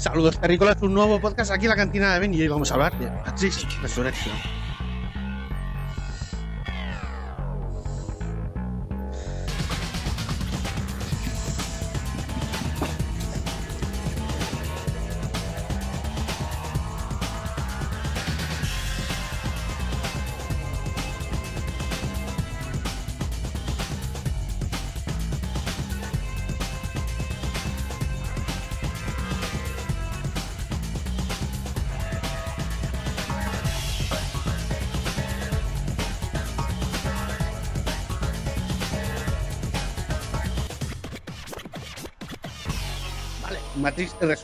Saludos terrícolas, un nuevo podcast aquí en la cantina de Ben y hoy vamos a hablar de Matrix Resurrection.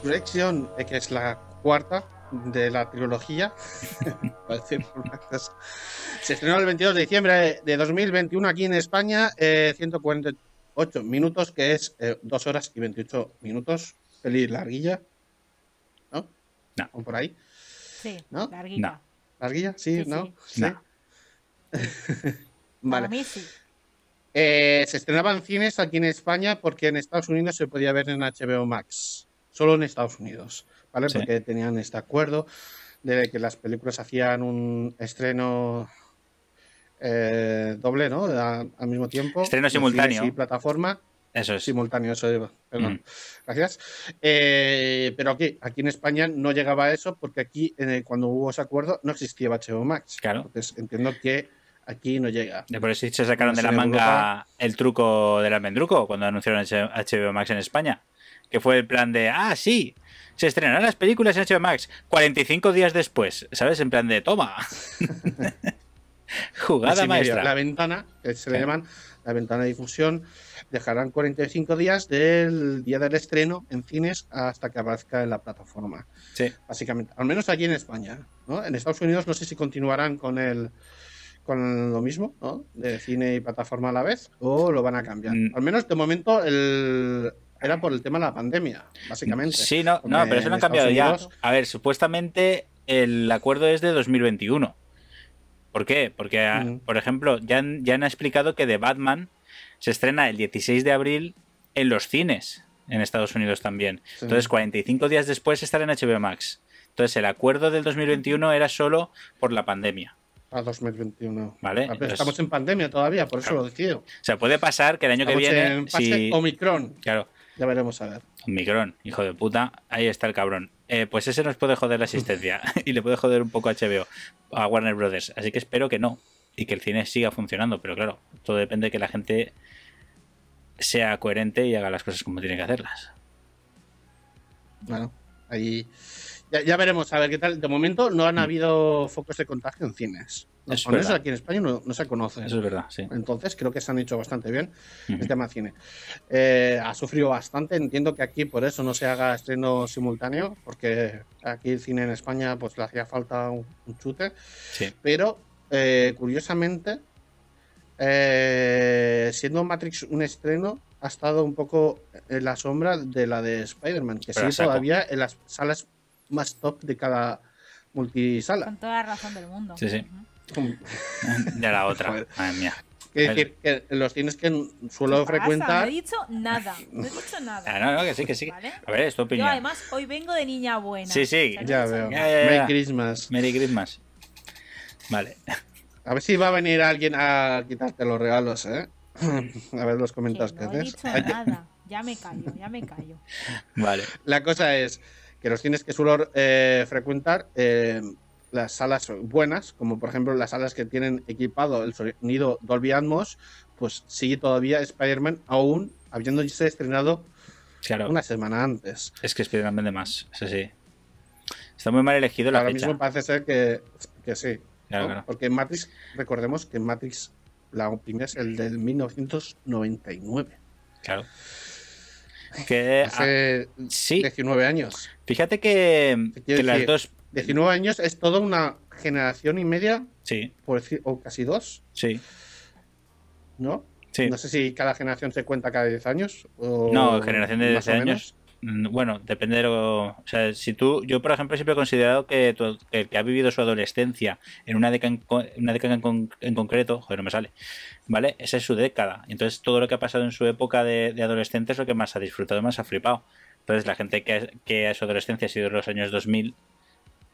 Resurrection, eh, que es la cuarta de la trilogía. Se estrenó el 22 de diciembre de 2021 aquí en España, eh, 148 minutos, que es eh, 2 horas y 28 minutos. Feliz larguilla. ¿No? No. ¿O por ahí? Sí, ¿No? larguita. No. ¿Larguilla? Sí, Sí, ¿no? sí. No. Para vale. mí sí. Eh, se estrenaba en cines aquí en España porque en Estados Unidos se podía ver en HBO Max. Solo en Estados Unidos, ¿vale? Sí. Porque tenían este acuerdo de que las películas hacían un estreno eh, doble, ¿no? A- al mismo tiempo. Estreno simultáneo. Y plataforma. Eso es. Simultáneo, eso iba, perdón. Mm. Gracias. Eh, pero aquí, aquí en España no llegaba a eso porque aquí, eh, cuando hubo ese acuerdo, no existía HBO Max. Claro. Entonces entiendo que aquí no llega. De por eso se sacaron de la manga el truco del almendruco cuando anunciaron HBO Max en España. Que fue el plan de, ah, sí, se estrenarán las películas en HBO Max 45 días después. ¿Sabes? En plan de, toma. Jugada medio. maestra. La ventana, que se le Sí. llaman la ventana de difusión, dejarán 45 días del día del estreno en cines hasta que aparezca en la plataforma. Sí. Básicamente, al menos aquí en España. ¿no? En Estados Unidos no sé si continuarán con el con lo mismo, ¿no? De cine y plataforma a la vez, o lo van a cambiar. Mm. Al menos de momento el, era por el tema de la pandemia, básicamente. Sí, no, no, pero eso han en cambiado ya. A ver, supuestamente el acuerdo es de 2021. ¿Por qué? Porque, ah, Mm. por ejemplo, ya han, ya han explicado que The Batman se estrena el 16 de abril en los cines en Estados Unidos también. Sí. Entonces, 45 días después estará en HBO Max. Entonces, el acuerdo del 2021 era solo por la pandemia. A 2021. Vale, Ah, pero entonces- estamos en pandemia todavía, por eso lo decía. O sea, puede pasar que el año que viene. en fase si- Omicron. Claro, Ya veremos a ver. Omicron, hijo de puta, ahí está el cabrón. Eh, pues ese nos puede joder la asistencia y le puede joder un poco a HBO, a Warner Brothers. Así que espero que no y que el cine siga funcionando. Pero claro, todo depende de que la gente sea coherente y haga las cosas como tiene que hacerlas. Bueno, ahí ya, ya veremos a ver qué tal. De momento no han habido focos de contagio en cines. Mm. Es Por eso verdad. aquí en España no, no se conoce. Eso es verdad, sí. Entonces creo que se han hecho bastante bien el Ujú. tema cine. Eh, ha sufrido bastante. Entiendo que aquí por eso no se haga estreno simultáneo, porque aquí el cine en España pues le hacía falta un, un chute. Sí. Pero eh, curiosamente, eh, siendo Matrix un estreno, ha estado un poco en la sombra de la de Spider-Man, que Pero saco. todavía en las salas más top de cada multisala. Con toda la razón del mundo. Sí, sí. De la otra. Madre mía. Es decir, que los cines que suelo frecuentar, No he dicho nada. No he dicho Ah, nada. no, no, que sí, que sí. ¿Vale? A ver, es tu Yo opinión. además hoy vengo de niña buena. Sí, sí. No ya he dicho veo. Ya, nada. ya, ya. Merry Christmas. Merry Christmas. Vale. A ver si va a venir alguien a quitarte los regalos, ¿eh? A ver los Que comentarios que no he haces. dicho Hay que- nada. Ya me callo, ya me callo. Vale. La cosa es que los cines que suelo eh, frecuentar, eh, las salas buenas, como por ejemplo las salas que tienen equipado el sonido Dolby Atmos, pues sigue todavía Spider-Man aún habiéndose estrenado Claro. una semana antes. Es que Spider-Man vende más. Eso sí. Está muy mal elegido la Ahora fecha. mismo parece ser que, que sí. Claro, ¿no? claro. Porque Matrix, recordemos que Matrix, la primera es el del 1999. Claro. Que, ah, Hace sí. 19 años. fíjate que, que las decir- dos. 19 años es toda una generación y media, Sí, por decir, o casi dos, sí, ¿no? sí. No sé si cada generación se cuenta cada 10 años. O No, generación de más 10 o menos. años. Mm, Bueno, depende de lo. O sea, si tú. Yo, por ejemplo, siempre he considerado que el que ha vivido su adolescencia en una década en, una década en, con- concreto. Joder, no me sale. ¿Vale? Esa es su década. Entonces, todo lo que ha pasado en su época de, de adolescente es lo que más ha disfrutado, más ha flipado. Entonces, la gente que, que a su adolescencia ha sido en los años 2000,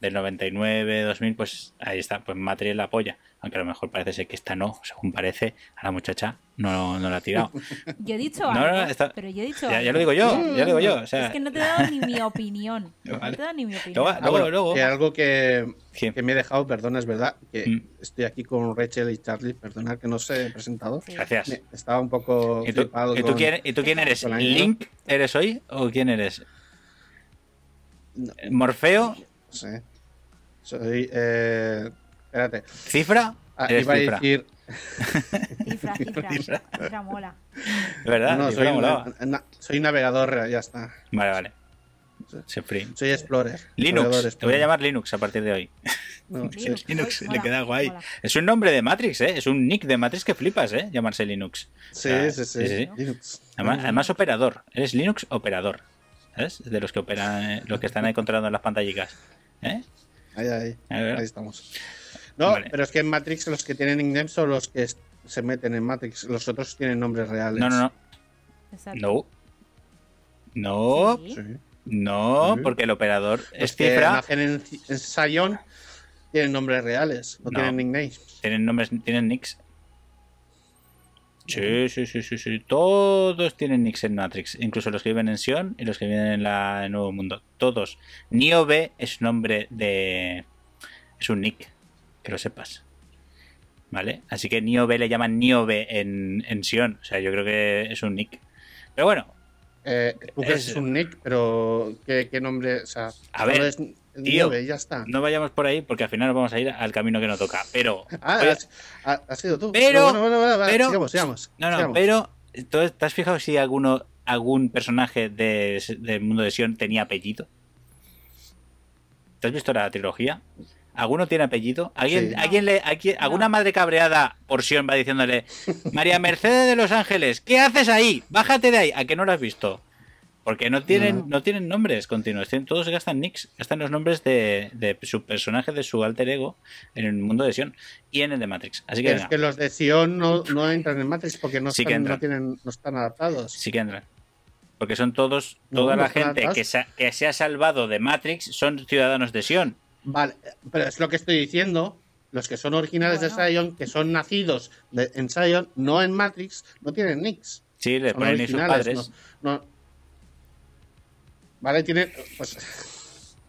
del 99, 2000, pues ahí está, pues Matrix la apoya. Aunque a lo mejor parece ser que esta no, según parece, a la muchacha no, no la ha tirado. Yo he dicho No, no, algo, está- pero yo he dicho Ya, algo. ya lo digo yo, ya lo digo yo. O sea, Es que no te he dado ni mi opinión. No Vale. te he dado ni mi opinión. Luego- Ah, luego- bueno, luego. que algo que, Sí. que me he dejado, perdona, es verdad, que Mm. estoy aquí con Rachel y Charlie, perdonad que no se he presentado. Sí. Gracias. Me- Estaba un poco ¿Y tú, flipado y tú con- quién, y tú quién eres? ¿Link eres hoy o quién eres? No, ¿Morfeo? no sé. Soy. Eh, espérate. ¿Cifra? Ah, iba a cifra. decir. Cifra, cifra. Cifra. Cifra mola. ¿Verdad? No, soy, molaba. na- na- soy navegador, ya está. Vale, vale. Soy Explorer. Linux. Te voy a llamar Linux a partir de hoy. No. Linux. Linux, le queda guay. mola. Es un nombre de Matrix, ¿eh? Es un nick de Matrix que flipas, ¿eh? Llamarse Linux. Sí, sí, sí, sí. sí. Linux. Además, además operador. Eres Linux operador. ¿Sabes? De los que operan, eh, los que están ahí controlando las pantallicas. ¿Eh? Ahí, ahí. Ahí estamos. No, Vale. pero es que en Matrix los que tienen nicknames son los que se meten en Matrix. Los otros tienen nombres reales. No, no, no. Exacto. No. No. Sí. no, Sí. porque el operador Los es que cifra. nacen en, en Sion tienen nombres reales, no, No. tienen nicknames. Tienen nombres, tienen nicks. Sí, sí, sí, sí, sí. Todos tienen nicks en Matrix. Incluso los que viven en Sion y los que viven en la en Nuevo Mundo. Todos. Niobe es nombre de. Es un nick. Que lo sepas. ¿Vale? Así que Niobe le llaman Niobe en, en Sion. O sea, yo creo que es un nick. Pero bueno, Eh, tú crees Es- que es un nick, pero ¿qué, qué nombre? O sea, A ver, es tío, ya está. no vayamos por ahí porque al final nos vamos a ir al camino que nos toca. Pero. Ah, has, ha- has sido tú. Pero- bueno, bueno, bueno, vale, pero- sigamos, sigamos. No, no, sigamos. pero ¿tú ¿te has fijado si alguno, algún personaje de- del mundo de Sion tenía apellido? ¿Te has visto la trilogía? ¿Alguno tiene apellido? ¿Alguien, Sí. ¿alguien le, alguien- No. ¿Alguna madre cabreada por Sion va diciéndole María Mercedes de Los Ángeles, ¿qué haces ahí? Bájate de ahí. ¿A que no lo has visto? Porque no tienen, No. no tienen nombres continuos, tienen- todos gastan nicks, gastan los nombres de, de su personaje, de su alter ego en el mundo de Sion y en el de Matrix. Así que, es venga, que los de Sion no, no entran en Matrix porque no, Sí que están, no, tienen, no están adaptados. sí que entran. Porque son todos, toda no la gente que se, ha, que se ha salvado de Matrix son ciudadanos de Sion. Vale, pero es lo que estoy diciendo. Los que son originales Bueno. de Sion, que son nacidos de- en Sion, no en Matrix, no tienen nicks. Sí, le Son ponen ni sus originales, padres. no- no. Vale, tienen. Pues.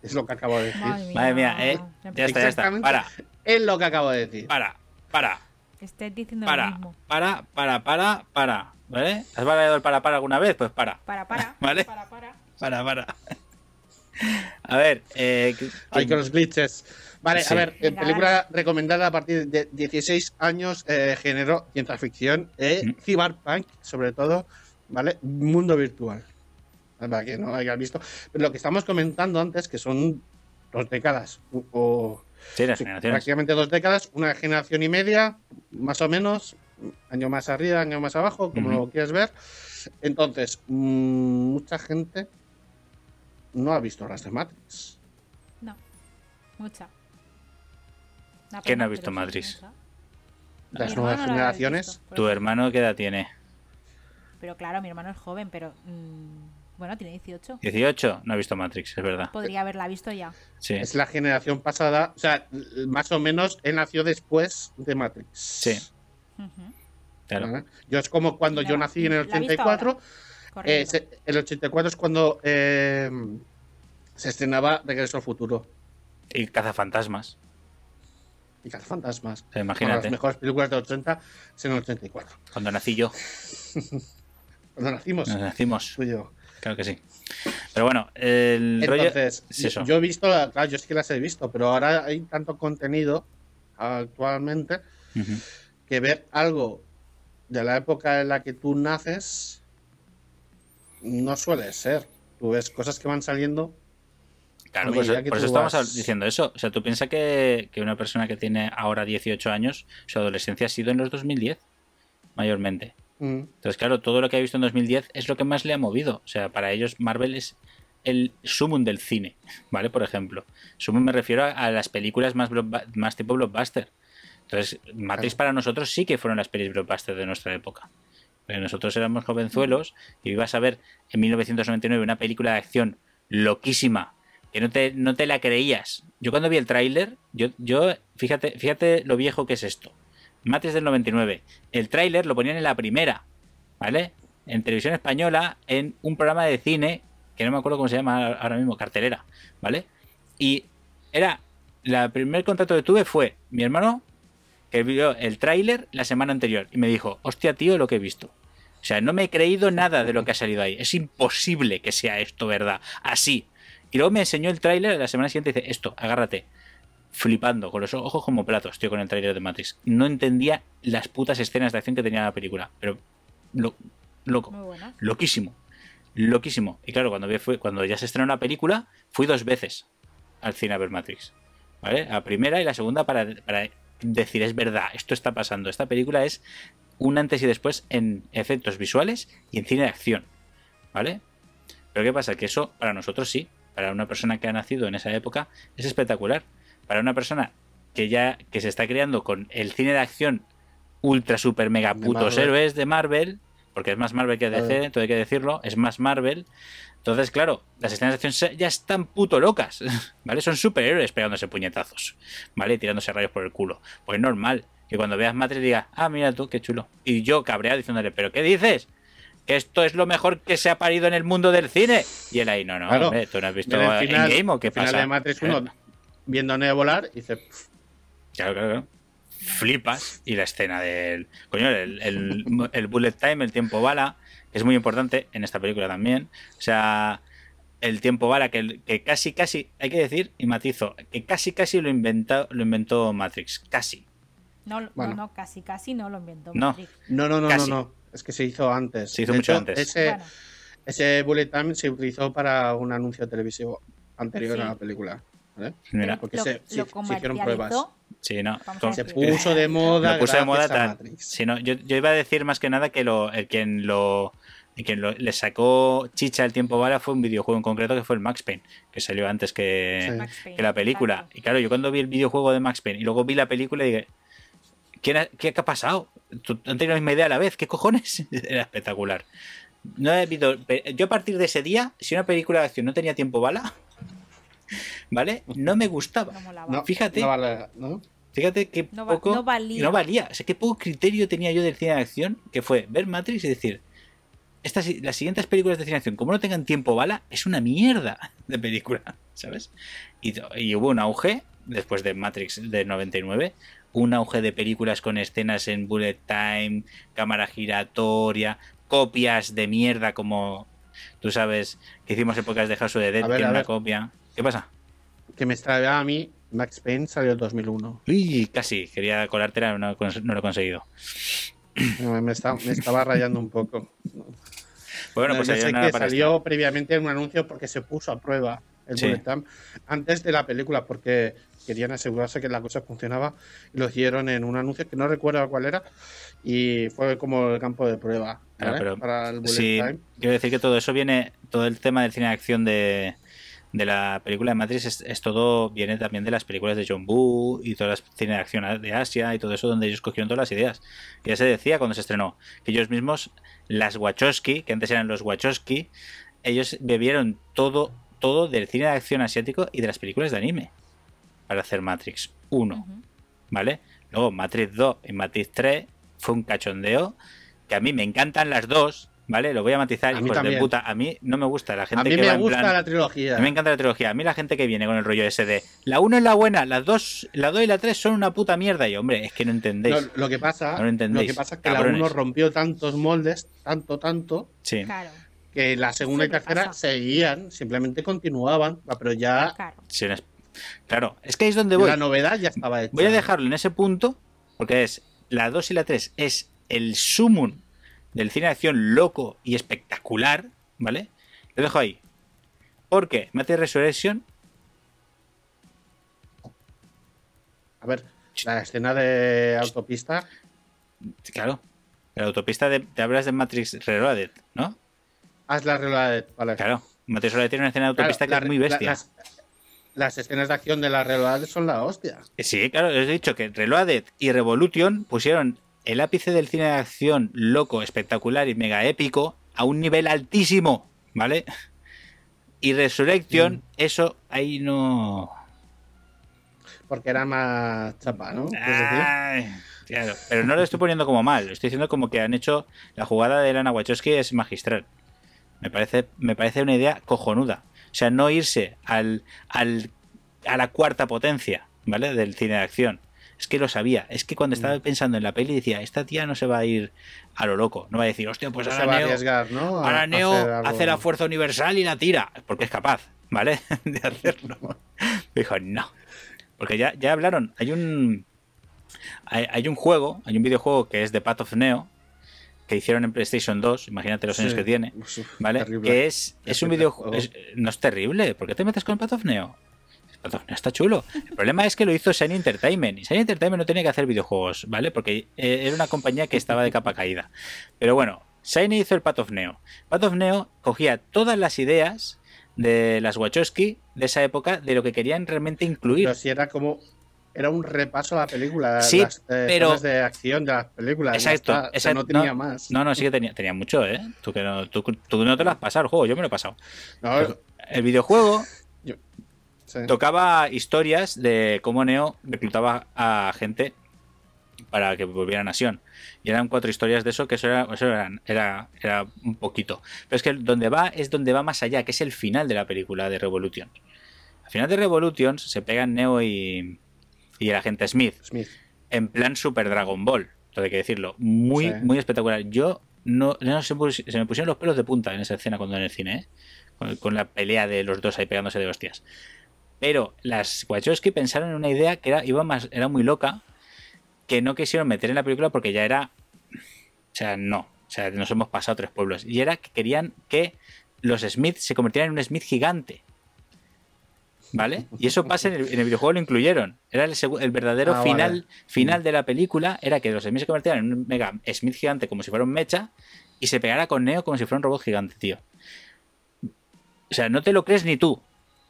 Es lo que acabo de decir. Madre mía. Madre mía, eh. Ya está, ya está. Para, Es lo que acabo de decir. para, para, diciendo lo para, mismo. para, para, para, para. ¿Vale? ¿Has valorado el para, para alguna vez? Pues para. Para, para. Vale. Para, para. Para, para. A ver, eh, ¿qué- Hay con los glitches. Vale, Sí. a ver, eh, película recomendada a partir de 16 años, eh, género, ciencia ficción, eh, Mm. cyberpunk, sobre todo, ¿vale? Mundo virtual. Para que no haya visto. Pero lo que estamos comentando antes, que son dos décadas, o- Sí, las prácticamente dos décadas, una generación y media, más o menos, año más arriba, año más abajo, como lo quieres ver. Entonces, mm, mucha gente no ha visto las de Matrix. No. Mucha. ¿Quién ha visto Matrix? Las nuevas no generaciones. visto, ¿Tu hermano qué edad tiene? Pero claro, mi hermano es joven, pero. mm, bueno, tiene 18. 18. No ha visto Matrix, es verdad. Podría haberla visto ya. Sí, Es la generación pasada, o sea, más o menos él nació después de Matrix. Sí. Ujú, claro. ¿Vale? Yo es como cuando yo nací en el la he visto 84. ahora, eh, se- el 84 es cuando eh, se estrenaba Regreso al Futuro Y cazafantasmas. y Cazafantasmas. Sea, Una de imagínate, las mejores películas de 80 es en el 84. cuando nací yo, Cuando nacimos, nos nacimos. tú y yo. Claro que sí. Pero bueno, el rollo. Entonces, es yo he visto, la- claro, yo sí que las he visto, pero ahora hay tanto contenido actualmente que ver algo de la época en la que tú naces no suele ser. Tú ves cosas que van saliendo. Claro, pues, por eso estamos vas- diciendo eso. O sea, tú piensas que, que una persona que tiene ahora 18 años, su adolescencia ha sido en los 2010, mayormente. Mm, Entonces, claro, todo lo que ha visto en 2010 es lo que más le ha movido. O sea, para ellos Marvel es el sumum del cine, ¿vale? Por ejemplo. Sumum me refiero a, a las películas más, más tipo blockbuster. Entonces, Matrix Claro. para nosotros sí que fueron las pelis blockbuster de nuestra época. Porque nosotros éramos jovenzuelos y ibas a ver en 1999 una película de acción loquísima que no te, no te la creías. Yo cuando vi el tráiler, yo, yo fíjate, fíjate lo viejo que es esto. Matrix del 99. El tráiler lo ponían en la primera, ¿vale? En televisión española, en un programa de cine, que no me acuerdo cómo se llama ahora mismo, cartelera, ¿vale? Y era, el primer contacto que tuve fue mi hermano, que vio el tráiler la semana anterior, y me dijo, hostia tío, lo que he visto. O sea, no me he creído nada de lo que ha salido ahí. Es imposible que sea esto verdad. Así. Y luego me enseñó el tráiler la semana siguiente y dice, esto, agárrate flipando, con los ojos como platos, tío, con el trailer de Matrix. No entendía las putas escenas de acción que tenía la película, pero lo, loco, loquísimo, loquísimo. Y claro, cuando, fue, cuando ya se estrenó la película, fui dos veces al cine a ver Matrix. ¿Vale? La primera y la segunda para, para decir, es verdad, esto está pasando. Esta película es un antes y después en efectos visuales y en cine de acción. ¿Vale? Pero ¿qué pasa? Que eso para nosotros sí, para una persona que ha nacido en esa época, es espectacular para una persona que ya que se está creando con el cine de acción ultra super mega putos héroes de Marvel, porque es más Marvel que DC, todo hay que decirlo, es más Marvel. Entonces, claro, las escenas de acción ya están puto locas, ¿vale? Son superhéroes pegándose puñetazos, ¿vale? Tirándose rayos por el culo. Pues normal que cuando veas Matrix digas, ah, mira tú, qué chulo. Y yo cabreado diciéndole, ¿pero qué dices? esto es lo mejor que se ha parido en el mundo del cine. Y él ahí, no, no, tú no has visto Endgame o qué pasa. de Matrix 1 viendo a Neo volar y dice. Claro, claro, claro. Flipas. Y la escena del. Coño, el, bullet time, el tiempo bala, que es muy importante en esta película también. O sea, el tiempo bala, que, que casi, casi, hay que decir, y matizo, que casi, casi lo inventó, lo inventó Matrix. Casi. No, no, no, casi, casi no lo inventó Matrix. No, no, no, no, no, Es que se hizo antes. Se hizo mucho antes. Ese, ese bullet time se utilizó para un anuncio televisivo anterior a la película. Mira, porque se, hicieron pruebas. Sí, no. Se puso de moda. puso de moda yo, iba a decir más que nada que lo, el quien lo. quien le sacó chicha el tiempo bala fue un videojuego en concreto que fue el Max Payne, que salió antes que, la película. Y claro, yo cuando vi el videojuego de Max Payne y luego vi la película dije, ¿qué, qué, ha pasado? ¿Han tenido la misma idea a la vez? ¿Qué cojones? Era espectacular. No he visto, yo a partir de ese día, si una película de acción no tenía tiempo bala, ¿Vale? No me gustaba. fíjate. Fíjate que poco. No valía. No valía. O sea, qué poco criterio tenía yo del cine de acción, que fue ver Matrix y decir. Estas, las siguientes películas de cine de acción, como no tengan tiempo bala, es una mierda de película, ¿sabes? Y, y hubo un auge, después de Matrix de 99, un auge de películas con escenas en bullet time, cámara giratoria, copias de mierda como tú sabes que hicimos épocas de House of the Dead, que era una copia. ¿Qué pasa? Que me extrañaba a mí, Max Payne salió en 2001. Uy, casi, quería colártela, no, no lo he conseguido. me, estaba rayando un poco. Bueno, pues sé que salió previamente en un anuncio porque se puso a prueba el sí. antes de la película porque querían asegurarse que la cosa funcionaba y lo hicieron en un anuncio que no recuerdo cuál era y fue como el campo de prueba para el bullet sí, Quiero decir que todo eso viene, todo el tema del cine de acción de, de la película de Matrix es, todo, viene también de las películas de John Woo y todas las cine de acción de Asia y todo eso donde ellos cogieron todas las ideas. ya se decía cuando se estrenó que ellos mismos, las Wachowski, que antes eran los Wachowski, ellos bebieron todo, todo del cine de acción asiático y de las películas de anime para hacer Matrix 1. ¿Vale? Luego Matrix 2 y Matrix 3 fue un cachondeo que a mí me encantan las dos, ¿Vale? Lo voy a matizar, a hijos de puta. A mí no me gusta la gente a mí me gusta la trilogía. A mí me encanta la trilogía. A mí la gente que viene con el rollo ese de la 1 es la buena, las dos, la 2 y la 3 son una puta mierda. Y hombre, es que no entendéis. lo, que pasa, lo, que pasa es que la 1 rompió tantos moldes, tanto, tanto. Sí. Que la segunda y tercera seguían, simplemente continuaban, pero ya. Claro. claro, es que ahí es donde voy. La novedad ya estaba hecha. Voy a dejarlo en ese punto, porque es la 2 y la 3 es el sumum del cine de acción loco y espectacular, ¿vale? Lo dejo ahí. Porque Matrix Resurrection. A ver, la escena de autopista. Claro. La autopista de, te hablas de Matrix Reloaded, ¿no? Haz la Reloaded, vale. Claro. Matrix Reloaded tiene una escena de autopista que es muy bestia. las, escenas de acción de la Reloaded son la hostia. Sí, claro, os he dicho que Reloaded y Revolution pusieron el ápice del cine de acción loco, espectacular y mega épico a un nivel altísimo, ¿vale? Y Resurrection, Mm. eso ahí no. Porque era más chapa, ¿no? Ay, claro. Pero no lo estoy poniendo como mal, lo estoy diciendo como que han hecho. La jugada de Lana Wachowski es magistral. Me parece, me parece una idea cojonuda. O sea, no irse al, al, a la cuarta potencia, ¿vale? Del cine de acción. Es que lo sabía. Es que cuando estaba pensando en la peli decía, esta tía no se va a ir a lo loco. No va a decir, hostia, pues no se ahora a Neo, arriesgar, ¿no? A- ahora a Neo algo- hace la fuerza universal y la tira. Porque es capaz, ¿vale? de hacerlo. Dijo, no. Porque ya, ya hablaron. Hay un. Hay, hay un juego, hay un videojuego que es de Path of Neo, que hicieron en PlayStation 2, imagínate los años que tiene, ¿vale? terrible. Que es, es un videojuego. No es terrible, ¿por qué te metes con Path of Neo? Neo está chulo. El problema es que lo hizo Shiny Entertainment. Y Shiny Entertainment no tenía que hacer videojuegos, ¿vale? Porque eh, era una compañía que estaba de capa caída. Pero bueno, Shiny hizo el Path of Neo. Path of Neo cogía todas las ideas de las Wachowski de esa época de lo que querían realmente incluir. Pero si era como. Era un repaso a la película. Sí, las, eh, pero- de acción de las películas. Exacto, está. O sea, exacto, no tenía no, más. No, no, sí que tenía, tenía mucho, ¿eh? Tú, que no, tú, tú no te lo has pasado el juego, yo me lo he pasado. No, El videojuego sí. tocaba historias de cómo Neo reclutaba a gente para que volvieran a Sion. Y eran cuatro historias de eso, que eso era, eso eran- era, era un poquito. Pero es que donde va es donde va más allá, que es el final de la película de Revolution. Al final de Revolution se pegan Neo y, y el agente Smith Smith. en plan Super Dragon Ball, todo hay que decirlo. Muy, Sí. muy espectacular. Yo no, no se me pusieron los pelos de punta en esa escena cuando en el cine, ¿eh? con, con la pelea de los dos ahí pegándose de hostias. Pero las Wachowski pensaron en una idea que era, iba más, era muy loca, que no quisieron meter en la película porque ya era. O sea, no. O sea, nos hemos pasado tres pueblos. Y era que querían que los Smith se convirtieran en un Smith gigante. ¿Vale? Y eso pasa en el, en el videojuego, lo incluyeron. Era el, el verdadero Ah, vale. final, final de la película, era que los Smith se convirtieran en un mega Smith gigante como si fuera un mecha y se pegara con Neo como si fuera un robot gigante, tío. O sea, no te lo crees ni tú.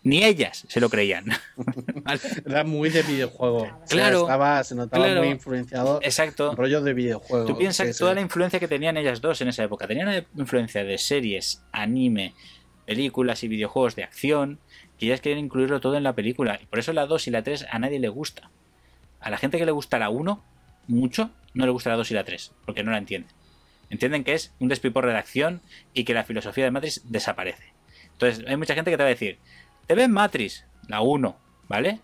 Ni ellas se lo creían. ¿Vale? Era muy de videojuego. O sea, Claro, estaba, se notaba claro. muy influenciado. Exacto. Rollo de videojuego. Tú piensas sí. toda la influencia que tenían ellas dos en esa época. Tenían una influencia de series, anime, películas y videojuegos de acción, que ellas querían incluirlo todo en la película. Y por eso la 2 y la 3 a nadie le gusta. A la gente que le gusta la 1, mucho, no le gusta la 2 y la 3, porque no la entienden. Entienden que es un despiporre de acción y que la filosofía de Matrix desaparece. Entonces, hay mucha gente que te va a decir, te ves Matrix, la 1, ¿vale?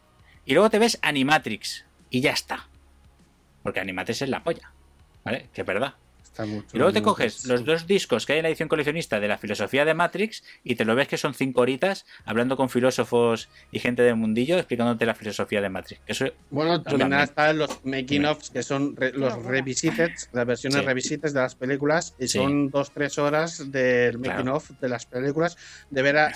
Y luego te ves Animatrix, y ya está. Porque Animatrix es la polla, ¿vale? Que es verdad. Está mucho Y luego te coges los dos discos que hay en la edición coleccionista de la filosofía de Matrix y te lo ves que son cinco horitas hablando con filósofos y gente del mundillo explicándote la filosofía de Matrix. Eso, Bueno, también también. están los making ofs, que son re- los locura. revisited, las versiones Sí. revisited de las películas, y Sí. son dos, tres horas del making Claro. of de las películas, de ver a,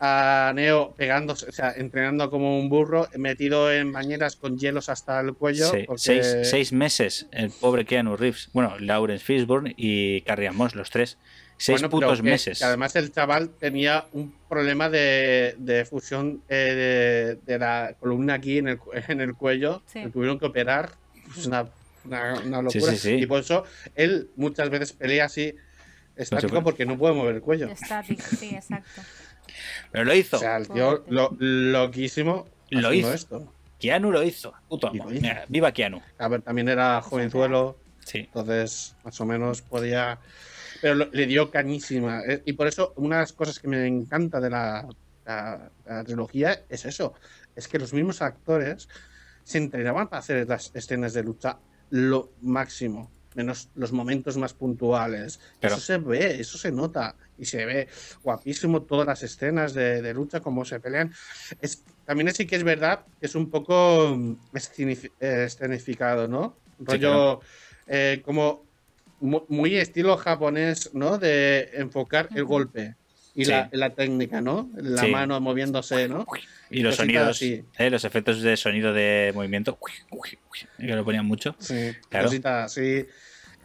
a Neo pegándose, o sea, entrenando como un burro, metido en bañeras con hielos hasta el cuello. sí, porque- seis, seis meses el pobre Keanu Reeves, bueno, Lawrence Fishburne y Carrie Moss, los tres. Seis Bueno, putos que- meses. que además el chaval tenía un problema de, de fusión eh, de, de la columna aquí en el, cu- en el cuello. Sí. que tuvieron que operar. Es una, una, locura. sí, sí. Y por eso él muchas veces pelea así estático porque no puede mover el cuello. Estático, sí, exacto. Pero lo hizo. O sea, el tío lo, loquísimo Lo hizo. esto. Keanu lo hizo. Puto Y lo amo. hizo. Mira, viva Keanu. A ver, también era jovenzuelo. Sí. Entonces, más o menos podía. Pero lo- le dio cañísima. Eh, Y por eso, una de las cosas que me encanta de la, la- la trilogía es eso: es que los mismos actores se entrenaban para hacer las escenas de lucha lo máximo, menos los momentos más puntuales. Pero- Eso se ve, eso se nota. Y se ve guapísimo todas las escenas de, de lucha, cómo se pelean. Es, también sí que es verdad que es un poco mm, eh, escenificado, ¿no? Rollo claro. eh, como mu- muy estilo japonés, ¿no? De enfocar el golpe y Sí. la, la técnica, ¿no? La Sí. mano moviéndose, ¿no? Y los Cositas sonidos, eh, los efectos de sonido de movimiento, que lo ponían mucho. Sí, Claro. cositas así.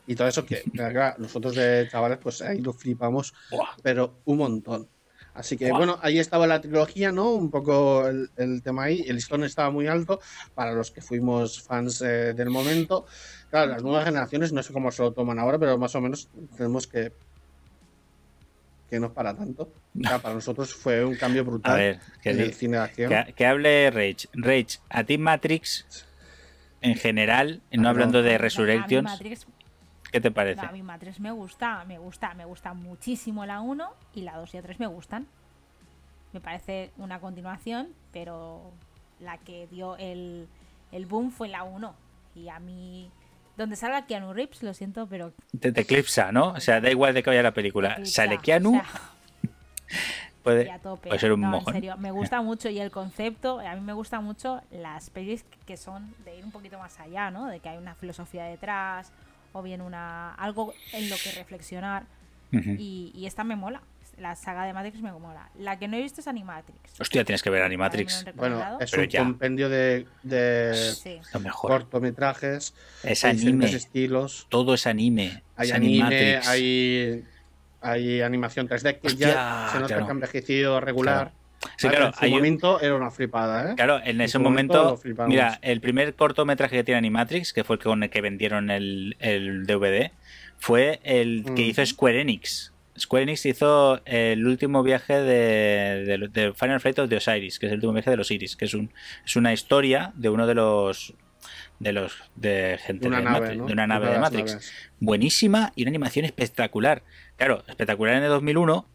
Y todo eso que, claro, nosotros de chavales, pues ahí lo flipamos, Buah. pero un montón. Así que Guau. bueno, ahí estaba la trilogía, ¿no? Un poco el, el tema ahí. El listón estaba muy alto para los que fuimos fans eh, del momento. Claro, las nuevas generaciones no sé cómo se lo toman ahora, pero más o menos tenemos que que no es para tanto. Para nosotros fue un cambio A brutal ver, que, en el cine de acción. que- que hable Rage. Rage, a ti Matrix, en general, no Ah, hablando no. de A mí Resurrections, Matrix, ¿qué te parece? no, a mí Matrix me gusta, me gusta, me gusta muchísimo la 1 y la 2 y la 3 me gustan. Me parece una continuación, pero la que dio el, el boom fue la 1. Y a mí, donde salga Keanu Reeves, lo siento, pero Te, te eclipsa, ¿no? O sea, da igual de que vaya la película. eclipsa. Sale Keanu, O sea, puede, puede ser un No, en mojón. serio, me gusta mucho y el concepto, a mí me gustan mucho las pelis que son de ir un poquito más allá, ¿no? De que hay una filosofía detrás o bien una algo en lo que reflexionar y, y esta me mola. La saga de Matrix me mola. La que no he visto es Animatrix. Hostia, tienes que ver Animatrix. Bueno, es Pero un ya. compendio de, de Sí. Lo mejor. cortometrajes, Es anime. estilos. Todo es anime. Hay es anime, Animatrix. hay, hay animación 3D que Hostia, ya se nota claro. que ha envejecido regular. Sí, Vale, claro, en su hay un- momento era una flipada, ¿eh? Claro, en ese momento momento, mira, el primer cortometraje que tiene Animatrix, que fue el con el que vendieron el, el DVD, fue el que Mm. hizo Square Enix. Square Enix hizo el último viaje de, de- de Final Flight of the Osiris, que es el último viaje de los Iris, que es un es una historia de uno de los de los de gente una de, nave, Matrix, ¿no? de una nave de Matrix naves. buenísima y una animación espectacular. Claro, espectacular en el 2001, que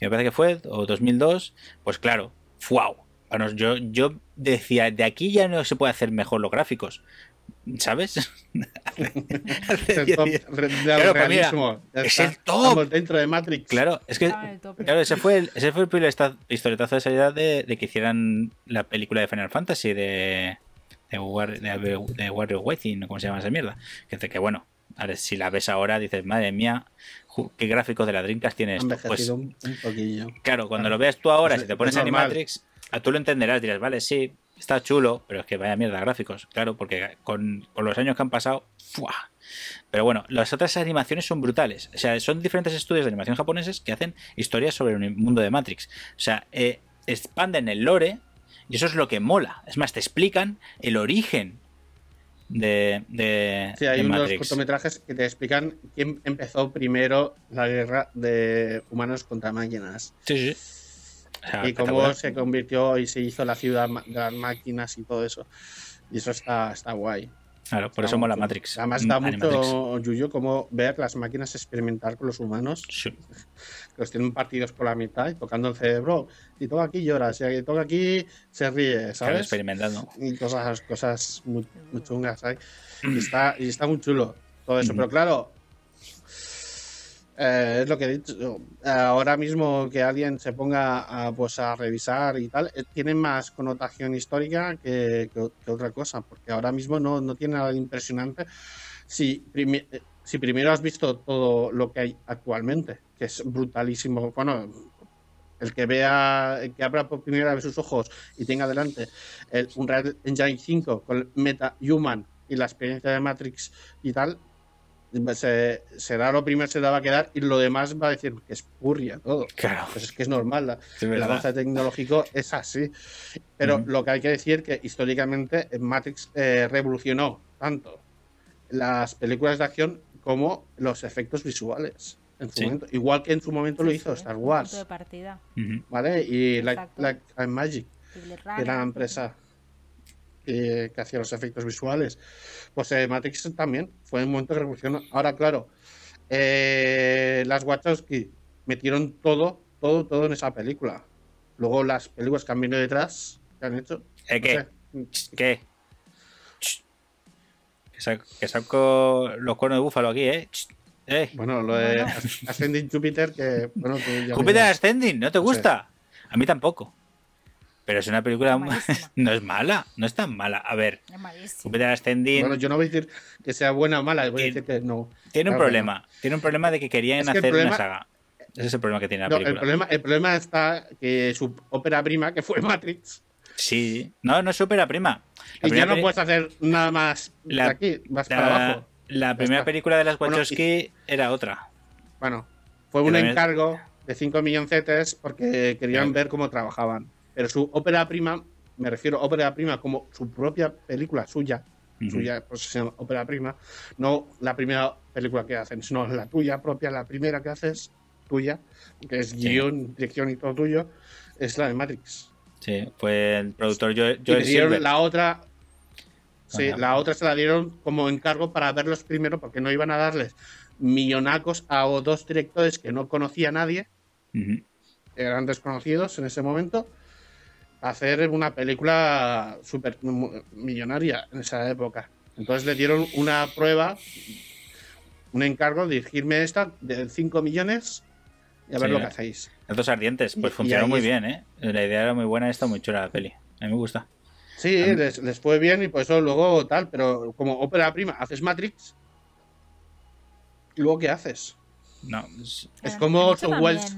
me parece que fue, o 2002, pues claro, wow. Bueno, yo, yo decía, de aquí ya no se puede hacer mejor los gráficos. ¿Sabes? Hace El 10 top días. re- del Claro, pues mira, realismo. Ya es el top. Estamos dentro de Matrix. Claro, es que claro, ese fue el, ese fue el primer esta- pistoletazo de salida de, de que hicieran la película de Final Fantasy de de, War, de, de Warrior Waiting, ¿no? ¿cómo se llama esa mierda? Que, dice que bueno, a ver, si la ves ahora dices, madre mía, qué gráficos de la Dreamcast tiene esto. Pues un, un poquillo. claro, cuando lo veas tú ahora, Es- si te pones. Animatrix, a tú lo entenderás, dirás, vale, sí, está chulo, pero es que vaya mierda gráficos, claro, porque con, con los años que han pasado, ¡fua! Pero bueno, las otras animaciones son brutales. O sea, son diferentes estudios de animación japoneses que hacen historias sobre el mundo de Matrix. O sea, eh, expanden el lore y eso es lo que mola. Es más, te explican el origen de, de, Sí, hay de unos Matrix. cortometrajes que te explican quién empezó primero la guerra de humanos contra máquinas. Sí, sí. O sea, y cómo se convirtió y se hizo la ciudad de las máquinas y todo eso. Y eso está, está guay. Claro, por Está eso mola. Matrix. Además Mm, da Animatrix. mucho yuyo como ver las máquinas experimentar con los humanos, Sí. que los tienen partidos por la mitad y tocando el cerebro. Si toca aquí llora, si toca aquí se ríe, Claro, ¿sabes? experimentando. y cosas, cosas muy, muy chungas ahí. Y está, y está muy chulo todo eso. Ujú. Pero claro, eh, es lo que he dicho. Ahora mismo que alguien se ponga a, pues, a revisar y tal, eh, tiene más connotación histórica que, que- otra cosa. Porque ahora mismo no, no tiene nada de impresionante. Si, eh, si primero has visto todo lo que hay actualmente, que es brutalísimo. Bueno, el que vea, el que abra por primera vez sus ojos y tenga delante el Unreal Engine 5 con Meta Human y la experiencia de Matrix y tal, se, será lo primero que se va a quedar y lo demás va a decir que es purria todo. Claro, Pues es que es normal, la- el avance tecnológico es así. Pero lo que hay que decir que históricamente Matrix eh, revolucionó tanto las películas de acción como los efectos visuales. En su Sí. momento. Igual que en su momento lo hizo sí, Star Wars. punto de partida. Ujú. ¿Vale? Y. Like and Magic, que era la empresa que, que hacía los efectos visuales. Pues eh, Matrix también fue un momento de revolución. Ahora, claro, eh, las Wachowski metieron todo, todo, todo en esa película. Luego las películas que han venido detrás, que han hecho. ¿Eh, no qué? sé, ¿Qué? Que saco, que saco los cuernos de búfalo aquí, ¿eh? Eh. Bueno, lo de. Ascending Jupiter, que bueno, tú ya Jupiter verás. Ascending, ¿no te No sé. gusta? A mí tampoco. Pero es una película. No es mala, no es tan mala. A ver. Jupiter Ascending Bueno, yo no voy a decir que sea buena o mala, voy a decir que no. tiene un claro, problema. Tiene un problema de que querían Es que el hacer problema- una saga. Ese es el problema que tiene la No, el, película. problema, el problema está que su ópera prima, que fue Matrix, Sí, no, no es ópera prima. La y ya no peli- puedes hacer nada más La- aquí, la, para abajo. la primera está. película de las Bueno, Wachowski era otra. Bueno, fue un encargo de 5 milloncetes porque querían ver cómo trabajaban. Pero su ópera prima, me refiero a ópera prima como su propia película suya, suya, pues se llama ópera prima, no la primera película que hacen, sino la tuya propia, la primera que haces tuya, que es guion, dirección y todo tuyo, es la de Matrix. Sí, fue el productor y le dieron la otra. Sí, la otra se la dieron como encargo para verlos primero, porque no iban a darles millonacos a dos directores que no conocía nadie, eran desconocidos en ese momento, hacer una película super millonaria en esa época. Entonces le dieron una prueba, un encargo de dirigirme esta de 5 millones y a ver lo que hacéis. Los ardientes, pues funcionó muy bien, ¿eh? La idea era muy buena está muy chula la peli. A mí me gusta. Sí, les, les, fue bien y por eso luego tal, pero como ópera prima, haces Matrix ¿Y luego qué haces? No. Es, como Orson Welles.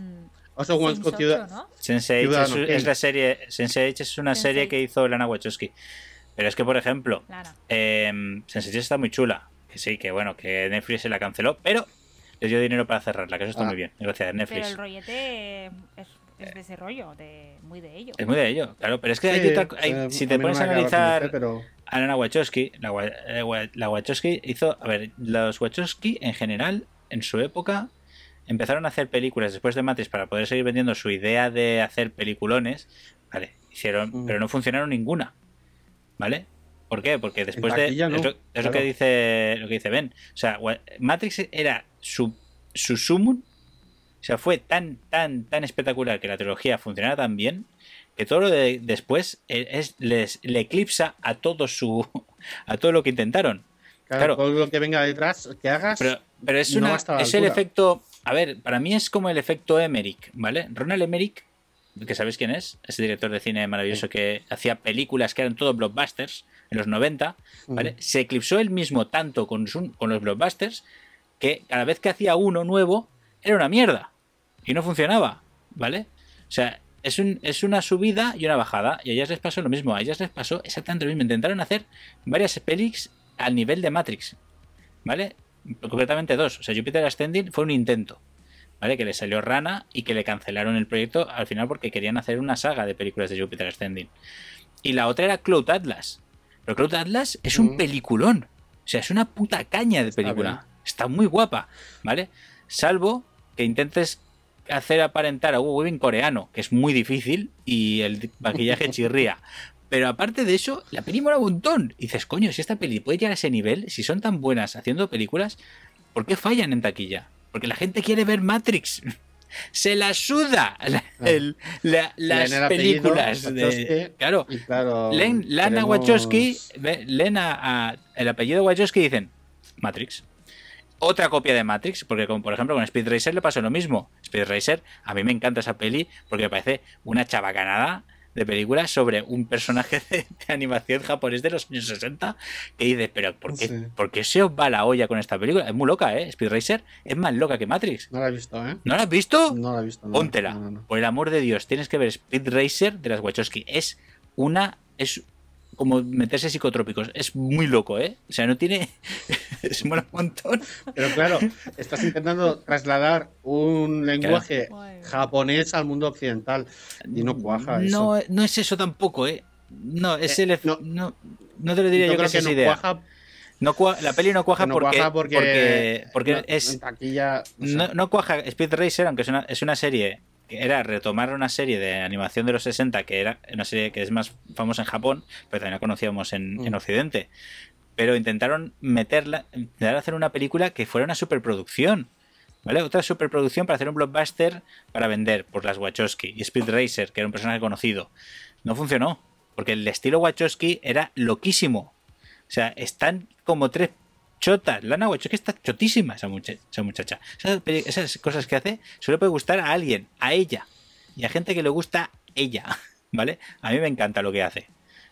Orson Welles con Ciudad. ¿no? Sense8 es, la serie. Sense8 es una serie que hizo Lana Wachowski. Pero es que, por ejemplo, eh, Sense8 está muy chula. Que sí, que bueno, que Netflix se la canceló, pero les dio dinero para cerrarla, que eso está ah. muy bien. Gracias, Netflix. Pero el rollete es, de ese rollo, de, muy de ello. Es muy de ello, claro. Pero es que hay otra. Hay, si te pones a analizar. pero... A Lana Wachowski, la, la Wachowski hizo. A ver, los Wachowski en general, en su época, empezaron a hacer películas después de Matrix para poder seguir vendiendo su idea de hacer peliculones. Vale, hicieron, mm. pero no funcionaron ninguna. ¿Vale? ¿Por qué? Porque después de. es, lo, que dice lo que dice Ben. O sea, Matrix era su, su sumum. O sea, fue tan, tan, tan espectacular que la trilogía funcionara tan bien que todo lo de después es, les, le eclipsa a todo su a todo lo que intentaron. Claro, todo lo que venga detrás que hagas. Pero, pero es, una, es el efecto. A ver, para mí es como el efecto Emmerich, ¿vale? Ronald Emmerich, que sabéis quién es, ese director de cine maravilloso que hacía películas que eran todo blockbusters en los 90, ¿vale? Se eclipsó él mismo tanto con, con los blockbusters que cada vez que hacía uno nuevo era una mierda y no funcionaba, ¿vale? O sea, es, un, es una subida y una bajada. Y a ellas les pasó lo mismo. A ellas les pasó exactamente lo mismo. Intentaron hacer varias pelis al nivel de Matrix. ¿Vale? Concretamente dos. O sea, Jupiter Ascending fue un intento. ¿Vale? Que le salió rana y que le cancelaron el proyecto al final porque querían hacer una saga de películas de Jupiter Ascending. Y la otra era Cloud Atlas. Pero Cloud Atlas es un mm. peliculón. O sea, es una puta caña de película. Está muy guapa. ¿Vale? Salvo que intentes hacer aparentar a Hugo Weaving coreano, que es muy difícil y el maquillaje chirría. Pero aparte de eso, la peli mola un montón. Y dices, coño, si esta peli puede llegar a ese nivel, si son tan buenas haciendo películas, ¿por qué fallan en taquilla? Porque la gente quiere ver Matrix. Se la suda las películas. De, claro, Lana Wachowski, Lena, el apellido Wachowski dicen Matrix otra copia de Matrix, porque como por ejemplo con Speed Racer le pasó lo mismo. Speed Racer, a mí me encanta esa peli porque me parece una chabacanada de película sobre un personaje de, animación japonés de los años 60 que dice, pero ¿por qué, ¿por qué se os va la olla con esta película? Es muy loca, ¿eh? Speed Racer es más loca que Matrix. No la he visto, ¿eh? ¿No la has visto? No la he visto. Póntela. Por el amor de Dios, tienes que ver Speed Racer de las Wachowski. Es una... Es como meterse psicotrópicos. Es muy loco, ¿eh? O sea, no tiene. es mola un montón. Pero claro, estás intentando trasladar un lenguaje japonés al mundo occidental y no cuaja no, eso. No es eso tampoco, ¿eh? No, es eh, el. No, no, no, te lo diría yo, creo que, es no idea. Cuaja, no la peli no cuaja porque, porque, porque, es. no, no, cuaja Speed Racer, aunque es una, es una serie era retomar una serie de animación de los 60 que era una serie que es más famosa en Japón, pero también la conocíamos en, mm. Occidente. Pero intentaron meterla, intentar hacer una película que fuera una superproducción. ¿Vale? Otra superproducción para hacer un blockbuster para vender por las Wachowski y Speed Racer, que era un personaje conocido. No funcionó, porque el estilo Wachowski era loquísimo. O sea, están como tres chota. Lana Wachowski está chotísima esa, muchacha. Esas, cosas que hace solo puede gustar a alguien, a ella. Y a gente que le gusta ella. ¿Vale? A mí me encanta lo que hace.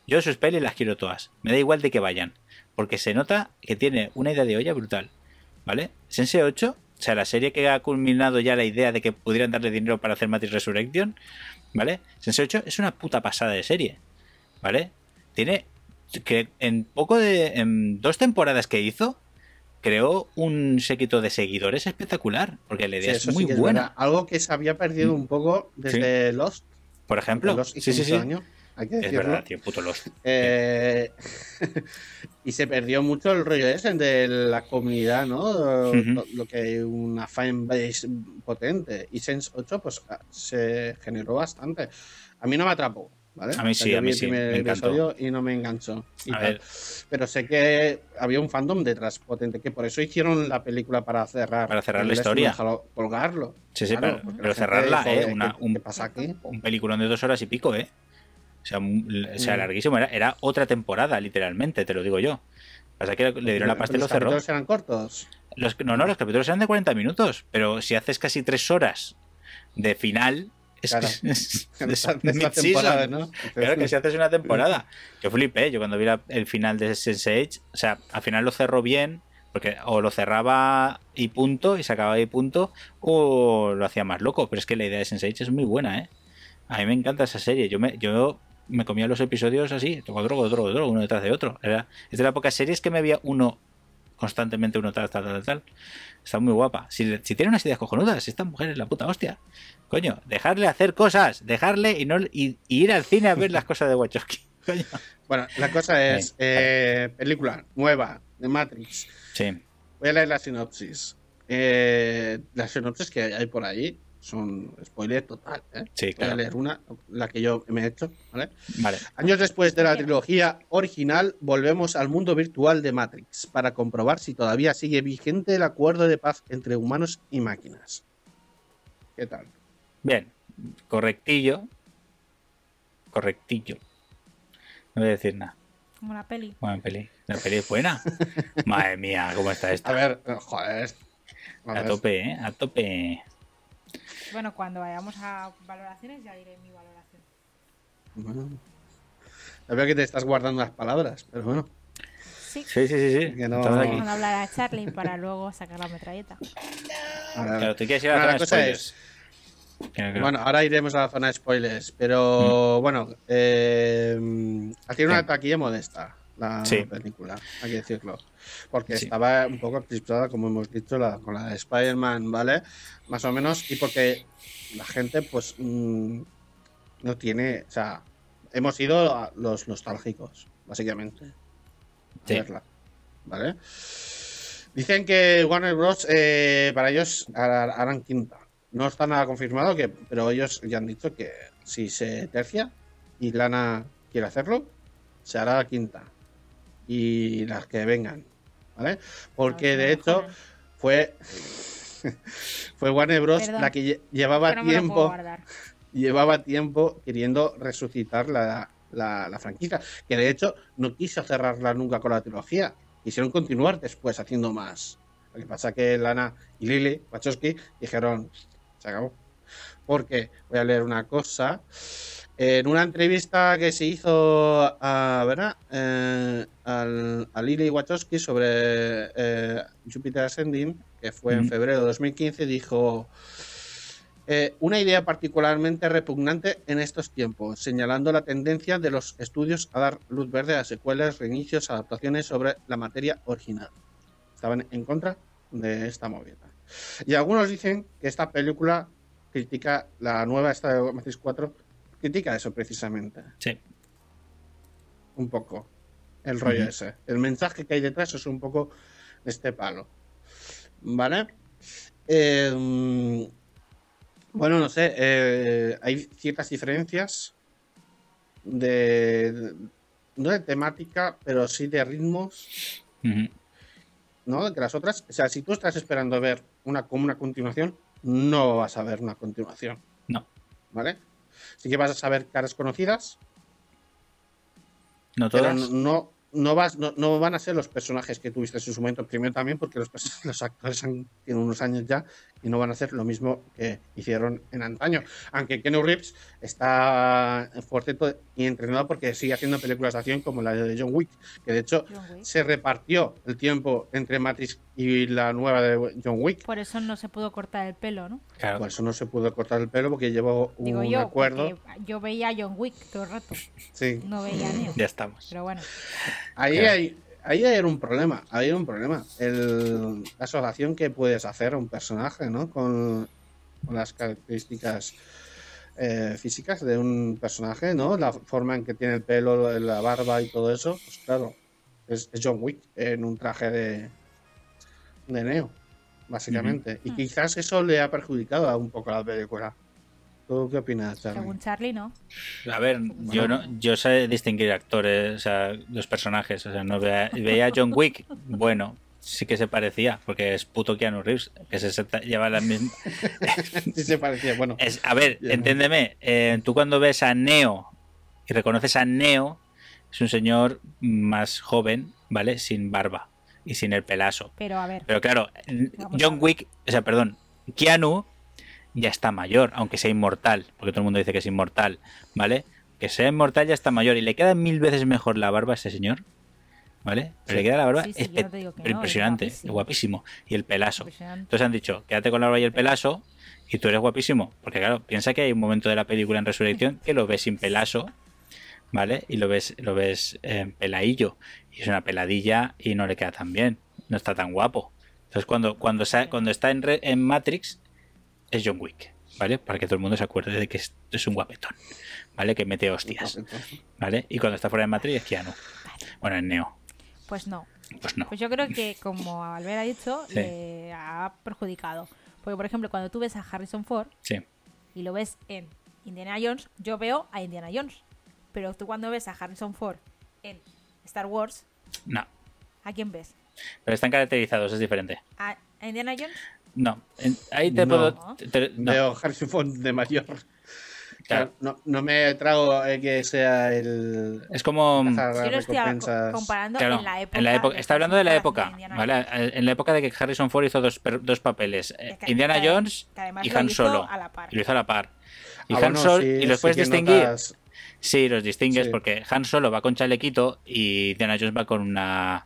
Yo sus pelis las quiero todas. Me da igual de que vayan. Porque se nota que tiene una idea de olla brutal. ¿Vale? Sense 8, o sea, la serie que ha culminado ya la idea de que pudieran darle dinero para hacer Matrix Resurrection. ¿Vale? Sense 8 es una puta pasada de serie. ¿Vale? Tiene que en poco de. En dos temporadas que hizo, creó un séquito de seguidores espectacular, porque la idea Sí, es sí muy es buena. verdad. Algo que se había perdido un poco desde Lost. Por ejemplo, Lost sí, sí, sí. hay que Es verdad, tío, puto Lost. Eh, y se perdió mucho el rollo ese de la comunidad, ¿no? Lo que una fanbase potente. Y Sense 8, pues ah, se generó bastante. A mí no me atrapó, ¿vale? A mí sí, yo a vi mí el sí, primer me encantó. episodio y no me enganchó. y A ver. Pero sé que había un fandom detrás potente, que por eso hicieron la película para cerrar. Para cerrar la historia. dejarlo colgarlo. Sí, sí, Claro, pero, cerrarla, dijo, ¿eh? "¿Qué- Una- ¿Qué un, pasa aquí? un peliculón de dos horas y pico, ¿eh? O sea, un- o sea Mm. larguísimo. Era, era otra temporada, literalmente, te lo digo yo. Pasa que le dieron la pasta y lo Los cerró. capítulos eran cortos. Los, no, no, los capítulos eran de 40 minutos, pero si haces casi tres horas de final, es, Claro. es- es. Claro que si haces una temporada. Yo flipé, yo cuando vi la- el final de Sense8, o sea, al final lo cerró bien, porque o lo cerraba y punto, y se acababa y punto, o lo hacía más loco. Pero es que la idea de Sense8 es muy buena, ¿eh? A mí me encanta esa serie. Yo me, yo me comía los episodios así, otro, otro, otro, uno detrás de otro. Era, es de las pocas series que me veía uno constantemente, uno tal, tal, tal, tal. Está muy guapa. Si, si tiene unas ideas cojonudas, esta mujer es la puta hostia. Coño, dejarle hacer cosas, dejarle y no y, y ir al cine a ver las cosas de Wachowski. Coño. Bueno, la cosa es, eh, película nueva de Matrix. Sí, Voy a leer la sinopsis. Eh, las sinopsis que hay por ahí son spoiler total. ¿eh? sí, Voy a claro. leer una, la que yo me he hecho. ¿vale? Vale. Años después de la trilogía original, volvemos al mundo virtual de Matrix para comprobar si todavía sigue vigente el acuerdo de paz entre humanos y máquinas. ¿Qué tal? Bien, correctillo. Correctillo. No voy a decir nada. Como la peli. Buena peli. La peli es buena. Madre mía, cómo está A esta. ver, eh, joder. a A ver. tope, ¿eh? A tope. Bueno, cuando vayamos a valoraciones ya diré mi valoración. Bueno. Ya veo que te estás guardando las palabras, pero bueno. Sí. Sí, sí, sí, sí. Que no- Estamos aquí. Vamos a hablar a Charlie para luego sacar la metralleta. Claro, tú quieres ir a Bueno, la la zona de cosa claro. Bueno, ahora iremos a la zona de spoilers, pero bueno, eh, ha tenido una Sí. taquilla modesta la Sí. película, hay que decirlo, porque Sí. estaba un poco eclipsada, como hemos dicho, la, con la de Spider-Man, ¿vale? Más o menos, y porque la gente, pues, mm, no tiene, o sea, hemos ido los nostálgicos, básicamente, a Sí. verla, ¿vale? Dicen que Warner Bros. eh, para ellos har- harán quinta. No está nada confirmado, que, pero ellos ya han dicho que si se tercia y Lana quiere hacerlo, se hará la quinta. Y las que vengan, ¿vale? Porque de hecho fue, fue Warner Bros. Perdón. la que lle- llevaba no tiempo llevaba tiempo queriendo resucitar la, la, la franquicia, que de hecho no quiso cerrarla nunca con la trilogía, quisieron continuar después haciendo más. Lo que pasa que Lana y Lily Wachowski dijeron, se acabó. Porque, voy a leer una cosa, en una entrevista que se hizo a, ¿verdad? Eh, al- a Lily Wachowski sobre eh, Jupiter Ascending, que fue en Ujú. febrero de 2015, dijo... Eh, una idea particularmente repugnante en estos tiempos, señalando la tendencia de los estudios a dar luz verde a secuelas, reinicios, adaptaciones sobre la materia original. Estaban en contra de esta movida. Y algunos dicen que esta película critica la nueva esta de Matrix 4, critica eso precisamente, Sí. un poco, el rollo ese. El mensaje que hay detrás es un poco de este palo. ¿Vale? Eh, bueno, no sé, eh, hay ciertas diferencias de, de- no de temática, pero sí de ritmos. ¿no? De las otras. O sea, si tú estás esperando ver una como una continuación, no vas a ver una continuación, No, ¿vale? Sí que vas a saber caras conocidas, no pero todas. no, no, vas, no, no van a ser los personajes que tuviste en su momento. Primero también porque los, los actores han- tienen unos años ya y no van a hacer lo mismo que hicieron en antaño. Aunque Keanu Reeves está fuertito y entrenado porque sigue haciendo películas de acción como la de John Wick, que de hecho John Wick. se repartió el tiempo entre Matrix y la nueva de John Wick. Por eso no se pudo cortar el pelo, ¿no? Claro. Por eso no se pudo cortar el pelo porque llevó Digo un yo, acuerdo. yo veía a John Wick todo el rato. Sí. No veía a Neo. Ya estamos. Pero bueno, Ahí Claro. hay, ahí hay un problema, hay un problema. El, la asociación que puedes hacer a un personaje, ¿no? Con, con las características eh, físicas de un personaje, ¿no? La forma en que tiene el pelo, la barba y todo eso, pues claro, es, es John Wick en un traje de, de Neo, básicamente. Y quizás eso le ha perjudicado a un poco a la película. ¿Tú qué opinas, Charlie? Según Charlie, no. A ver, yo no, yo sé distinguir actores, o sea, los personajes, o sea, no vea- veía a John Wick, bueno, sí que se parecía, porque es puto Keanu Reeves, que se lleva la misma. Sí se parecía, bueno. Es, a ver, entiéndeme, eh, tú cuando ves a Neo y reconoces a Neo, es un señor más joven, ¿vale? Sin barba y sin el pelazo. Pero a ver, Pero claro, Vamos John. Wick, o sea, perdón, Keanu ya está mayor, aunque sea inmortal, porque todo el mundo dice que es inmortal, ¿vale? Que sea inmortal ya está mayor y le queda mil veces mejor la barba a ese señor, ¿vale? Pero le queda la barba Sí, sí, yo espe- no te digo que pero no, es impresionante, guapísimo. guapísimo. Y el pelazo. impresionante. Entonces han dicho, quédate con la barba y el pelazo y tú eres guapísimo. Porque claro, piensa que hay un momento de la película en Resurrección que lo ves sin pelazo, ¿vale? Y lo ves, lo ves eh, peladillo. Y es una peladilla y no le queda tan bien. No está tan guapo. Entonces cuando, cuando, cuando está en, re- en Matrix es John Wick, ¿vale? Para que todo el mundo se acuerde de que es, es un guapetón, ¿vale? Que mete hostias, ¿vale? Y cuando está fuera de Matrix es Keanu. Bueno, en Neo, Pues no. pues no. Pues yo creo que, como Albert ha dicho, Sí. le ha perjudicado. Porque, por ejemplo, cuando tú ves a Harrison Ford Sí. y lo ves en Indiana Jones, yo veo a Indiana Jones. Pero tú cuando ves a Harrison Ford en Star Wars, No. ¿a quién ves? Pero están caracterizados, es diferente. ¿A, a Indiana Jones? No, en- ahí te No. puedo. te- te- no. Veo Harrison Ford de mayor. Claro. No, no me trago eh, que sea el. Es como. cazar Yo lo estoy recompensas. comparando Claro, en la época. en la época, de está hablando de la época, ¿vale? En la época de que Harrison Ford hizo dos, per- dos papeles, eh, Que- Indiana que- Jones que y Han Solo. Y lo hizo a la par. Y Ah, Han bueno, Solo, sí, y los sí puedes distinguir. notas- Sí, los distingues Sí. porque Han Solo va con chalequito y Indiana Jones va con una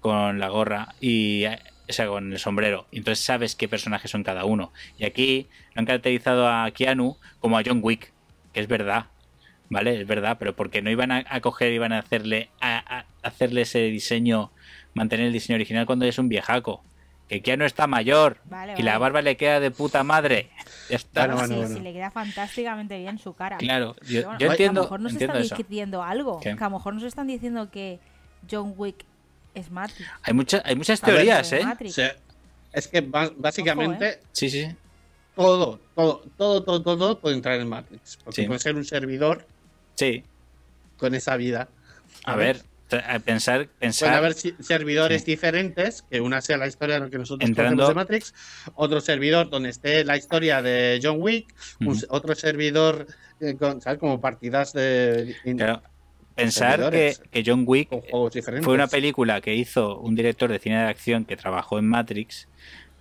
con la gorra y eh, o sea, con el sombrero. Y entonces sabes qué personajes son cada uno. Y aquí lo han caracterizado a Keanu como a John Wick, que es verdad. ¿Vale? Es verdad, pero porque no iban a, a coger, iban a hacerle a, a hacerle ese diseño, mantener el diseño original cuando es un viejaco. Que Keanu está mayor Vale, y la vale. barba le queda de puta madre. Ya está. Bueno, bueno, sí, bueno. sí, le queda fantásticamente bien su cara. Claro, yo, yo a entiendo, lo mejor nos están diciendo algo. ¿Qué? Que a lo mejor nos están diciendo que John Wick es Matrix. Hay, mucha, hay muchas ver, teorías, ¿eh? Matrix. O sea, es que básicamente Sí, sí, sí. todo, todo, todo, todo, todo, puede entrar en Matrix. Porque Sí. puede ser un servidor Sí. con esa vida. A ver, pensar, pensar. Pueden haber servidores diferentes, que una sea la historia de lo que nosotros Entrando- conocemos de Matrix, otro servidor donde esté la historia de John Wick, un- otro servidor eh, con, ¿sabes? como partidas de Claro, pensar que, John Wick fue una película que hizo un director de cine de acción que trabajó en Matrix,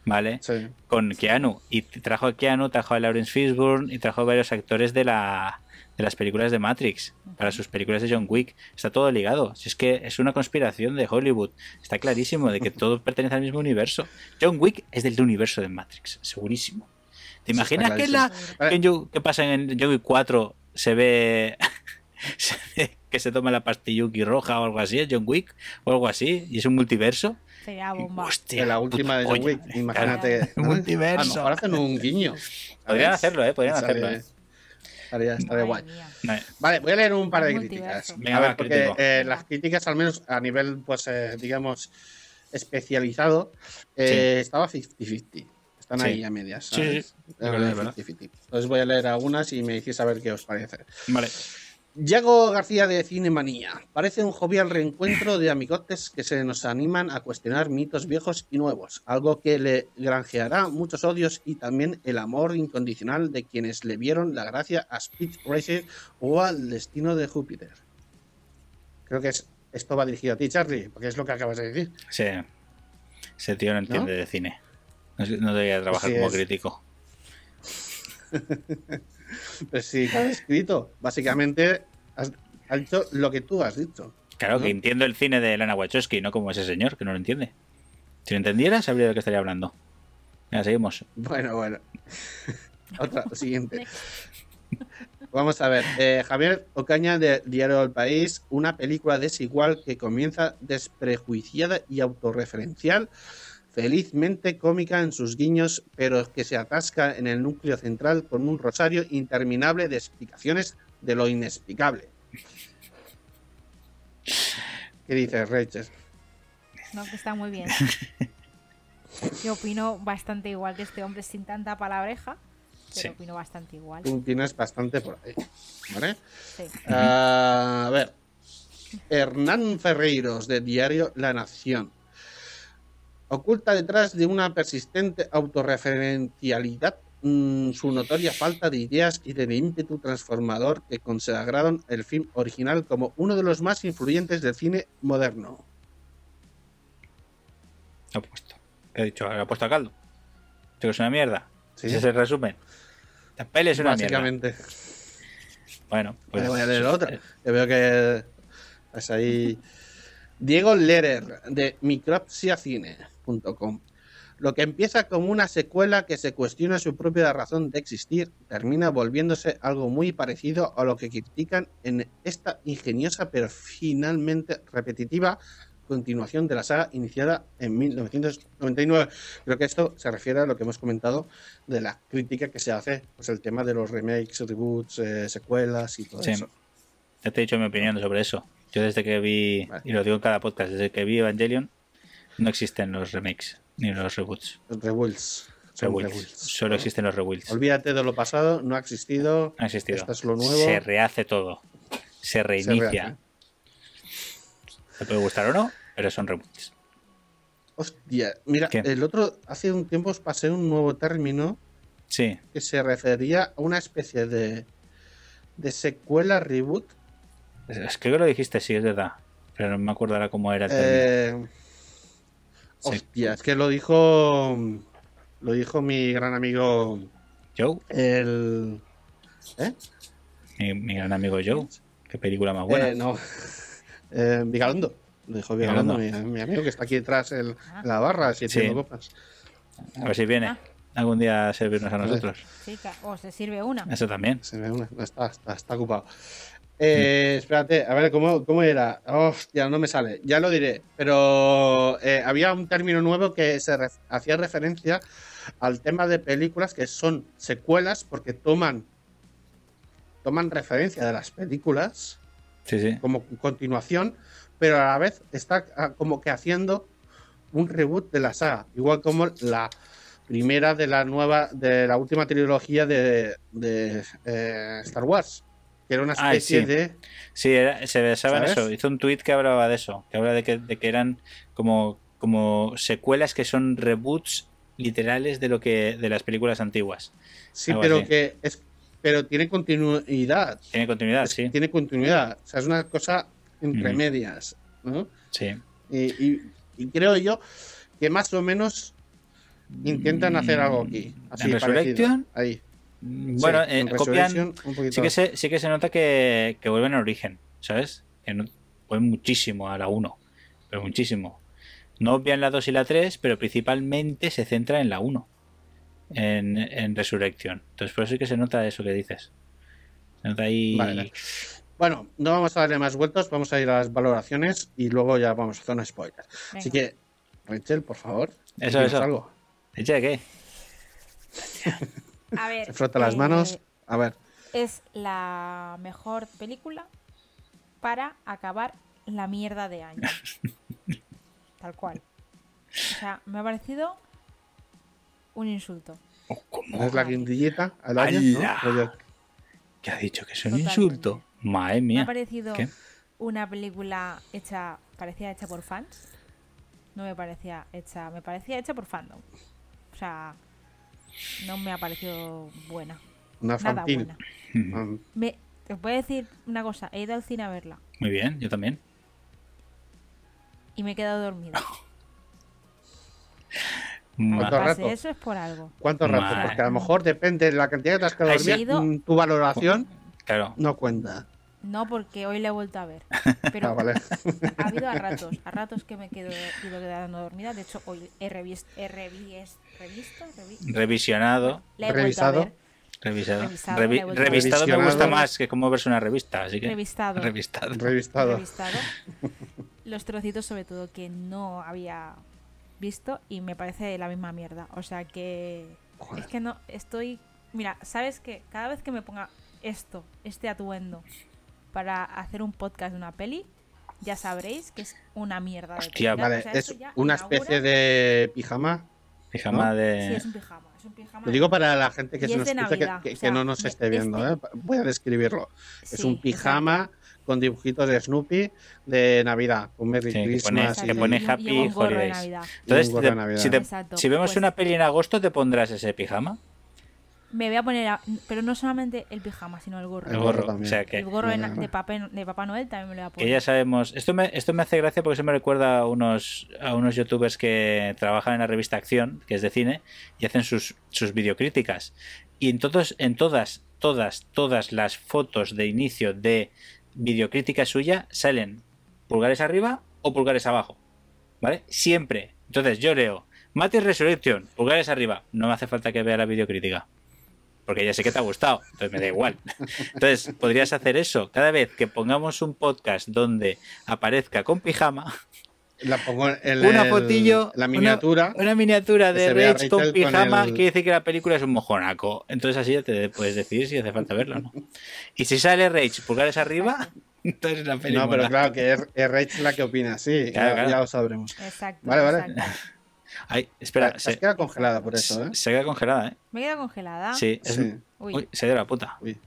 ¿vale? Sí. Con Keanu. Y trajo a Keanu, trajo a Lawrence Fishburne y trajo a varios actores de la de las películas de Matrix para sus películas de John Wick. Está todo ligado. Si es que es una conspiración de Hollywood. Está clarísimo de que todo pertenece al mismo universo. John Wick es del universo de Matrix, segurísimo. ¿Te imaginas está que, la, que en John- que pasa en John Wick 4 se ve, se ve que se toma la pastilluki roja o algo así, es John Wick o algo así, y es un multiverso? Sería bomba. Hostia, la última de John Wick, imagínate. ¿no? multiverso. A lo mejor hacen un guiño. Podrían ¿sabes? hacerlo, ¿eh? Podrían hacerlo, ¿eh? Estaría, estaría guay. mía. Vale, voy a leer un par de críticas. Venga, a ver, porque eh, las críticas, al menos a nivel, pues, eh, digamos, especializado, eh, estaba 50-50. Están Sí. ahí a medias. Sí, ¿sabes? sí. Es verdad, es verdad. 50-50. Entonces voy a leer algunas y me decís a ver qué os parece. Vale. Yago García de Cinemanía. Parece un jovial reencuentro de amigotes que se nos animan a cuestionar mitos viejos y nuevos, algo que le granjeará muchos odios y también el amor incondicional de quienes le vieron la gracia a Speed Racer o al destino de Júpiter. Creo que es, esto va dirigido a ti, Charlie, porque es lo que acabas de decir. Sí. Ese tío no entiende de cine. No, no debería trabajar como es. crítico. Pues sí, que has escrito. Básicamente, has, has dicho lo que tú has dicho. Claro, ¿No? que entiendo el cine de Lana Wachowski, no como ese señor que no lo entiende. Si lo entendiera, sabría de qué estaría hablando. Venga, seguimos. Bueno, bueno. Otra, siguiente. Vamos a ver. eh, Javier Ocaña de Diario del País, una película desigual que comienza desprejuiciada y autorreferencial, felizmente cómica en sus guiños, pero que se atasca en el núcleo central con un rosario interminable de explicaciones de lo inexplicable. ¿Qué dices, Rachel? No, que está muy bien. Yo opino bastante igual que este hombre sin tanta palabreja, pero Sí. opino bastante igual. Tú tienes bastante por ahí. ¿Vale? Sí. Ah, a ver. Hernán Ferreiros, de Diario La Nación. Oculta detrás de una persistente autorreferencialidad mm, su notoria falta de ideas y de ímpetu transformador que consagraron el film original como uno de los más influyentes del cine moderno. He puesto. ¿Qué he dicho? He puesto a caldo. Que es una mierda. Sí. Ese es el resumen. La peli es una mierda. Básicamente. Bueno, pues. voy a leer otra. Que veo que es ahí. Diego Lerer, de Lo que empieza como una secuela que se cuestiona su propia razón de existir, termina volviéndose algo muy parecido a lo que critican en esta ingeniosa pero finalmente repetitiva continuación de la saga iniciada en 1999. Creo que esto se refiere a lo que hemos comentado de la crítica que se hace, pues el tema de los remakes, reboots, eh, secuelas y todo Sí. eso. Ya te he dicho mi opinión sobre eso. Yo desde que vi, Vale. y lo digo en cada podcast, desde que vi Evangelion, no existen los remakes ni los reboots. Rebuilds. Solo existen los rebuilds. No Olvídate de lo pasado, no ha existido. ha existido. Esto es lo nuevo. Se rehace todo. Se reinicia. rehace. Te puede gustar o no, pero son reboots. Hostia, mira, ¿Qué? el otro, hace un tiempo os pasé un nuevo término Sí, que se refería a una especie de, de secuela reboot. es que lo dijiste, sí, es verdad. Pero no me acuerdo ahora cómo era el término. Eh, Sí. hostia, es que lo dijo. Lo dijo mi gran amigo. Joe, El. ¿Eh? mi, mi gran amigo Joe. Qué película más buena. Eh, no. Eh, Vigalondo. Lo dijo Vigalondo, mi, Vigalondo. mi amigo que está aquí detrás en Ah. la barra, sirviendo Sí. copas. A ver si viene Ah. algún día a servirnos a nosotros. Sí, o se sirve una. Eso también. Se ve una, está, está, está ocupado. Eh, espérate, a ver, ¿cómo, ¿cómo era? Hostia, no me sale. Ya lo diré. Pero eh, había un término nuevo que se ref- hacía referencia al tema de películas que son secuelas porque toman, toman referencia de las películas Sí, sí. como continuación, pero a la vez está ah, como que haciendo un reboot de la saga, igual como la primera de la nueva, de la última trilogía de, de, eh, Star Wars, que era una Ay, especie sí. de Sí, era- se basaba en eso. Hizo un tweet que hablaba de eso. Que habla de que, de que eran como, como secuelas que son reboots literales de lo que de las películas antiguas. sí, Algo pero así. que es pero tiene continuidad, Tiene continuidad, Es- sí. tiene continuidad, o sea, es una cosa entre medias, ¿no? Sí. Y, y- y creo yo que más o menos intentan hacer algo aquí. Así, ¿En parecido. Resurrection? Ahí. Bueno, Sí, eh, copian. Resurrection. Sí que, se, sí que se nota que, que vuelven al origen, ¿sabes? Que no, vuelven muchísimo a la 1, pero muchísimo. No obvian la 2 y la 3, pero principalmente se centra en la 1, en, en Resurrección. Entonces, por eso sí que se nota eso que dices. Se nota ahí. Vale, vale. Bueno, no vamos a darle más vueltas, vamos a ir a las valoraciones y luego ya vamos a hacer un spoiler. Así que, Rachel, por favor, Eso, eso. algo. ¿Echa de qué? A ver. Se frota las eh, manos. A ver, Es la mejor película para acabar la mierda de año. Tal cual. O sea, me ha parecido un insulto. ¿Cómo? es la quintillita al año, ¿no? ¡Hala! Rollo- ¿Qué ha dicho? ¿Que es un Totalmente. insulto? Madre Me ha parecido ¿Qué? una película hecha, parecía hecha por fans. No me parecía hecha, me parecía hecha por fandom. O sea, no me ha parecido buena. Una Nada buena. Me, te voy a decir una cosa, he ido al cine a verla Muy bien, yo también. y me he quedado dormida. Ma- ¿Cuánto Pase rato? eso es por algo. ¿Cuánto rato? Porque a lo mejor depende de la cantidad que te has quedado Ay, dormida, sí. He ido- mm, tu valoración Claro. no cuenta. No, porque hoy la he vuelto a ver. Pero Ah, vale. ha habido a ratos, a ratos que me quedo, ido quedando dormida. De hecho, hoy he, revis- he revis- revisto, revi- Revisionado. la he Revisado. vuelto a ver. Revisado. Revisado, Revi- revistado me gusta más que como verse una revista, así que. Revistado. Revistado. Revistado. Revistado. Los trocitos, sobre todo, que no había visto y me parece la misma mierda. O sea que. Joder. Es que no. Estoy. Mira, ¿sabes qué? Cada vez que me ponga esto, este atuendo, para hacer un podcast de una peli, ya sabréis que es una mierda. De Hostia. Vale, O sea, es una inaugura- especie de pijama. Pijama ¿No? de. Sí, es un pijama. Es un pijama. Lo digo para la gente que Y se es nos escucha que, Navidad, que- o que sea, no nos esté viendo. este- ¿eh? Voy a describirlo. es un pijama con dibujitos de Snoopy de Navidad, con Merry Sí, que Christmas. que y- pone Y un- y Happy un de Holidays. Entonces, Y un si, te- Exacto, si vemos pues- una peli en agosto, ¿te pondrás ese pijama? Me voy a poner. a- pero no solamente el pijama, sino el gorro. El gorro. también. O sea que, El gorro de, na- Vale, de, papel- de Papá Noel también me lo voy a que poner. ya sabemos. Esto me, esto me hace gracia porque eso me recuerda a unos, a unos youtubers que trabajan en la revista Acción, que es de cine, y hacen sus, sus videocríticas. Y en, todos, en todas, todas, todas las fotos de inicio de videocrítica suya salen pulgares arriba o pulgares abajo. ¿Vale? Siempre. Entonces yo leo Matrix Resurrection, pulgares arriba. No me hace falta que vea la videocrítica. Porque ya sé que te ha gustado, entonces me da igual. Entonces, podrías hacer eso. Cada vez que pongamos un podcast donde aparezca con pijama, La pongo en una el- fotillo, la una- miniatura. una, miniatura que de Rage con pijama, el- quiere decir que la película es un mojonaco. Entonces así ya te puedes decidir si hace falta verlo o no. Y si sale Rage pulgares arriba, entonces la película. No, pero claro que es, es Rach la que opina, sí, Claro, ya, claro. ya lo sabremos. Exacto. Vale, vale. exacto. Ay, espera, se, has quedado congelada por eso, ¿eh? se queda congelada, ¿eh? Me he quedado congelada. Sí, es- Sí. Uy, Uy, se dio la puta. Uy.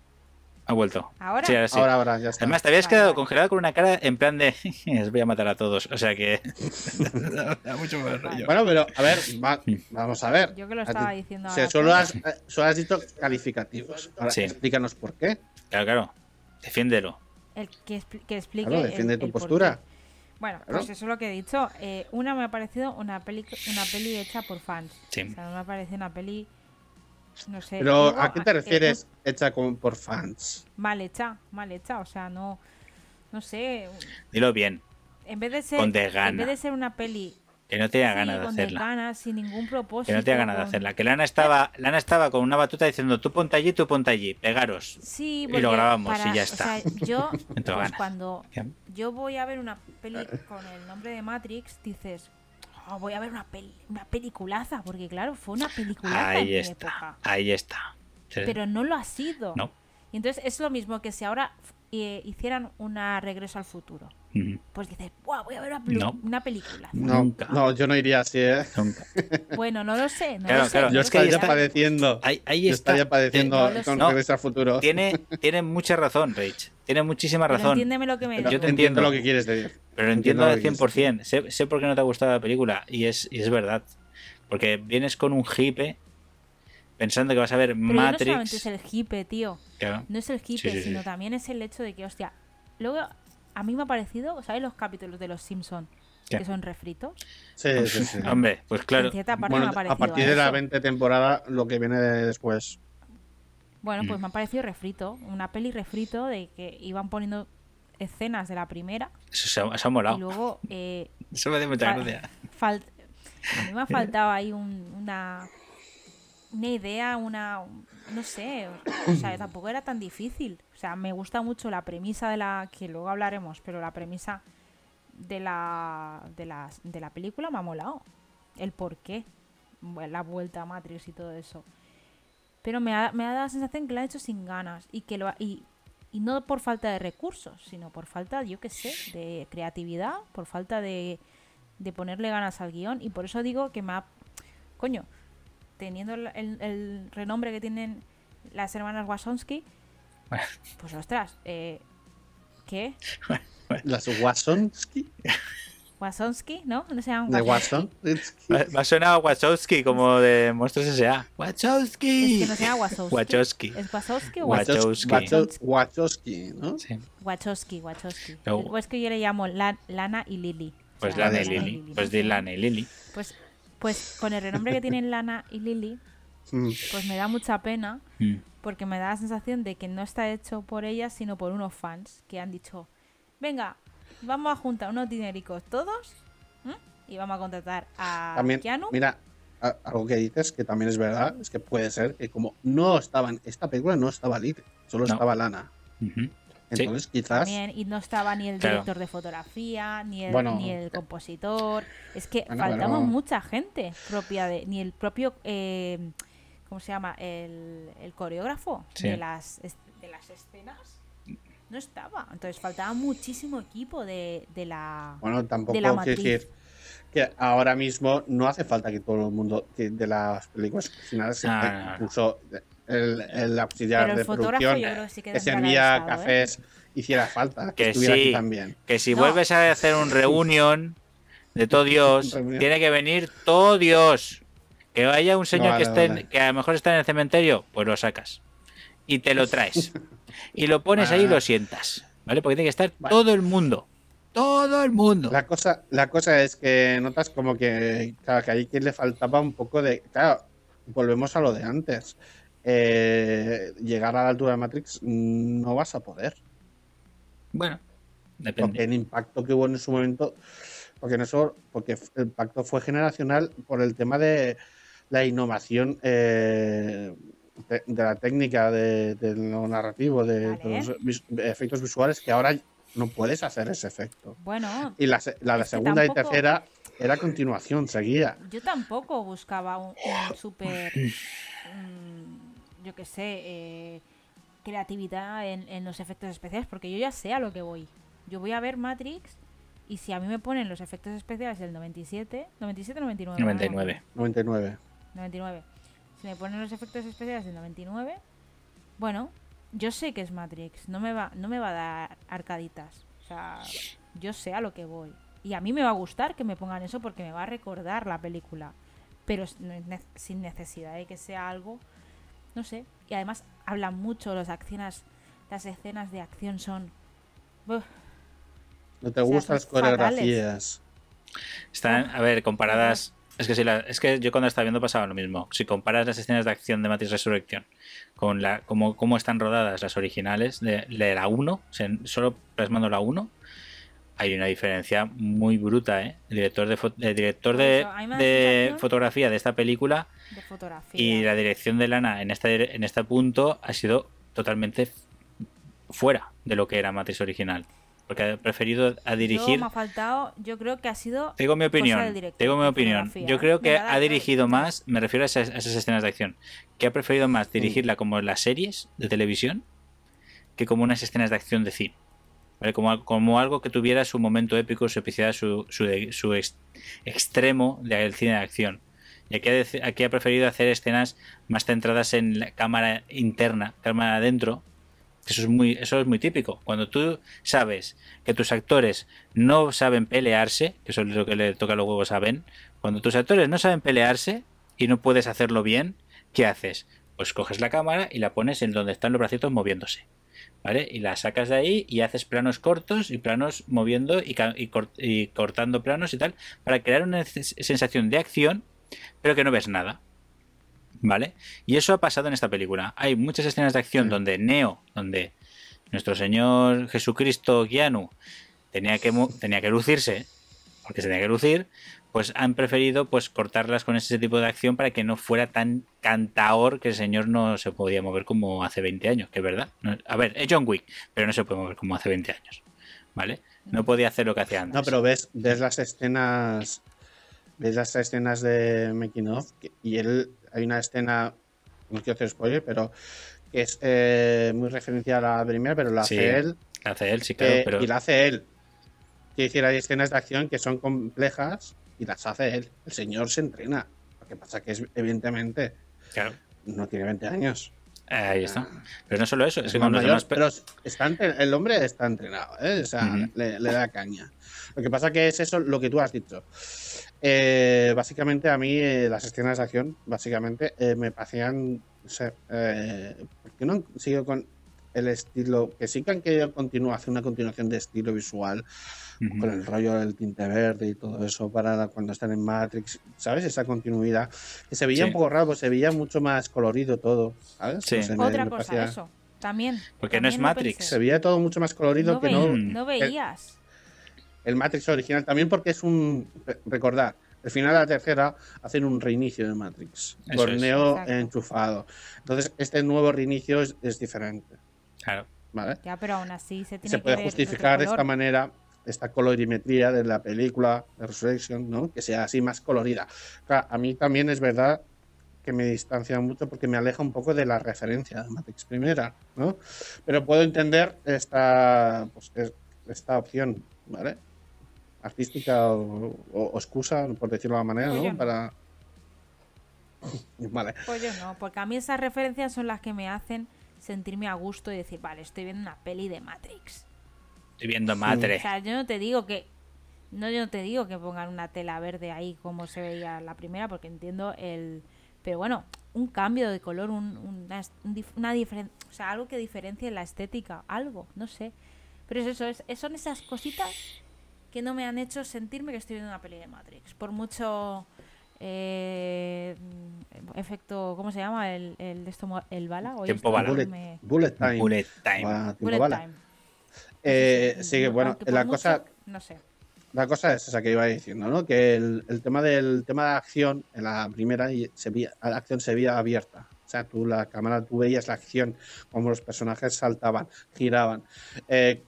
Ha vuelto. ¿Ahora? Sí, ahora sí. Ahora, ahora, ya está. Además, te habías Vale, quedado vale. congelada con una cara en plan de os voy a matar a todos. O sea que. da mucho mal rollo. Bueno, pero a ver, va- vamos a ver. Yo que lo ti- estaba diciendo O sea, ahora, solo has, eh, solo has dicho calificativos. Ahora, Sí. explícanos por qué. Claro, claro. Defiéndelo. el que, expli- que explique. Claro, el- defiende tu el porqué. Bueno, Claro. pues eso es lo que he dicho. Eh, una me ha parecido una peli, una peli hecha por fans. Sí. O sea, no me ha parecido una peli. No sé. Pero, ¿a qué te eh, refieres hecha con, por fans? mal hecha, mal hecha. O sea, no. No sé. Dilo bien. En vez de ser. Con En vez de ser una peli. Que no tenga sí, ganas de hacerla. sin ningún propósito. Que no tenga ganas de hacerla. Que Lana estaba, Lana estaba con una batuta diciendo tú ponte allí, tú ponte allí. Pegaros. Sí, Y lo grabamos y ya o está. sea, yo, pues cuando yo voy a ver una peli con el nombre de Matrix, dices, "Oh, voy a ver una peli, una peliculaza, porque claro, fue una peliculaza en Ahí mi está. época. Ahí está. Pero no lo ha sido. No. Y entonces es lo mismo que si ahora eh, hicieran una regreso al futuro. Pues dices, "Buah, voy a ver una, pelu- No. una película. No, Nunca. no, yo no iría así, ¿eh? Nunca. Bueno, no lo sé, no Claro, lo sé. claro. no Yo estaría está. padeciendo. Ahí, ahí Yo está. estaría padeciendo con. Regreso al futuro. Tiene, tiene mucha razón, Rage. Tiene muchísima Pero razón. entiéndeme lo que me Yo te entiendo entiendo. lo que quieres decir. Pero lo Entiendo entiendo al que quieres 100%. Sé, sé por qué no te ha gustado la película. Y es, y es verdad. Porque vienes con un hipe pensando que vas a ver Pero no Matrix. solamente es el hipe, tío. Claro. No es el hipe, Sí, sí, sí. sino también es el hecho de que, hostia, luego a mí me ha parecido, ¿sabes los capítulos de los Simpson ¿Qué? que son refritos? Sí, sí, sí. Hombre, pues claro. En cierta parte Bueno, me ha parecido a partir de la eso. 20 temporada, lo que viene de después. Bueno, Mm. pues me ha parecido refrito, una peli refrito de que iban poniendo escenas de la primera Eso se ha, se ha y molado. luego eh, Eso me hace mucha gracia. a mí me ha faltado ahí un- una una idea, una no sé, o sea, tampoco era tan difícil. O sea, me gusta mucho la premisa de la que luego hablaremos, pero la premisa de la de la, de la película me ha molado. El por qué, la vuelta a Matrix y todo eso. Pero me ha, me ha dado la sensación que lo han hecho sin ganas y que lo ha- y, y no por falta de recursos, sino por falta, yo qué sé, de creatividad, por falta de, de ponerle ganas al guion. Y por eso digo que me ha. Coño, teniendo el, el- el renombre que tienen las hermanas Wasonsky, Bueno. pues ostras, eh, ¿qué? Las Wasonsky. Wasonsky, ¿no? No se llaman De Wasonsky. Me ha sonado Wachowski como de Monstruos S.A. Wachowski. Es que no se llama Wasowski. Wachowski. ¿Es Wasowski o Wachowski. Wachowski? Wacho- Wachowski, ¿no? Sí. Wachowski, Wachowski. No. O es que yo le llamo La- Lana y Lily. O Pues sea, Lana y. Lily, Pues ¿no? di Lana y Lily. Pues, pues con el renombre que tienen Lana y Lily, Mm. pues me da mucha pena porque me da la sensación de que no está hecho por ellas, sino por unos fans que han dicho, venga, vamos a juntar unos dinericos todos ¿m? y vamos a contratar a También, Keanu. mira, a- algo que dices que también es verdad, es que puede ser que como no estaban, esta película no estaba libre, solo No. estaba Lana. Ujú. Entonces quizás También, y no estaba ni el Claro. director de fotografía, ni el, Bueno, ni el compositor. Es que Bueno, faltaba pero- mucha gente propia de. Ni el propio. eh, ¿Cómo se llama? El, el coreógrafo Sí. de, las, de las escenas. No estaba. Entonces faltaba muchísimo equipo de, de la. Bueno, tampoco de la quiero decir que ahora mismo no hace falta que todo el mundo que de las películas finales se- Ah, no, no. incluso el, el auxiliar Pero el de producción yo creo que sí que que servía ¿eh? cafés hiciera falta que, Que estuviera sí. aquí también. Que si No. vuelves a hacer un reunión de todo Dios, tiene que venir todo Dios. Que vaya un señor Vale, que esté vale. que a lo mejor está en el cementerio, pues lo sacas. Y te lo traes. y lo pones ahí y lo sientas. ¿Vale? Porque tiene que estar Vale. todo el mundo. Todo el mundo. La cosa, la cosa es que notas como que, claro, que ahí que le faltaba un poco de. Claro, volvemos a lo de antes. Eh, llegar a la altura de Matrix mm, no vas a poder. Bueno, Porque depende. el impacto que hubo en su momento. Porque no eso, porque el impacto fue generacional por el tema de la innovación eh, de, de la técnica, de, de lo narrativo, de, Vale. de los vis- de efectos visuales, que ahora no puedes hacer ese efecto. Bueno, Y la, se- la, que segunda y tercera era continuación, seguía. yo tampoco buscaba un, un súper. mm, yo qué sé. eh, creatividad en, en los efectos especiales, porque yo ya sé a lo que voy. Yo voy a ver Matrix. Y si a mí me ponen los efectos especiales del 97, 97 99. 99. 99. 99. Si me ponen los efectos especiales del 99, bueno, yo sé que es Matrix, no me va, no me va a dar arcaditas. O sea, yo sé a lo que voy. Y a mí me va a gustar que me pongan eso porque me va a recordar la película. Pero no sin necesidad de que sea algo, no sé. Y además hablan mucho las acciones, las escenas de acción son... Uf, ¿No te O sea, gustan las fatales. coreografías? Están, a ver, comparadas. Es que, si la- es que yo cuando estaba viendo pasaba lo mismo. Si comparas las escenas de acción de Matrix Resurrection con la cómo, cómo están rodadas las originales de, de la 1, o sea, solo plasmando la 1, hay una diferencia muy bruta. ¿eh? El director de, el director de, fotografía de esta película de fotografía. y la dirección de Lana en este, en este punto ha sido totalmente fuera de lo que era Matrix original. Porque ha preferido a Yo dirigir. me ha faltado, yo creo que ha sido Te digo mi opinión. director Te digo mi opinión. Yo creo que ha dirigido más, me refiero a esas, a esas escenas de acción, que ha preferido más dirigirla como las series de televisión que como unas escenas de acción de cine. ¿Vale? Como, como algo que tuviera su momento épico, su epicidad, su, su, su ex- extremo del cine de acción. Y aquí ha, aquí ha preferido hacer escenas más centradas en la cámara interna, cámara adentro. Eso es muy, eso es muy típico. Cuando tú sabes que tus actores no saben pelearse, que eso es lo que le toca a los huevos a Ben, cuando tus actores no saben pelearse y no puedes hacerlo bien, ¿qué haces? Pues coges la cámara y la pones en donde están los bracitos moviéndose. ¿Vale? Y la sacas de ahí y haces planos cortos y planos moviendo y, cortando planos y tal, para crear una sensación de acción, pero que no ves nada. ¿Vale? Y eso ha pasado en esta película. Hay muchas escenas de acción Sí. donde Neo, donde nuestro Señor Jesucristo Keanu tenía que, tenía que lucirse, porque se tenía que lucir, pues han preferido pues cortarlas con ese tipo de acción para que no fuera tan cantaor que el señor no se podía mover como hace 20 años, que es verdad. No- a ver, es John Wick, pero no se puede mover como hace 20 años. ¿Vale? No podía hacer lo que hacía antes. No, pero ves, ves las escenas. Ves las escenas de Making of. Y él. Hay una escena. No quiero hacer spoiler, pero. Que es eh, muy referencia a la primera, pero la Sí, hace él. La hace él, sí, claro, eh, pero Y la hace él. Quiero decir, hay escenas de acción que son complejas y las hace él. El señor se entrena. Lo que pasa que es, evidentemente, claro, no tiene 20 años. ahí está. Pero no solo eso, es Es que los mayor, demás pero está el hombre está entrenado, ¿eh? o sea, le, le da caña. Lo que pasa que es eso lo que tú has dicho. Eh, básicamente a mí eh, las escenas de acción, básicamente, eh, me parecían, no sé, eh, ¿por qué no han seguido con el estilo, que sí que han querido continuar, hacer una continuación de estilo visual, Ujú. con el rollo del tinte verde y todo eso para cuando están en Matrix, ¿sabes? Esa continuidad. Que se veía Sí. un poco raro, pues se veía mucho más colorido todo, ¿sabes? Sí. No sé, me- Otra me cosa, parecía- eso. También. Porque no es Matrix. pensé. se veía todo mucho más colorido No, que no Mm. no veías. El Matrix original. También porque es un. re- Recordar, El final de la tercera hacen un reinicio de Matrix, Eso con es. Neo Exacto. enchufado. Entonces, este nuevo reinicio es, es diferente, Claro. ¿vale? Ya, pero aún así se tiene Se que puede ver justificar de esta manera esta colorimetría de la película de Resurrection, ¿no? Que sea así más colorida. Claro, a mí también es verdad que me distancia mucho porque me aleja un poco de la referencia de Matrix primera, ¿no? Pero puedo entender esta, pues, es- esta opción, ¿vale? Artística o, o- o excusa, por decirlo de alguna manera, Pues ¿no? no. Para... Vale. Pues yo no, porque a mí esas referencias son las que me hacen sentirme a gusto y decir, vale, estoy viendo una peli de Matrix. Estoy viendo O Matre. sea, yo no te digo que. No, yo no te digo que pongan una tela verde ahí como se veía la primera, porque entiendo el. Pero bueno, un cambio de color, un, una, un dif- una diferen- O sea, algo que diferencie la estética, algo, no sé. Pero es eso, es, es- son esas cositas que no me han hecho sentirme que estoy viendo una peli de Matrix. Por mucho. eh, efecto, ¿cómo se llama? El, el, esto, el bala. Hoy Tiempo bala. Bullet, me- bullet time. Bullet time. Ah, tiempo bullet bala. time. Eh, sí, que bueno, la mucho- cosa, No sé. La cosa es esa que iba diciendo, ¿no? Que el, el tema del tema de la acción en la primera se la acción se veía abierta. O sea, tú la cámara, tú veías la acción, como los personajes saltaban, giraban. Eh,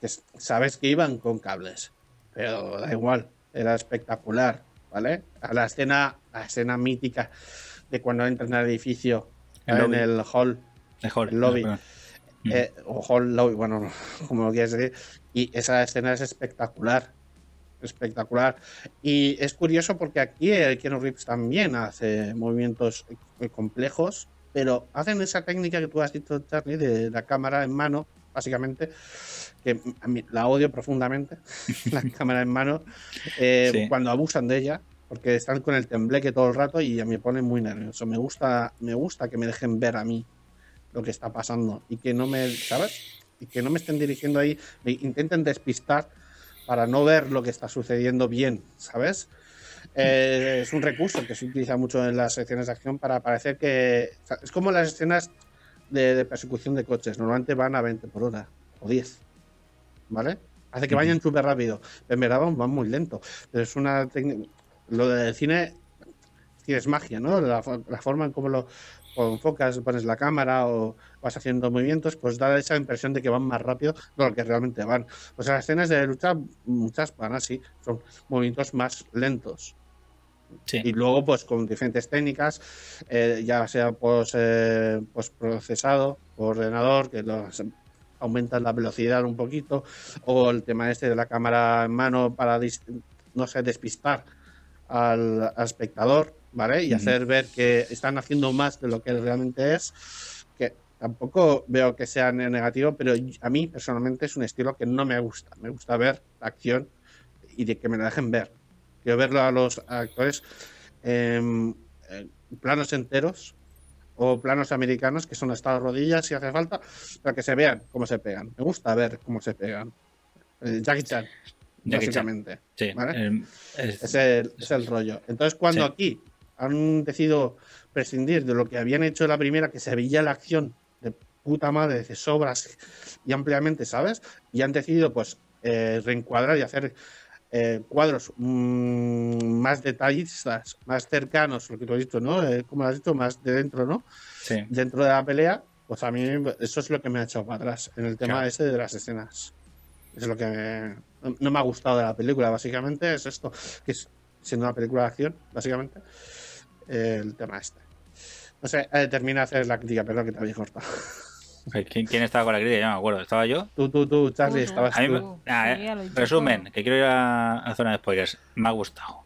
que sabes que iban con cables, pero da igual, era espectacular, ¿vale? A la escena, la escena mítica de cuando entran al edificio El en el hall Mejor. el lobby. Perdón. eh, o Hall Lobby, bueno, como lo quieras decir. Y esa escena es espectacular. Espectacular. Y es curioso porque aquí el Keanu Reeves también hace movimientos complejos, pero hacen esa técnica que tú has dicho, Charlie, de la cámara en mano, básicamente, que a mí la odio profundamente, la cámara en mano, eh, Sí. cuando abusan de ella, porque están con el tembleque todo el rato y me pone muy nervioso. Me gusta, me gusta que me dejen ver a mí lo que está pasando y que no me, ¿sabes? Y que no me estén dirigiendo ahí, me intenten despistar para no ver lo que está sucediendo bien, ¿sabes? Eh, es un recurso que se utiliza mucho en las secciones de acción para parecer que o sea, es como las escenas de, de persecución de coches, normalmente van a 20 por hora o 10, ¿vale? Hace que vayan súper rápido, en verdad van, muy lento, pero es una técnica, lo del cine es magia, ¿no? La, la forma en cómo lo o enfocas, pones la cámara o vas haciendo movimientos, pues da esa impresión de que van más rápido de lo que realmente van. Pues las escenas de lucha, muchas van así, son movimientos más lentos. Sí. Y luego, pues con diferentes técnicas, eh, ya sea pues, eh, pues procesado por ordenador, que los aumentan la velocidad un poquito, o el tema este de la cámara en mano para, no sé, despistar al, al espectador, ¿vale? Y hacer ver que están haciendo más de lo que realmente es, que tampoco veo que sea ne- negativo, pero a mí personalmente es un estilo que no me gusta. Me gusta ver la acción y de que me la dejen ver. Quiero verlo a los actores en, en planos enteros o planos americanos que son hasta las rodillas si hace falta, para que se vean cómo se pegan. Me gusta ver cómo se pegan. Eh, Jackie Chan, Jackie Chan. básicamente. Sí. ¿vale? el- es- Es el, es el rollo. Entonces, cuando Sí. aquí han decidido prescindir de lo que habían hecho en la primera, que se veía la acción de puta madre, de sobras y ampliamente, ¿sabes? Y han decidido, pues, eh, reencuadrar y hacer eh, cuadros mm, más detallistas, más cercanos, lo que tú has dicho, ¿no? Eh, como lo has dicho, más de dentro, ¿no? sí. Dentro de la pelea, pues a mí eso es lo que me ha echado para atrás en el tema Claro. ese de las escenas. Es lo que me- no- no me ha gustado de la película, básicamente es esto, que es siendo una película de acción, básicamente, eh, el tema este. No sé, eh, termina de hacer la crítica, perdón que te había cortado. ¿Quién, quién estaba con la crítica? Yo no me acuerdo. ¿Estaba yo? Tú, tú, tú, Charlie, Tú, estabas A mí me- tú. Sí, eh, ya resumen, todo. que quiero ir a, a zona de spoilers. Me ha gustado.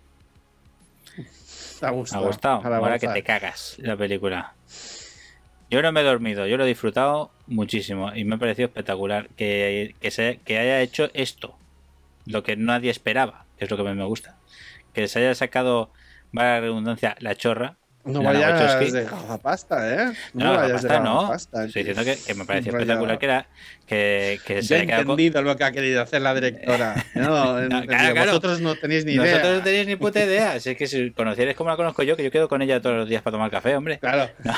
Te ha Me ha gustado. gustado. Ahora que te cagas la película. Yo no me he dormido, yo lo he disfrutado muchísimo y me ha parecido espectacular que, que, se, que haya hecho esto, lo que nadie esperaba, que es lo que me gusta. Que se haya sacado, va la redundancia, la chorra. No Lana vayas Wachowski. de gafapasta, ¿eh? No, la vayas de pasta no. gafapasta, Estoy diciendo que, que me pareció espectacular que era que, que se he haya quedado con- entendido lo que ha querido hacer la directora. No, No, entendido. claro, claro. Vosotros no tenéis ni idea. no tenéis ni puta idea. Si es que si conocierais como la conozco yo, que yo quedo con ella todos los días para tomar café, hombre. Claro.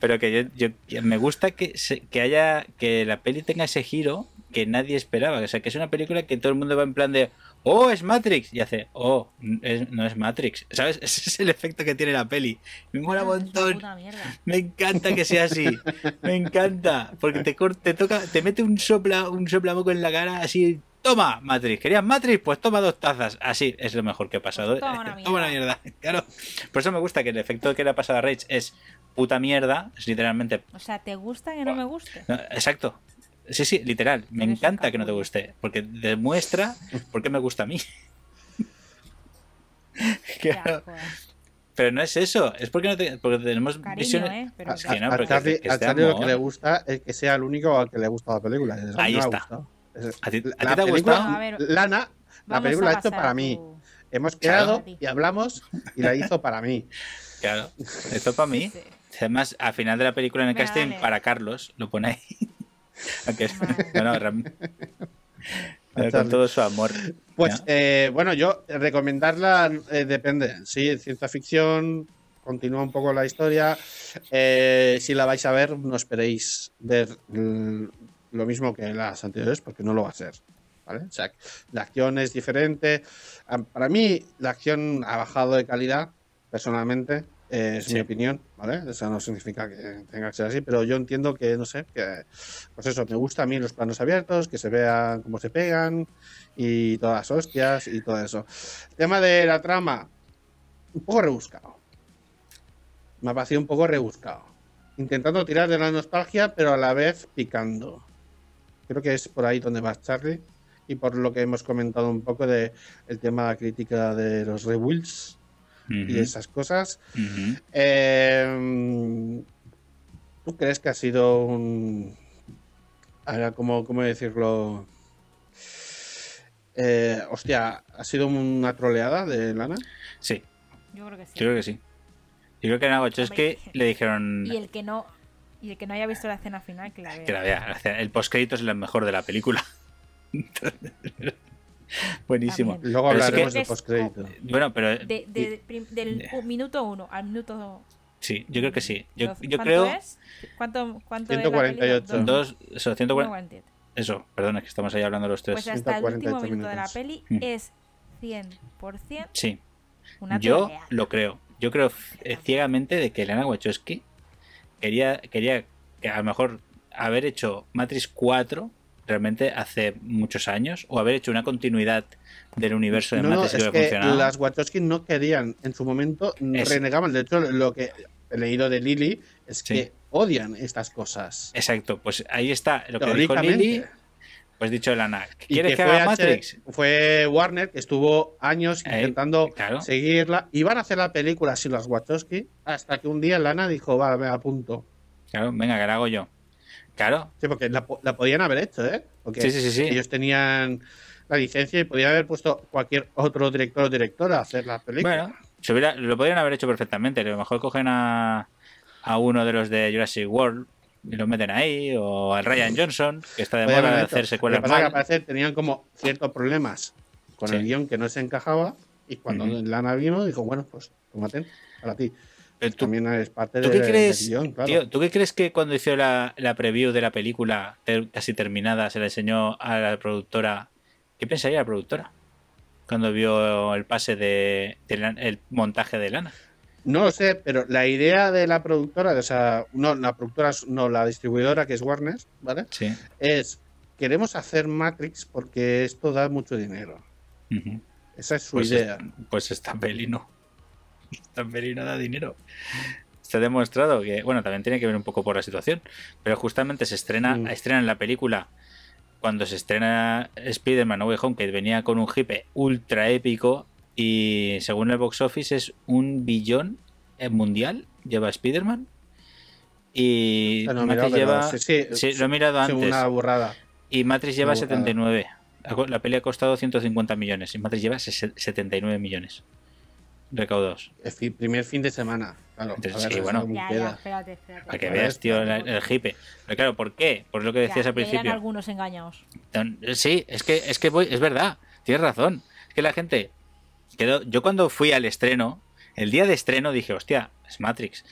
Pero que yo, yo- me gusta que, se- que haya que la peli tenga ese giro que nadie esperaba. O sea, que es una película que todo el mundo va en plan de, oh, es Matrix. Y hace, oh, es- no es Matrix. ¿Sabes? Ese es el efecto que tiene la peli. Me mola un montón. Me encanta que sea así. Me encanta. Porque te, te toca, te mete un sopla, un soplamoco en la cara así. Toma, Matrix. ¿Querías Matrix? Pues toma dos tazas. Así es lo mejor que ha pasado. Toma una Toma una mierda. Claro. Por eso me gusta que el efecto que le ha pasado a Rage es puta mierda. Es literalmente. O sea, ¿te gusta que no me guste? no, exacto. Sí, sí, literal. Me Eres encanta que no te guste. Porque demuestra por qué me gusta a mí. Claro. eh. Pero no es eso. Es porque, no te- porque tenemos Cariño, visiones. ¿eh? Pero A, que- que no, a- que- le gusta es que sea el único al que le ha gustado la película. Ahí está. ¿A ti- a ti la te ha película, ver, Lana, la película la hecho pasar para mí. Hemos Claro. quedado y hablamos y la hizo para mí. Claro. Esto para mí. Sí. Además, al final de la película en el casting, dale. para Carlos, lo pone ahí. Aunque es- Vale. no, no, Ram- con todo su amor. Pues eh, bueno, yo recomendarla eh, depende. Sí, ciencia ficción, continúa un poco la historia. Eh, si la vais a ver, no esperéis ver mm, lo mismo que las anteriores, porque no lo va a ser. ¿vale? O sea, la acción es diferente. Para mí, la acción ha bajado de calidad, personalmente. eh, es Sí. mi opinión, ¿vale? Eso no significa que tenga que ser así, pero yo entiendo que, no sé, que, pues eso, me gusta a mí los planos abiertos, que se vean cómo se pegan, y todas las hostias y todo eso. El tema de la trama, un poco rebuscado. Me ha parecido un poco rebuscado. Intentando tirar de la nostalgia, pero a la vez picando. Creo que es por ahí donde va Charlie. Y por lo que hemos comentado un poco de el tema de la crítica de los rebuilds y Ujú, esas cosas. Eh, ¿Tú crees que ha sido un. ahora, ¿Cómo, cómo decirlo? Eh, hostia, ¿ha sido una troleada de Lana? Sí, Yo creo que sí. yo creo que sí. Yo creo que en Wachowski Hombre. le dijeron Y el que no y el que no haya visto la escena final, que la vea. que la vea. El postcrédito es lo mejor de la película. Buenísimo. También. Luego Pero sí hablaremos que- de postcrédito. Bueno, pero De- de- prim- del de- u- minuto uno al minuto. sí, yo creo que sí. Yo, yo ¿cuánto creo. es? ¿Cuánto, cuánto es la 148. peli? Dos, eso, 140 148. Eso, perdón, es que estamos ahí hablando los tres. Pues hasta el último 148 minuto de la minutos. peli Mm. es 100% Sí, una yo lo creo. Yo creo eh, ciegamente de que Elena Wachowski quería, quería que a lo mejor haber hecho Matrix 4 realmente hace muchos años o haber hecho una continuidad del universo de No, no, Matrix es que las Wachowski no querían, en su momento, Es- renegaban. De hecho, lo que he leído de Lily es Sí. que odian estas cosas. Exacto, pues ahí está lo que dijo. Lily, pues dicho Lana, Y ¿quieres que, fue haga H- Matrix? Fue Warner que estuvo años Eh, intentando claro. seguirla. Iban a hacer la película sin las Wachowski hasta que un día Lana dijo, vale, me apunto. Claro, venga, que la hago yo. Claro, Sí, porque la, po- la podían haber hecho, ¿eh? Porque sí, sí, sí, sí. ellos tenían la licencia y podían haber puesto cualquier otro director o directora a hacer la película. Bueno, se hubiera- lo podrían haber hecho perfectamente. A lo mejor cogen a, a uno de los de Jurassic World y lo meten ahí, o al Ryan Johnson, que está de moda de hacer secuelas Lo que pasa es que al mal. parecer tenían como ciertos problemas con Sí. el guion que no se encajaba y cuando. Lana vino dijo, bueno, pues tómate, para ti. Pero tú- También es parte ¿Tú de, crees, del guion, claro. tío, ¿tú qué crees que cuando hizo la, la preview de la película casi terminada se la enseñó a la productora? ¿Qué pensaría la productora cuando vio el pase de, el montaje de Lana? No lo sé, pero la idea de la productora, o sea, no, la productora, no, la distribuidora que es Warner, ¿vale? Sí. Es, queremos hacer Matrix porque esto da mucho dinero. Esa es su Pues, idea. es- pues esta peli no. Esta peli no da dinero. Se ha demostrado que, bueno, también tiene que ver un poco por la situación, pero justamente se estrena, Mm. estrenan la película cuando se estrena Spider-Man No Way Home, que venía con un hipe ultra épico y según el box office es un billón mundial, lleva Spider-Man. Y Ah, no, Matrix lleva... sí, sí, sí, lo he mirado sí, antes. una burrada. Y Matrix lleva Una burrada. 79. Ha co- La peli ha costado 150 millones y Matrix lleva ses- 79 millones recaudados. El primer fin de semana, claro. Entonces, a ver, sí, eso bueno. cómo Ya, ya, queda. espérate, espérate. Para que veas, tío, la- el hipe. Pero claro, ¿por qué? Por lo que decías Ya, al ya eran principio. algunos engañados. Sí, es que, es que voy, es verdad, tienes razón. Es que la gente Yo cuando fui al estreno, el día de estreno dije, hostia, es Matrix.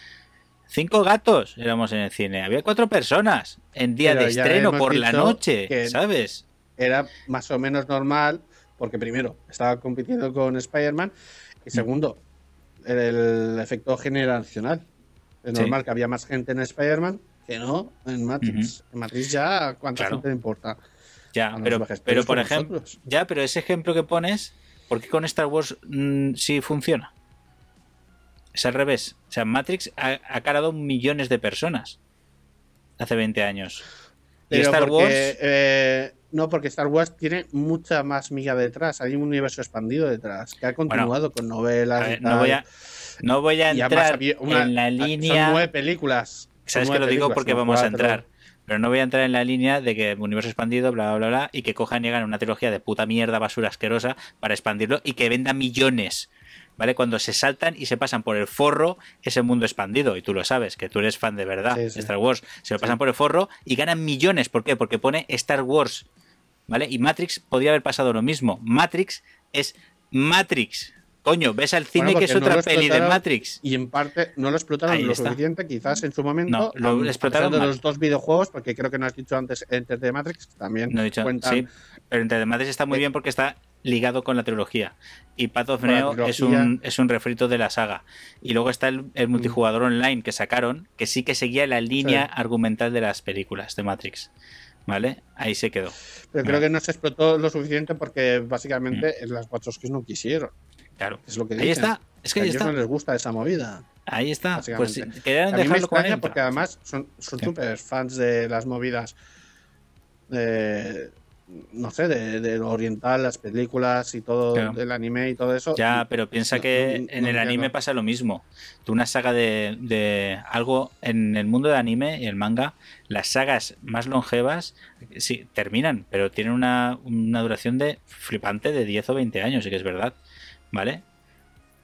Cinco gatos éramos en el cine. Había cuatro personas en día Pero de estreno por la noche, ¿sabes? Era más o menos normal, porque primero, estaba compitiendo con Spider-Man, y segundo, el efecto generacional. Es Sí. normal que había más gente en Spider-Man que no en Matrix. En Matrix ya, ¿cuánta Claro. gente le importa? Ya, pero, por ejemplo, ya, pero ese ejemplo que pones, ¿por qué con Star Wars mm, sí funciona? Es al revés. O sea, Matrix ha, ha calado millones de personas hace 20 años. Y Star porque, Wars, eh, no, porque Star Wars tiene mucha más miga detrás. Hay un universo expandido detrás que ha continuado con novelas. y no voy a, no voy a entrar había una- en la Son línea. nueve películas. Son Sabes que lo digo porque vamos a entrar. Pero no voy a entrar en la línea de que universo expandido, bla, bla, bla, bla, y que cojan y hagan una trilogía de puta mierda, basura asquerosa, para expandirlo y que venda millones. ¿Vale? Cuando se saltan y se pasan por el forro ese mundo expandido, y tú lo sabes, que tú eres fan de verdad Sí, de sí. Star Wars, se lo pasan por el forro y ganan millones. ¿Por qué? Porque pone Star Wars. ¿Vale? Y Matrix podría haber pasado lo mismo. Matrix es Matrix. Coño, ves al cine Bueno, que es no otra peli de Matrix. Y en parte no lo explotaron Ahí lo está. suficiente, quizás en su momento. No, lo explotaron de los dos videojuegos, porque creo que no has dicho antes Enter the Matrix, también No he dicho, cuentan. sí, pero entre The Matrix está muy bien porque está ligado con la trilogía. Y Path of Neo es un, es un refrito de la saga. Y luego está el, el multijugador online que sacaron, que sí que seguía la línea Sí. argumental de las películas de Matrix. ¿Vale? Ahí se quedó. Pero creo que no se explotó lo suficiente porque básicamente Mm. las Wachowskis no quisieron. Claro. Es lo que Ahí dicen. está. Es que a ahí ellos está. no les gusta esa movida. Ahí está. Pues querían A mí me extraña porque además son súper fans de las movidas de, no sé, de, de lo oriental, las películas y todo, Claro. del anime y todo eso. Ya, pero piensa No, que no, en no el anime pasa lo mismo. Tú una saga de, de algo en el mundo del anime y el manga, las sagas más longevas sí terminan, pero tienen una, una duración de flipante de 10 o 20 años, sí que es verdad, ¿vale?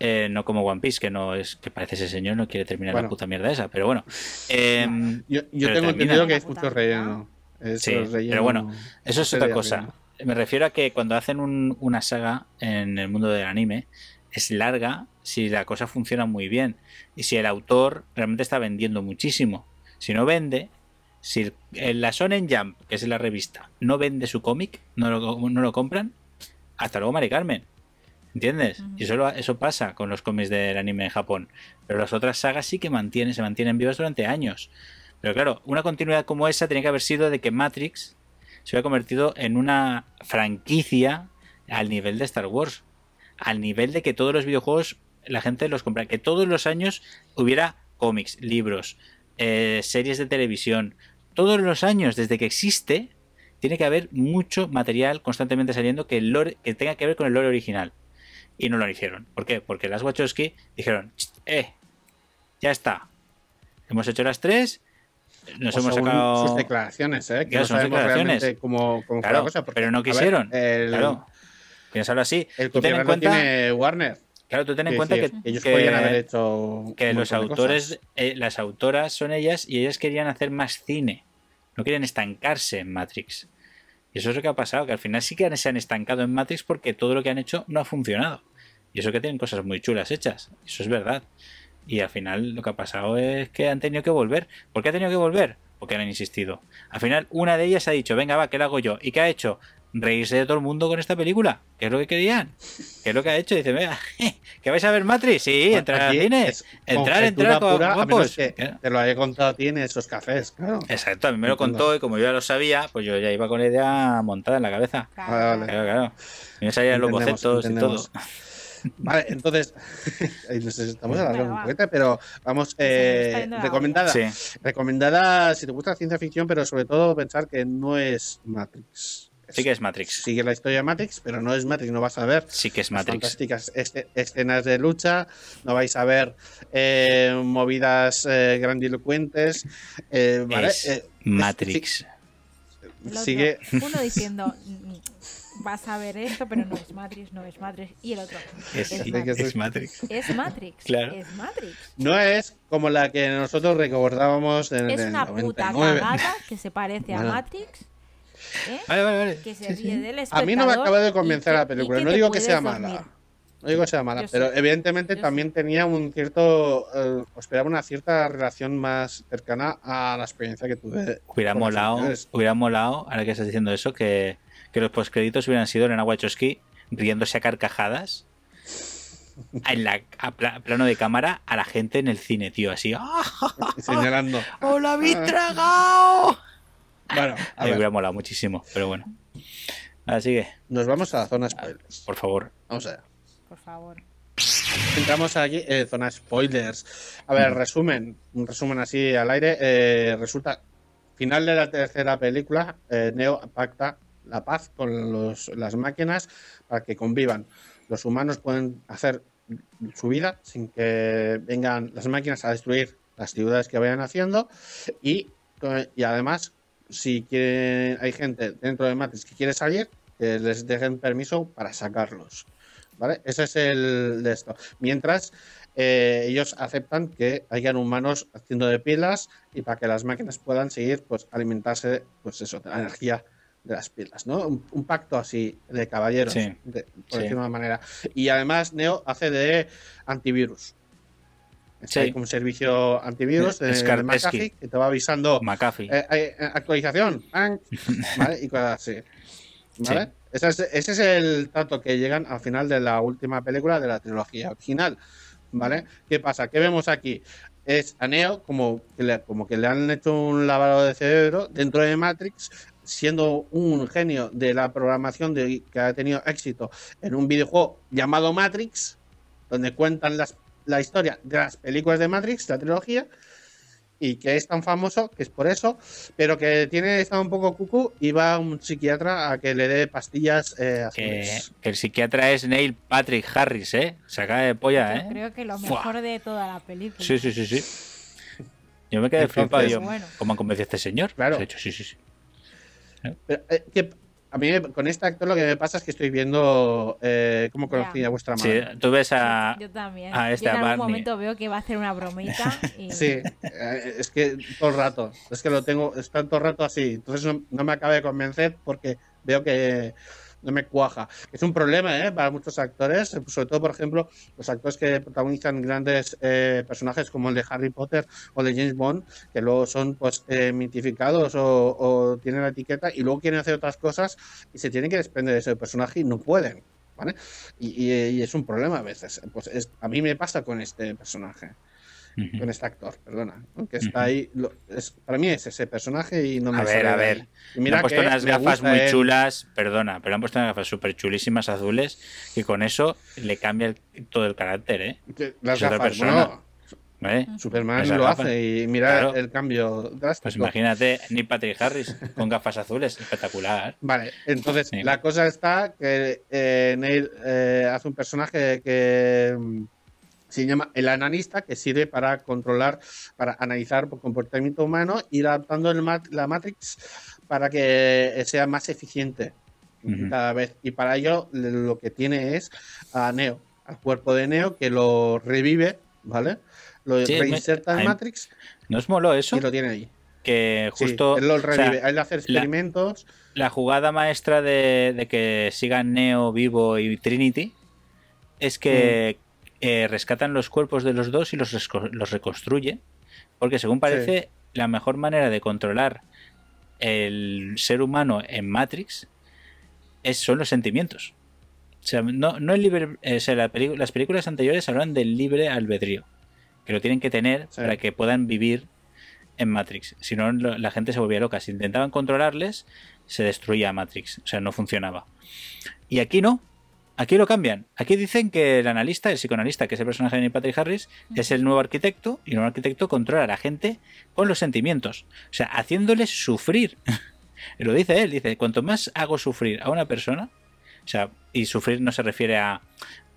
Eh, no como One Piece, que no es que parece ese señor no quiere terminar Bueno. la puta mierda esa, pero bueno. Em, Yo, yo Pero tengo entendido que es mucho relleno. Es Sí, relleno- pero bueno, eso es otra cosa. Me refiero a que cuando hacen un- una saga en el mundo del anime, es larga si la cosa funciona muy bien y si el autor realmente está vendiendo muchísimo. Si no vende, si el- la Shonen Jump, que es la revista, no vende su cómic, no lo, no lo compran, hasta luego Mari Carmen. ¿Entiendes? Ujú. Y eso, lo- eso pasa con los cómics del anime en Japón. Pero las otras sagas sí que mantienen, se mantienen vivas durante años. Pero claro, una continuidad como esa tenía que haber sido de que Matrix se hubiera convertido en una franquicia al nivel de Star Wars. Al nivel de que todos los videojuegos la gente los compra. Que todos los años hubiera cómics, libros, eh, series de televisión. Todos los años, desde que existe, tiene que haber mucho material constantemente saliendo que, el lore- que tenga que ver con el lore original. Y no lo hicieron. ¿Por qué? Porque las Wachowski dijeron, "Cht, eh, ya está. Hemos hecho las tres. Nos hemos sacado... sus declaraciones, ¿eh? Que no son declaraciones. cómo, cómo Claro, la cosa. porque, pero no a ver, quisieron. el, Claro. Piénsalo así. el Tú ten en cuenta, tiene Warner. claro, tú ten en cuenta que, ellos que- podrían haber hecho. que los autores, eh, las autoras son ellas y ellas querían hacer más cine. No quieren estancarse en Matrix. Y eso es lo que ha pasado, que al final sí que se han estancado en Matrix porque todo lo que han hecho no ha funcionado. Y eso que tienen cosas muy chulas hechas. Eso es verdad. Y al final lo que ha pasado es que han tenido que volver. ¿Por qué ha tenido que volver? Porque han insistido. Al final una de ellas ha dicho, venga, va, ¿qué lo hago yo? ¿Y qué ha hecho? Reírse de todo el mundo con esta película. ¿Qué es lo que querían? ¿Qué es lo que ha hecho? Dice, venga, ¿que vais a ver Matrix? Sí, Bueno, entrar al cine. es Entrar, entrar, pura, a menos guapos. que te lo haya contado a ti en esos cafés, claro. Exacto, a mí me lo Entiendo. contó y como yo ya lo sabía, pues yo ya iba con la idea montada en la cabeza. Claro, Vale, vale. Claro, claro. Y me salían los Entendemos, bocetos y todo. Vale, entonces, ahí nos estamos alargando un poquito, pero vamos, eh, recomendada. Sí, Recomendada si te gusta la ciencia ficción, pero sobre todo pensar que no es Matrix. Sí que es Matrix. Sigue la historia de Matrix, pero no es Matrix, no vas a ver Sí que es Matrix. fantásticas escenas de lucha, no vais a ver eh, movidas eh, grandilocuentes. eh, ¿vale? Es Eh, Matrix. Sigue Uno diciendo, "Mm, vas a ver esto, pero no es Matrix, no es Matrix. Y el otro, Es, es es Matrix. Matrix. es Matrix. Claro. Es Matrix. no es como la que nosotros recordábamos en Es el una puta 99. cagada que se parece a. Matrix. ¿Eh? Vale, vale, vale. Que se Sí, ríe sí. del A mí no me acaba de convencer que- la película. No digo que sea mala. No digo que sea mala, Yo pero sí. evidentemente Yo también tenía un cierto. eh, esperaba una cierta relación más cercana a la experiencia que tuve. Hubiera molado, hubiera molado, ahora que estás diciendo eso, que, que los postcréditos hubieran sido Elena Wachowski riéndose a carcajadas en la, a pla- plano de cámara a la gente en el cine, tío, así. ¡Ah, señalando. ¡Os lo habéis tragado! Bueno, a Ahí ver, hubiera molado muchísimo, pero bueno. Así que, nos vamos a la zona spoilers. por favor. Vamos allá. Por favor. Entramos aquí en zona spoilers. A ver, resumen, un resumen así al aire. eh, resulta, final de la tercera película, eh, Neo pacta la paz con los- las máquinas para que convivan. Los humanos pueden hacer su vida sin que vengan las máquinas a destruir las ciudades que vayan haciendo y, y además si quieren, hay gente dentro de Matrix que quiere salir, que les dejen permiso para sacarlos. ¿Vale? Ese es el de esto. Mientras eh, ellos aceptan que hayan humanos haciendo de pilas y para que las máquinas puedan seguir pues alimentarse pues eso, de la energía de las pilas, ¿no? Un, un pacto así de caballeros, Sí, de- por sí. decirlo de una manera. Y además Neo hace de antivirus. Sí. hay como un servicio antivirus de, Es de. McAfee que te va avisando McAfee. eh, eh, actualización. ¿vale? Y cosas así. ¿Vale? Sí. Ese, es, ese es el trato que llegan al final de la última película de la trilogía original. ¿Vale? ¿Qué pasa? ¿Qué vemos aquí? Es a Neo como que, le, como que le han hecho un lavado de cerebro dentro de Matrix, siendo un genio de la programación de, que ha tenido éxito en un videojuego llamado Matrix, donde cuentan las, la historia de las películas de Matrix, la trilogía, y que es tan famoso que es por eso, pero que tiene está un poco cucu y va a un psiquiatra a que le dé pastillas eh, Que, azules. que el psiquiatra es Neil Patrick Harris, ¿eh? Se acaba de polla, Yo ¿eh? creo que lo mejor de toda la película. Sí, sí, sí, sí. Yo me quedé Entonces- flipado. Yo, Bueno. ¿Cómo han convencido a este señor? Claro. De hecho, sí, sí, sí. Pero, eh, que a mí con este actor lo que me pasa es que estoy viendo eh, cómo conocí a vuestra Sí, madre. tú ves a. Yo también. a Yo esta en algún Barney. momento veo que va a hacer una bromita y Sí, eh, es que todo el rato, es que lo tengo, está todo el rato así, entonces no, no me acaba de convencer porque veo que no me cuaja. Es un problema ¿eh? para muchos actores, sobre todo, por ejemplo, los actores que protagonizan grandes eh, personajes como el de Harry Potter o de James Bond, que luego son pues eh, mitificados o, tienen la etiqueta y luego quieren hacer otras cosas y se tienen que desprender de ese personaje y no pueden. ¿Vale? Y, es un problema a veces. Pues es- a mí me pasa con este personaje Con este actor, perdona, ¿no? que está ahí. lo- es- para mí es ese personaje y no me A ver, a ver. mira han puesto que unas gafas muy él. chulas, perdona, pero han puesto unas gafas súper chulísimas azules que con eso le cambia el- todo el carácter, ¿eh? Las Es otra gafas, persona. bueno, ¿Vale? Superman lo gafas. hace y mira Claro. el cambio drástico. Pues imagínate Neil Patrick Harris con gafas azules, espectacular. Vale, entonces Sí. la cosa está que eh, Neil eh, hace un personaje que se llama el ananista, que sirve para controlar, para analizar el comportamiento humano, ir adaptando el mat- la Matrix para que sea más eficiente cada vez. Y para ello lo que tiene es a Neo, al cuerpo de Neo, que lo revive, ¿vale? Lo Sí, reinserta me- en Matrix ¿No os moló eso? y lo tiene ahí. Que Sí, justo él lo o sea, revive, él hace experimentos. la jugada maestra de, de que sigan Neo, Vivo y Trinity es que Mm. Eh, rescatan los cuerpos de los dos y los, reconstruye. Porque según parece, la mejor manera de controlar el ser humano en Matrix es, son los sentimientos. O sea, no, no el libre, eh, o sea, la pelicu- las películas anteriores hablan del libre albedrío, que lo tienen que tener Sí. para que puedan vivir en Matrix. Si no, la gente se volvía loca. Si intentaban controlarles, se destruía Matrix. O sea, no funcionaba. Y aquí no. Aquí lo cambian. Aquí dicen que el analista, el psicoanalista, que es el personaje de Patrick Harris, es el nuevo arquitecto y el nuevo arquitecto controla a la gente con los sentimientos. O sea, haciéndoles sufrir. lo dice él, dice, cuanto más hago sufrir a una persona, o sea, y sufrir no se refiere a,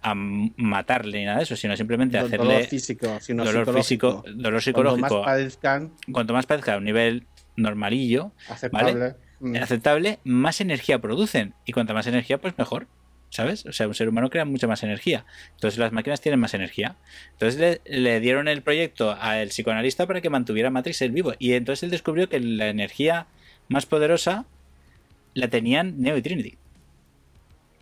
a matarle ni nada de eso, sino simplemente hacerle dolor físico, sino dolor psicológico. físico, dolor Cuanto psicológico. más padezcan, Cuanto más parezca a un nivel normalillo, aceptable. Mm. aceptable, más energía producen. Y cuanta más energía, pues mejor. ¿Sabes? O sea, un ser humano crea mucha más energía. Entonces las máquinas tienen más energía. Entonces le, le dieron el proyecto al psicoanalista para que mantuviera Matrix el vivo. Y entonces él descubrió que la energía más poderosa la tenían Neo y Trinity.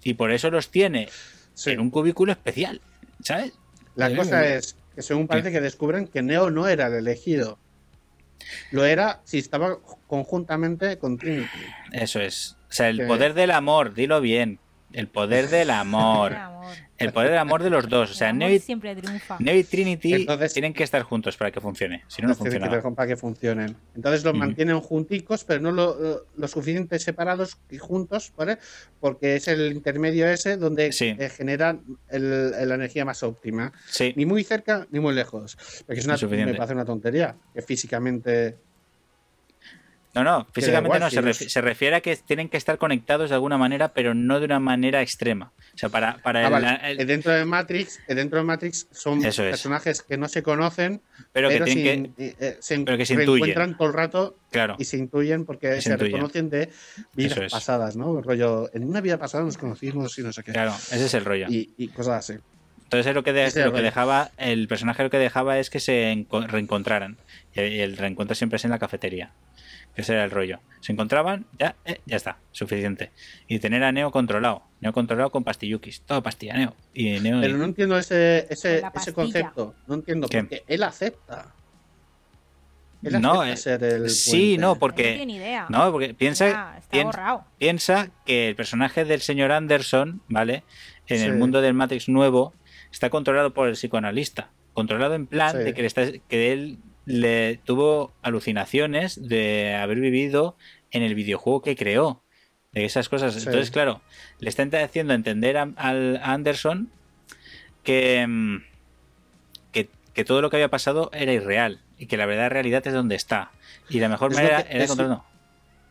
Y por eso los tiene Sí. en un cubículo especial, ¿sabes? La Sí, cosa sí. es que según parece que descubren que Neo no era el elegido. Lo era si estaba conjuntamente con Trinity. Eso es. O sea, el poder del amor, dilo bien. El poder del amor. El poder del amor de los dos. O sea, Neo y, siempre triunfa. Neo y Trinity Entonces- tienen que estar juntos para que funcione. Si no, no que funciona. tener para que funcionen. Entonces los Ujú. mantienen junticos, pero no lo, lo- lo suficiente separados y juntos, ¿vale? Porque es el intermedio ese donde Sí. eh, generan el- la energía más óptima. Sí, Ni muy cerca ni muy lejos. Porque es una, me parece una tontería. Que físicamente. No, no, físicamente no. si Se, refiere a que tienen que estar conectados de alguna manera, pero no de una manera extrema. O sea, para, para Ah, el- vale. el- Eh, Dentro de Matrix, eh, dentro de Matrix son Eso es. personajes que no se conocen, pero que pero, sin- que. eh, se, pero que se reencuentran todo el rato Claro, y se intuyen porque se se, intuyen. reconocen de vidas es. pasadas, ¿no? El rollo, en una vida pasada nos conocimos y no sé qué. claro, ese es el rollo. Y, y cosas así. Entonces es lo que, de- lo que dejaba, el personaje lo que dejaba es que se enco- reencontraran. Y el reencuentro siempre es en la cafetería. Ese era el rollo. Se encontraban, ya, eh, ya está, suficiente. Y tener a Neo controlado. Neo controlado con pastillukis. Todo pastilla, Neo. Y Neo. Pero no entiendo ese, ese, ese concepto. No entiendo, ¿Qué? porque él acepta. Él No, acepta eh, ser el sí, puente. no, No porque. tiene ni idea. No, porque piensa, piensa, borrado. piensa que el personaje del señor Anderson, ¿vale? En el mundo del Matrix nuevo, está controlado por el psicoanalista. Controlado en plan Sí. de que, le está- que él le tuvo alucinaciones de haber vivido en el videojuego que creó. De esas cosas. Sí. Entonces, claro, le está haciendo entender a, Anderson que, mm, que, que todo lo que había pasado era irreal. Y que la verdad realidad es donde está. Y la mejor Es manera que- era.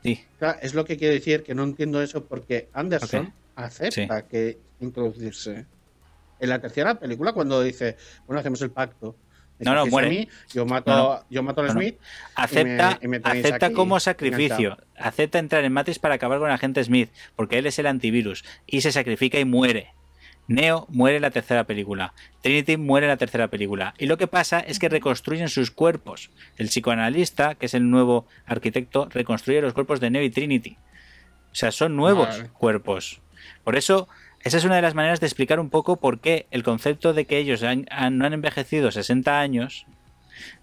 Sí. Claro, Es lo que quiero decir, que no entiendo eso porque Anderson acepta que introducirse. En la tercera película, cuando dice, bueno, hacemos el pacto. No, no, a muere. mí, yo mato, No, yo mato a No. Smith. Acepta, y me tenéis acepta aquí, como sacrificio. Acepta entrar en Matrix para acabar con el agente Smith, porque él es el antivirus. Y se sacrifica y muere. Neo muere en la tercera película. Trinity muere en la tercera película. Y lo que pasa es que reconstruyen sus cuerpos. El psicoanalista, que es el nuevo arquitecto, reconstruye los cuerpos de Neo y Trinity. O sea, son nuevos Vale. cuerpos. Por eso, esa es una de las maneras de explicar un poco por qué el concepto de que ellos han- no han envejecido 60 años,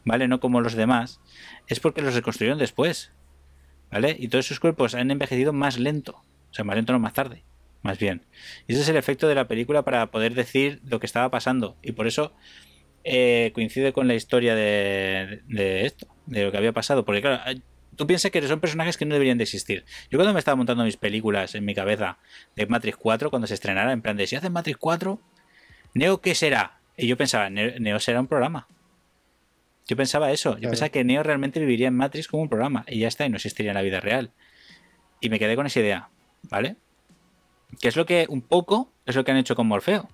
¿vale? No como los demás, es porque los reconstruyeron después, ¿vale? Y todos sus cuerpos han envejecido más lento, o sea, más lento no más tarde, más bien. Y ese es el efecto de la película para poder decir lo que estaba pasando. Y por eso eh, coincide con la historia de, de esto, de lo que había pasado. Porque claro, tú piensas que son personajes que no deberían de existir. Yo cuando me estaba montando mis películas en mi cabeza de Matrix 4, cuando se estrenara, en plan de si hacen Matrix 4, ¿Neo qué será? Y yo pensaba, Neo, será un programa. Yo pensaba eso. Yo Claro. pensaba que Neo realmente viviría en Matrix como un programa. Y ya está, y no existiría en la vida real. Y me quedé con esa idea. ¿Vale? Que es lo que, un poco, es lo que han hecho con Morfeo.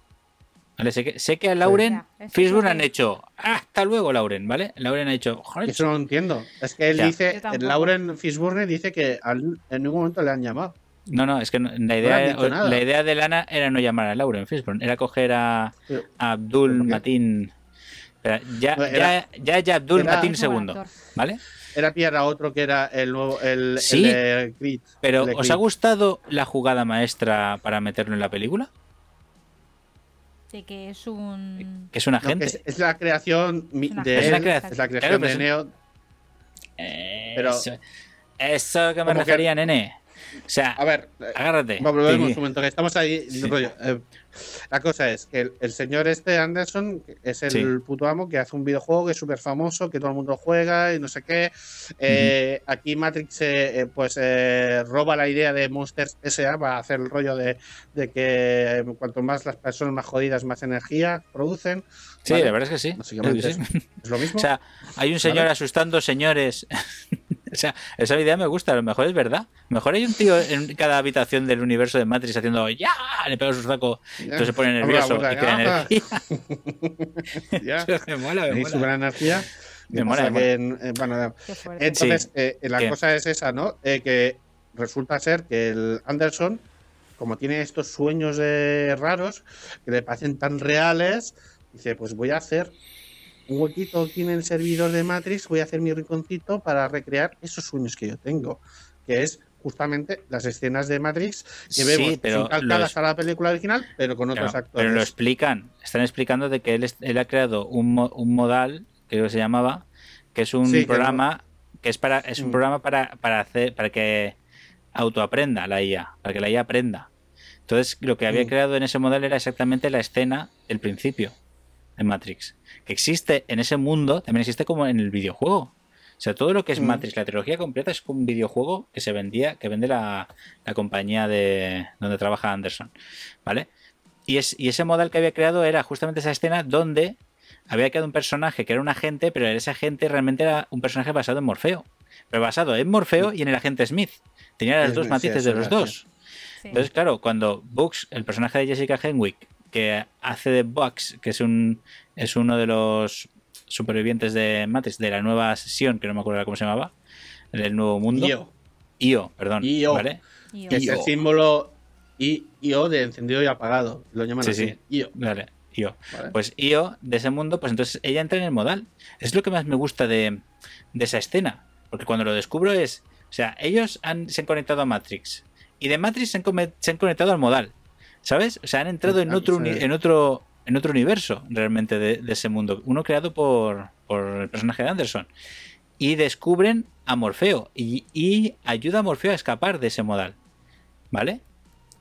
¿Vale? Sé que, sé que a Lauren, lo han hecho, hasta luego Lauren, ¿vale? Lauren ha dicho, joder, Eso no lo entiendo. Es que él Ya. dice. Lauren Fishburne dice que al- en ningún momento le han llamado. No, no, es que no- la idea, nada. la idea de Lana era no llamar a Lauren Fishburne, era coger a, Abdul. Matin. Espera, ya, No, era- ya, ya, ya Abdul era- Matin segundo, actor. ¿vale? Era pillar a otro que era el nuevo, el, Sí, el. Pero, ¿os ha gustado la jugada maestra para meterlo en la película? De que es un. Que es un No, agente. es, es la creación Es de Es la él, creación. es la creación Claro, pero de Neo. pero- Eso, eso que me refería, nene. O sea, A ver, eh, agárrate. Volvemos Sí. un momento, que estamos ahí. Sí. rollo, eh, la cosa es que el, el señor este Anderson es el Sí. puto amo que hace un videojuego que es súper famoso, que todo el mundo juega y no sé qué. Eh, Aquí Matrix eh, pues eh, roba la idea de Monsters S.A. para hacer el rollo de, de que cuanto más las personas más jodidas, más energía producen. Sí, ¿vale? la verdad es que sí. Básicamente Sí, es, es lo mismo. O sea, hay un señor ¿Vale? asustando señores. o sea, esa idea me gusta, a lo mejor es verdad. A lo mejor hay un tío en cada habitación del universo de Matrix haciendo ¡Ya! Le pega su saco, entonces se pone la nervioso y crea energía. Ya. me mola, me mola. súper energía. Me ¿Qué mola, me que en- eh, bueno. Entonces, eh, la ¿Qué? cosa es esa, ¿no? Eh, que resulta ser que el Anderson, como tiene estos sueños eh, raros, que le parecen tan reales, dice, pues voy a hacer un huequito aquí en el servidor de Matrix, voy a hacer mi rinconcito para recrear esos sueños que yo tengo, que es justamente las escenas de Matrix que Sí, vemos pero son calcadas a la película original, pero con otros Claro, actores. pero lo explican. Están explicando de que él, ha creado un, un modal, creo que se llamaba, que es un Sí, que programa que es para es un Mm. programa para, para hacer para que autoaprenda la IA, para que la IA aprenda. Entonces, lo que había Mm. creado en ese modal era exactamente la escena del principio de Matrix. Que existe en ese mundo, también existe como en el videojuego. O sea, todo lo que es Mm. Matrix, la trilogía completa es un videojuego que se vendía, que vende la, la compañía de donde trabaja Anderson. ¿Vale? Y, es, y ese modal que había creado era justamente esa escena donde había creado un personaje que era un agente, pero ese agente realmente era un personaje basado en Morfeo. Pero basado en Morfeo y en el agente Smith. Tenía las Sí, dos matices de los dos. Entonces, claro, cuando Bugs, el personaje de Jessica Henwick, que hace de Bugs, que es un es uno de los supervivientes de Matrix, de la nueva sesión, que no me acuerdo cómo se llamaba, del nuevo mundo. IO, IO, perdón. IO. ¿Vale? Que es el símbolo I- IO de encendido y apagado. Lo llaman Sí, así. sí. IO. Vale, IO. ¿vale? Pues Io, de ese mundo, pues entonces ella entra en el modal. Es lo que más me gusta de, de esa escena. Porque cuando lo descubro es. O sea, ellos han, se han conectado a Matrix. Y de Matrix se han, come- se han conectado al modal. ¿Sabes? O sea, han entrado en Ah, otro, sí. uni- en otro, en otro universo realmente de, de ese mundo. Uno creado por, por el personaje de Anderson. Y descubren a Morfeo. Y, y ayuda a Morfeo a escapar de ese modal. ¿Vale?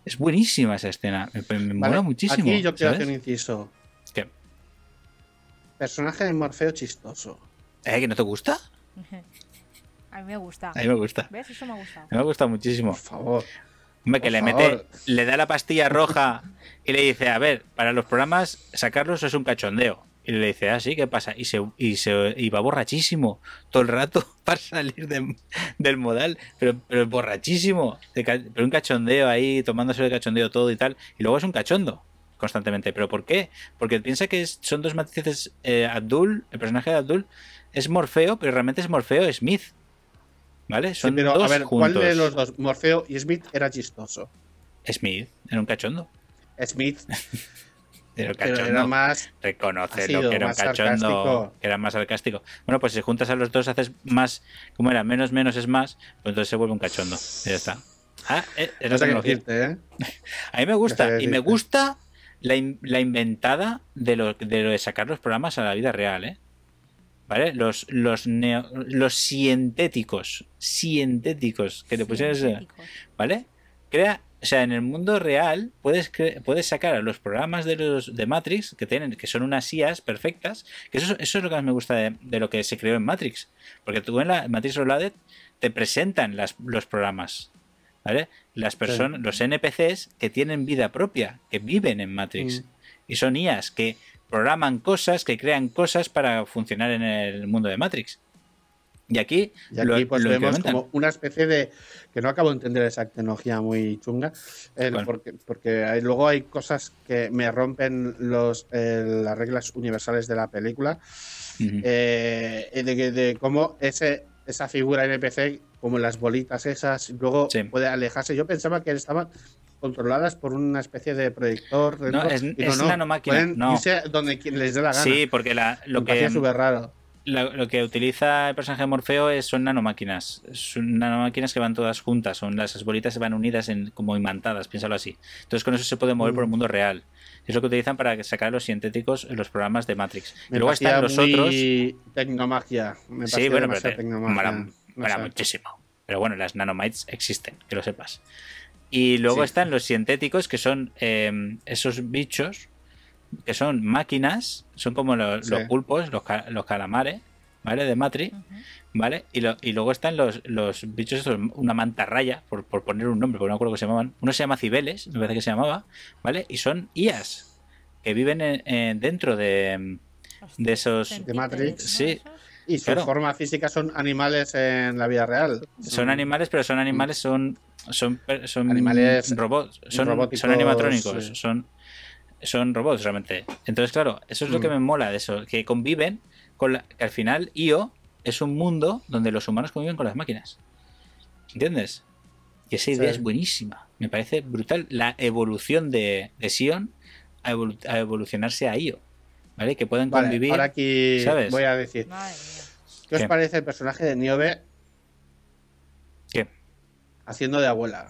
Es buenísima esa escena. Me, me Vale, mola muchísimo. Aquí yo quiero ¿sabes? hacer un inciso. ¿Qué? Personaje de Morfeo chistoso. ¿Eh? ¿Que no te gusta? A mí me gusta. A mí me gusta. ¿Ves? Eso me ha gustado. Me ha gustado muchísimo. Por favor. Hombre, que por le favor. mete, le da la pastilla roja y le dice, a ver, para los programas sacarlos es un cachondeo. Y le dice, ah, sí, ¿qué pasa? Y se, y se y va borrachísimo todo el rato para salir de- del modal, pero, pero borrachísimo. De pero un cachondeo ahí, tomándose el cachondeo todo y tal. Y luego es un cachondo constantemente. ¿Pero por qué? Porque piensa que es- son dos matices. eh, Abdul, el personaje de Abdul, es Morfeo, pero realmente es Morfeo Smith. ¿Vale? Sí, Son pero dos a ver, juntos. ¿cuál de los dos? Morfeo y Smith era chistoso. Smith, era un cachondo. Smith Era un pero cachondo. era más. Reconoce ha lo sido que era un cachondo, sarcástico. que era más sarcástico. Bueno, pues si juntas a los dos haces más, como era, menos menos es más, pues entonces se vuelve un cachondo. Y ya está. Ah, eh, es la No decirte, ¿eh? A mí me gusta, No y me gusta la, in- la inventada de lo, de lo de sacar los programas a la vida real, ¿eh? ¿Vale? Los, los, neo- los cientéticos, cientéticos, que te Sintéticos. ¿vale? Crea, o sea, en el mundo real puedes, puedes sacar a los programas de los de Matrix que tienen, que son unas IAs perfectas, que eso, eso es lo que más me gusta de, de lo que se creó en Matrix. Porque tú en la Matrix Reloaded te presentan las, los programas. ¿Vale? Las personas, los NPCs que tienen vida propia, que viven en Matrix. Mm. Y son IAs que programan cosas, que crean cosas para funcionar en el mundo de Matrix. Y aquí, Y aquí lo- pues lo vemos como una especie de que no acabo de entender esa tecnología muy chunga eh, Bueno. porque, porque hay- luego hay cosas que me rompen los eh, las reglas universales de la película Ujú. eh, de, que- de cómo ese esa figura NPC como las bolitas esas luego Sí. puede alejarse yo pensaba que estaban controladas por una especie de proyector No, dentro, es- y es nanomáquina, pueden no. irse donde les dé la gana Sí, porque la, lo, Me que, súper raro la- lo que utiliza el personaje de Morfeo es, son nanomáquinas. Son nanomáquinas que van todas juntas. Son las bolitas que van unidas en, como imantadas, piénsalo así. Entonces con eso se puede mover Mm. por el mundo real. Es lo que utilizan para sacar los científicos en los programas de Matrix. Me y luego están los muy otros. Tecnomagia. Me Sí, bueno, pero te- tecnomagia. No sé. muchísimo. Pero bueno, las nanomites existen, que lo sepas. Y luego Sí. están los sintéticos, que son eh, esos bichos, que son máquinas, son como los, Sí. los pulpos, los, los calamares, ¿vale? De Matrix. ¿vale? Y, lo- y luego están los, los bichos, estos, una mantarraya, por, por poner un nombre, porque no me acuerdo cómo se llamaban. Uno se llama Cibeles, me parece que se llamaba, ¿vale? Y son IAS, que viven en- en- dentro de, de esos... centípedes, Matrix. Sí. Y su Claro. forma física son animales en la vida real. Son animales, pero son animales, son son, per- son Animales robots, son, son animatrónicos, sí. son son robots realmente. Entonces, claro, eso es lo que Mm. me mola de eso, que conviven con la, que al final IO es un mundo donde los humanos conviven con las máquinas. ¿Entiendes? Y esa idea Sí. es buenísima. Me parece brutal la evolución de, de Sion a, evolu- a evolucionarse a IO. ¿Vale? Que pueden Vale, convivir. ahora aquí ¿sabes? voy a decir. Madre mía. ¿Qué os ¿Qué? parece el personaje de Niobe? Haciendo de abuela.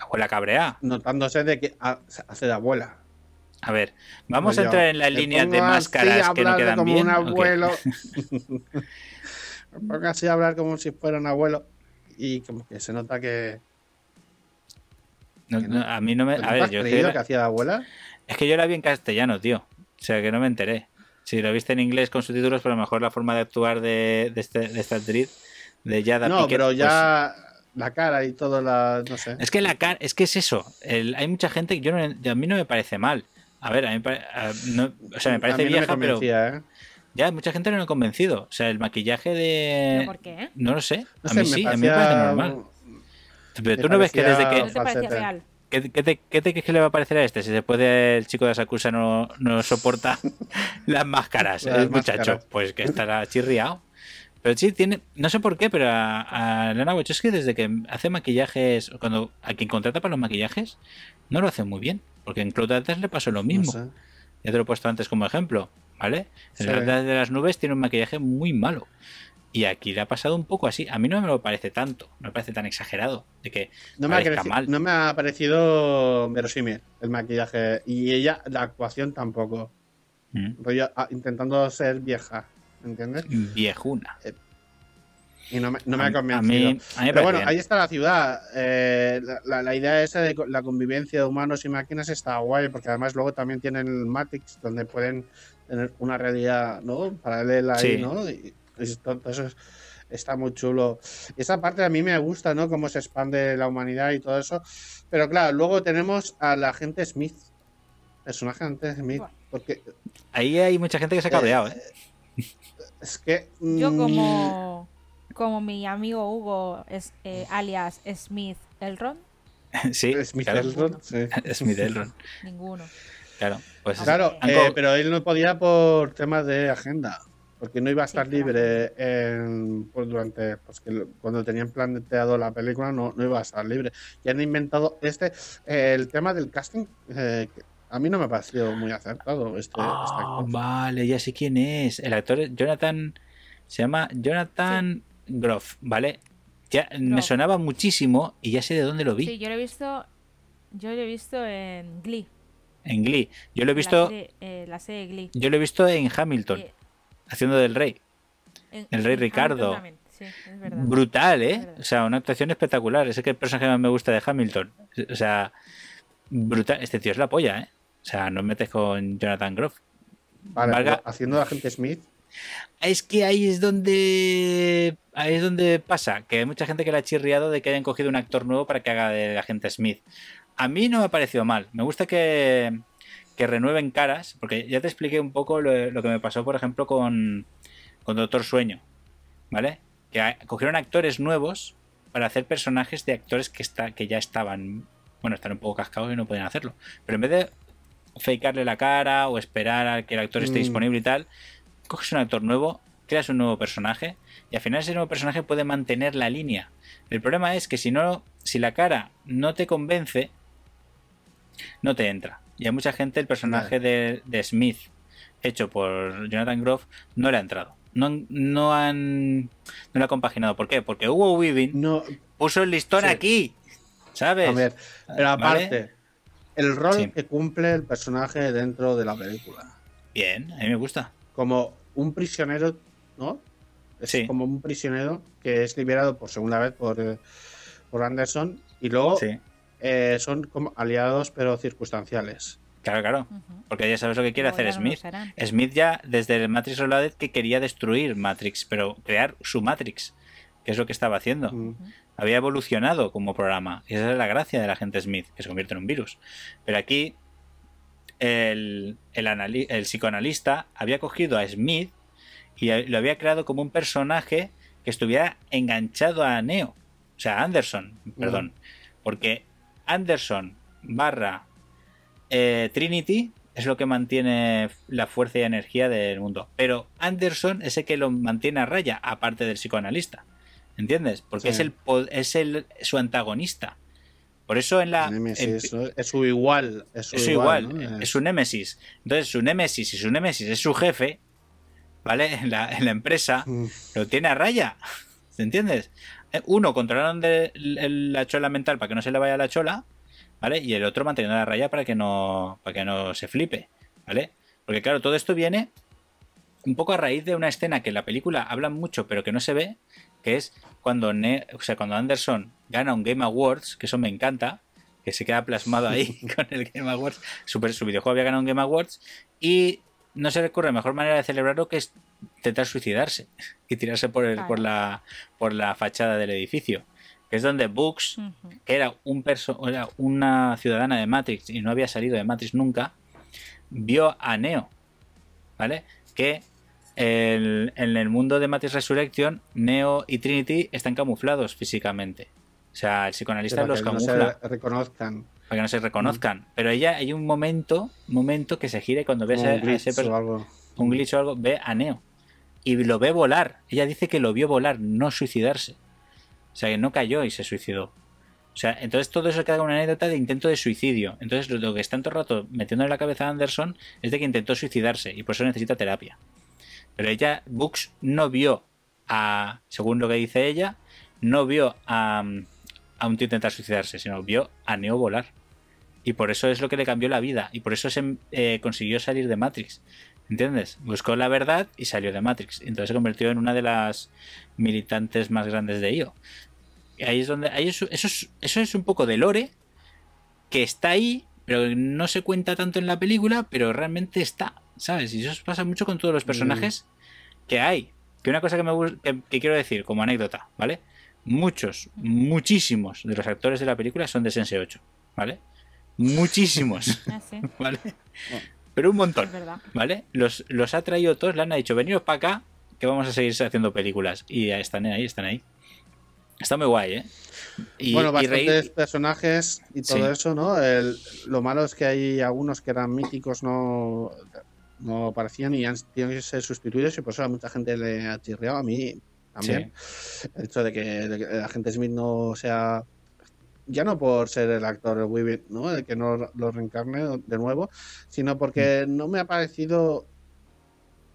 Abuela cabrea. Notándose de que ha- hace de abuela. A ver, vamos Pues a entrar en las me líneas de máscaras que no quedan como bien. un abuelo. me pongo así a hablar como si fuera un abuelo. Y como que se nota que. No, que no. no, a mí no me. ¿No A ver, has yo creído que, que hacía de abuela? es que yo la vi en castellano, tío. O sea, que no me enteré. Si lo viste en inglés con subtítulos, pero a lo mejor la forma de actuar de, de, este, de esta actriz, de Yada No, pero pues, ya la cara y todo la. No sé. Es que la cara, es que es eso. El- hay mucha gente que yo no, a mí no me parece mal. A ver, a mí a- no- o sea, me A parece mí no me vieja, pero ¿eh? ya mucha gente no me ha convencido. O sea, el maquillaje de ¿Pero por qué? no lo sé, No a sé, mí sí, a mí me parece normal. Pero tú no ves que desde parecía- ¿No que te parecía falsete. real? ¿Qué, qué te, qué te crees que le va a parecer a este? Si después el chico de Asakusa no, no soporta las máscaras, Las el muchacho, máscaras. pues que estará chirriado. Pero sí, tiene, no sé por qué, pero a, a Lana Wachowski desde que hace maquillajes, cuando a quien contrata para los maquillajes, no lo hace muy bien. Porque en Cloud Atlas le pasó lo No mismo. sé. Ya te lo he puesto antes como ejemplo, ¿vale? El Sí. De las nubes tiene un maquillaje muy malo. Y aquí le ha pasado un poco así. A mí no me lo parece tanto, no me parece tan exagerado. De que No me, ha mal. no me ha parecido verosímil el maquillaje. Y ella, la actuación tampoco. Mm, Rollo, ah, intentando ser vieja. ¿Entiendes? viejuna. Y no me, no me A- ha a convencido. mí- a Pero bueno, bien. ahí está la ciudad. Eh, la, la- la idea esa de la convivencia de humanos y máquinas está guay, porque además luego también tienen el Matrix, donde pueden tener una realidad ¿no? paralela ahí, Sí. ¿no? Y, todo eso es- está muy chulo. Esa parte a mí me gusta, ¿no? Cómo se expande la humanidad y todo eso. Pero claro, luego tenemos al agente Smith. Personaje agente Smith. Porque Ahí hay mucha gente que se ha cabreado, ¿eh? Es que. Yo mm, como, como mi amigo Hugo es eh, alias Smith Elrond, sí, Smith claro. Elrond, sí. Smith Elrond, ninguno. claro. Pues Claro, eh, pero él no podía por temas de agenda, porque no iba a Sí, estar claro. libre en, pues, durante, pues que cuando tenían planteado la película no, no iba a estar libre. Y han inventado este, eh, el tema del casting, eh, a mí no me ha parecido muy acertado este, este Ah, actor. vale, ya sé quién es. El actor es Jonathan. Se llama Jonathan Groff, ¿vale? Ya me sonaba muchísimo y ya sé de dónde lo vi. Sí, yo lo he visto, yo lo he visto en Glee. En Glee. Yo lo he la visto. serie- eh, la serie Glee. Yo lo he visto en Hamilton, Eh, haciendo del rey. en- El Rey en Ricardo. Sí, es verdad. Brutal, Es ¿eh? verdad. O sea, una actuación espectacular. Ese que el personaje que más me gusta de Hamilton. O sea, brutal. Este tío es la polla, ¿eh? O sea, no metes con Jonathan Groff. Vale, valga- haciendo de agente Smith, Es que ahí es donde ahí es donde pasa, que hay mucha gente que le ha chirriado de que hayan cogido un actor nuevo para que haga de agente Smith. A mí no me ha parecido mal. Me gusta que, que renueven caras, porque ya te expliqué un poco lo, lo que me pasó, por ejemplo, con, con Doctor Sueño, ¿vale? Que a- cogieron actores nuevos para hacer personajes de actores que, está, que ya estaban, bueno, están un poco cascados y no pueden hacerlo. Pero en vez de fakearle la cara o esperar a que el actor esté Mm. disponible y tal, coges un actor nuevo, creas un nuevo personaje y al final ese nuevo personaje puede mantener la línea. El problema es que si no, si la cara no te convence, no te entra. Y a mucha gente el personaje de, de Smith, hecho por Jonathan Groff, no le ha entrado. No, no han no lo ha compaginado. ¿Por qué? Porque Hugo Weaving no, puso el listón Sí. aquí. ¿Sabes? a ver, pero ¿Vale? El rol Sí. que cumple el personaje dentro de la película. Bien, a mí me gusta. como un prisionero, ¿no? Es Sí. como un prisionero que es liberado por segunda vez por, eh, por Anderson y luego Sí, eh, son como aliados pero circunstanciales. claro, claro. Porque ya sabes lo que quiere hacer Smith. Smith ya desde el Matrix Reloaded que quería destruir Matrix, pero crear su Matrix, que es lo que estaba haciendo. Mm. Había evolucionado como programa. Y esa es la gracia de la gente Smith, que se convierte en un virus. Pero aquí el, el, el psicoanalista había cogido a Smith y lo había creado como un personaje que estuviera enganchado a Neo. O sea, a Anderson, perdón. Porque Anderson barra eh, Trinity es lo que mantiene la fuerza y energía del mundo. Pero Anderson es el que lo mantiene a raya, aparte del psicoanalista. ¿Entiendes? Porque Sí. es el es el su antagonista. Por eso en la Némesis, en- ¿no? es su igual. Es su es su igual. igual, ¿no? es su némesis. Entonces su némesis y su némesis es su jefe, ¿vale? En la, en la empresa Mm. lo tiene a raya. ¿Se entiendes? eh, uno controlaron de la chola mental para que no se le vaya la chola, ¿vale? Y el otro manteniendo la raya para que no, para que no se flipe, ¿vale? Porque claro, todo esto viene un poco a raíz de una escena que en la película hablan mucho pero que no se ve, que es cuando, o sea, cuando Anderson gana un Game Awards, que eso me encanta, que se queda plasmado ahí con el Game Awards, super, su videojuego había ganado un Game Awards, y no se recurre mejor manera de celebrarlo que es intentar suicidarse y tirarse por, el, por, la, por la fachada del edificio. Que es donde Books, que era, un era una ciudadana de Matrix y no había salido de Matrix nunca, vio a Neo. ¿Vale? Que en el mundo de Matrix Resurrection, Neo y Trinity están camuflados físicamente. O sea, el psicoanalista los camufla. se reconozcan. Para que no se reconozcan. Mm. Pero ella hay un momento, momento que se gira y cuando ve a ese un glitch o algo, ve a Neo. Y lo ve volar. Ella dice que lo vio volar, no suicidarse. O sea, que no cayó y se suicidó. O sea, entonces todo eso queda como una anécdota de intento de suicidio. Entonces lo que está en todo el rato metiendo en la cabeza a Anderson es de que intentó suicidarse y por eso necesita terapia. Pero ella, Books, no vio a, según lo que dice ella, no vio a, a un tío intentar suicidarse, sino vio a Neo volar. Y por eso es lo que le cambió la vida. Y por eso se eh, consiguió salir de Matrix. ¿Entiendes? Buscó la verdad y salió de Matrix. Entonces se convirtió en una de las militantes más grandes de IO. Y ahí es donde. Ahí eso, es, eso es un poco de lore que está ahí, pero no se cuenta tanto en la película, pero realmente está. ¿Sabes? Y eso pasa mucho con todos los personajes que hay. Que una cosa que, me, que quiero decir como anécdota, ¿vale? Muchos, muchísimos de los actores de la película son de Sense 8, ¿vale? Muchísimos. Ah, ¿Vale? pero un montón, ¿vale? Los, los ha traído todos, le han dicho, veniros para acá, que vamos a seguir haciendo películas. Y están ahí, están ahí. Está muy guay, ¿eh? Y, bueno, bastantes personajes y todo eso, ¿no? lo malo es que hay algunos que eran míticos, no, no aparecían y han tenido que ser sustituidos y por eso a mucha gente le ha chirreado. A mí también. El hecho de que, de que el agente Smith no sea ya no por ser el actor Weaving, ¿no? El que no lo reencarne de nuevo, sino porque mm. no me ha parecido.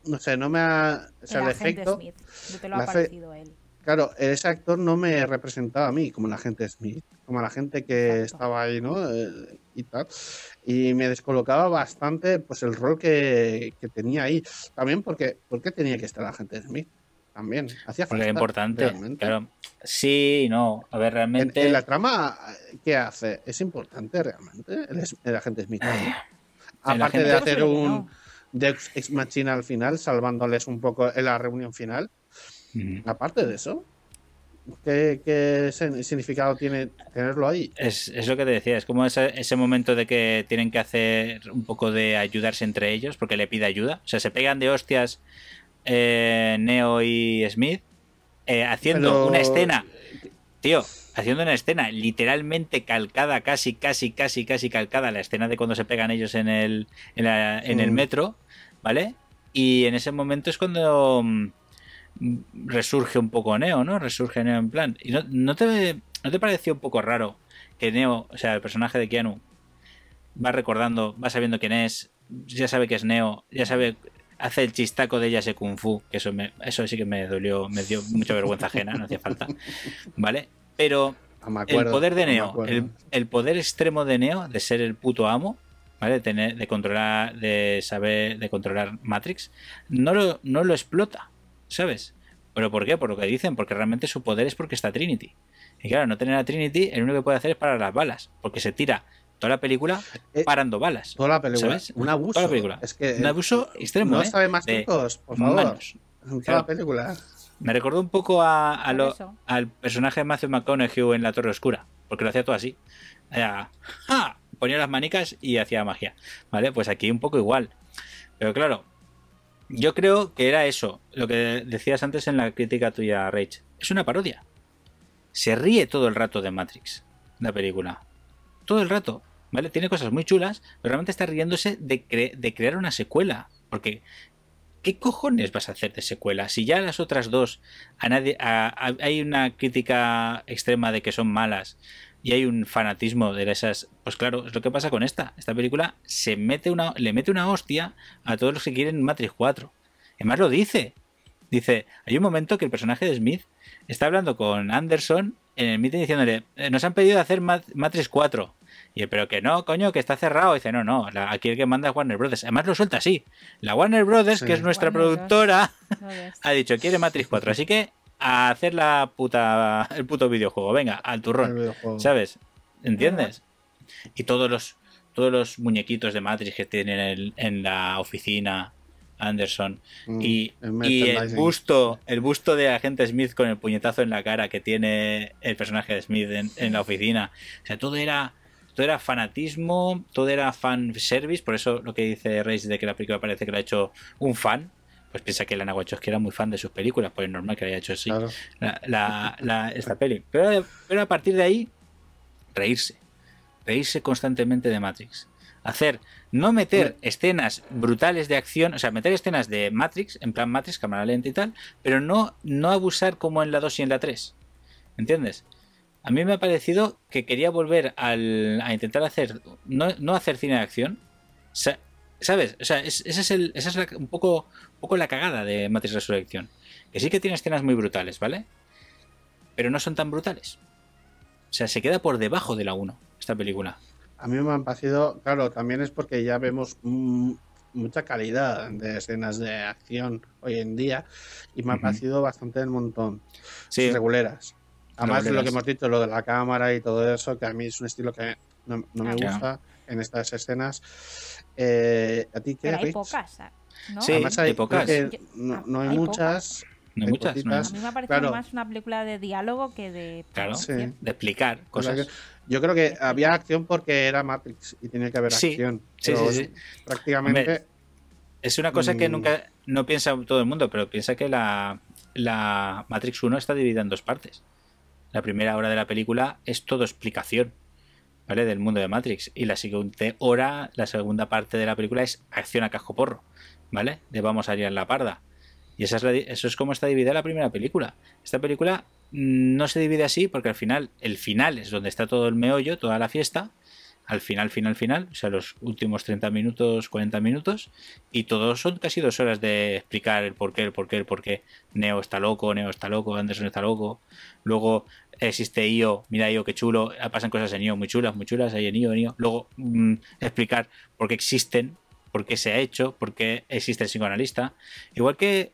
No sé, no me ha. O sea, el, efecto. Smith. te lo ha parecido él. Claro, ese actor no me representaba a mí como la gente Smith, como la gente que estaba ahí, ¿no? Eh, y tal. Y me descolocaba bastante pues el rol que, que tenía ahí. También porque, porque tenía que estar la gente Smith también. Hacía falta. importante. Claro. Sí, no. A ver, realmente. En, la trama, ¿qué hace? ¿Es importante realmente el, agente Smith? Aparte de hacer un Deus Ex Machina al final, salvándoles un poco en la reunión final. Aparte de eso, ¿Qué, significado tiene tenerlo ahí? Es, es, lo que te decía, es como ese, ese, momento de que tienen que hacer un poco de ayudarse entre ellos porque le pide ayuda. O sea, se pegan de hostias eh, Neo y Smith eh, haciendo una escena, tío, haciendo una escena literalmente calcada, casi, casi, casi, casi calcada, la escena de cuando se pegan ellos en el, en, el metro, ¿vale? Y en ese momento es cuando mm, resurge un poco Neo, ¿no? Resurge Neo en plan. ¿Y no, no, te, no te pareció un poco raro que Neo, o sea, el personaje de Keanu, va recordando, va sabiendo quién es, ya sabe que es Neo, ya sabe hace el chistaco de ella ese kung fu, que eso, me, eso sí que me dolió, me dio mucha vergüenza ajena, no hacía falta. ¿Vale? Pero el poder de Neo, el, poder extremo de Neo de ser el puto amo, ¿vale? De, tener, de controlar, de saber, de controlar Matrix, no lo, no lo explota, ¿sabes? ¿Pero por qué? Por lo que dicen, porque realmente su poder es porque está Trinity. Y claro, no tener a Trinity, el único que puede hacer es parar las balas, porque se tira toda la película eh, parando balas. Toda la película. Un abuso. Toda la película. Es que, un abuso extremo. No ¿eh? sabe más chicos, por favor. Toda la película. Me recordó un poco a, al personaje de Matthew McConaughey en La Torre Oscura, porque lo hacía todo así. Ponía las manicas y hacía magia. ¿Vale? Pues aquí un poco igual. Pero claro, yo creo que era eso, lo que decías antes en la crítica tuya, Rage. Es una parodia. Se ríe todo el rato de Matrix, la película. Todo el rato. ¿vale? Tiene cosas muy chulas, pero realmente está riéndose de, crear una secuela. Porque, ¿qué cojones vas a hacer de secuela? Si ya las otras dos, a hay una crítica extrema de que son malas y hay un fanatismo de esas. Pues claro, es lo que pasa con esta. Esta película se mete una, le mete una hostia a todos los que quieren Matrix 4. Además lo dice. Dice, hay un momento que el personaje de Smith está hablando con Anderson en el meeting diciéndole, "Eh, nos han pedido hacer Mat- Matrix 4. Y él, pero que no, coño, que está cerrado. Y dice, no, no, la- aquí el que manda es Warner Brothers. Además lo suelta así. La Warner Brothers, Sí. que es nuestra Warner productora, ha dicho, quiere Matrix 4. Así que a hacer la puta, el puto videojuego. Venga, al turrón. ¿Sabes? ¿Entiendes? Y todos los todos los muñequitos de Matrix que tienen en, en la oficina Anderson Mm, y, el y el busto el busto de agente Smith con el puñetazo en la cara que tiene el personaje de Smith en, en la oficina o sea todo era todo era fanatismo todo era fan service por eso lo que dice Reis de que la película parece que lo ha hecho un fan pues piensa que Lana Wachowski era muy fan de sus películas pues es normal que haya hecho así Claro. la, la- la- esta peli. Pero, pero a partir de ahí, reírse. Reírse constantemente de Matrix. Hacer, no meter escenas brutales de acción, o sea, meter escenas de Matrix, en plan Matrix, cámara lenta y tal, pero no, no abusar como en la 2 y en la 3. ¿Entiendes? A mí me ha parecido que quería volver al, a intentar hacer, no, no hacer cine de acción, ¿sabes? O sea, es- ese es el, esa es la- un, poco, un poco la cagada de Matrix Resurrección. Que sí que tiene escenas muy brutales, ¿vale? Pero no son tan brutales. O sea, se queda por debajo de la 1, esta película. A mí me han parecido, claro, también es porque ya vemos mm, mucha calidad de escenas de acción hoy en día y me ha Ujú. parecido bastante del montón. Sí, Reguleras. Además de lo que hemos dicho, lo de la cámara y todo eso, que a mí es un estilo que no, no me gusta en estas escenas. Eh, ¿A ti qué, Pero hay pocas, ¿no? Sí, Además hay, hay pocas. creo que Yo- no, no hay, hay muchas. no hay hay muchas. ¿no? poquitas. A mí me ha parecido Claro. más una película de diálogo que de Claro. acción. De explicar cosas. yo creo que había acción porque era Matrix y tenía que haber Sí, acción. sí, sí, sí. Prácticamente. Hombre, Es una cosa que Mm. nunca no piensa todo el mundo, pero piensa que la, la Matrix 1 está dividida en dos partes. La primera hora de la película es todo explicación, Del mundo de Matrix. Y la siguiente hora, la segunda parte de la película es acción a casco porro, ¿vale? De vamos a liar la parda. Y esa es eso es como está dividida la primera película. Esta película mm, no se divide así porque al final, el final es donde está todo el meollo, toda la fiesta. Al final, final, final, o sea, los últimos 30 minutos, 40 minutos, y todos son casi dos horas de explicar el por qué, el por qué, el por qué. Neo está loco, Neo está loco, Anderson está loco. Luego existe Io, mira Io, qué chulo. Pasan cosas en Io muy chulas, muy chulas, ahí en Io, en Io. Luego mm, explicar por qué existen, por qué se ha hecho, por qué existe el psicoanalista. Igual que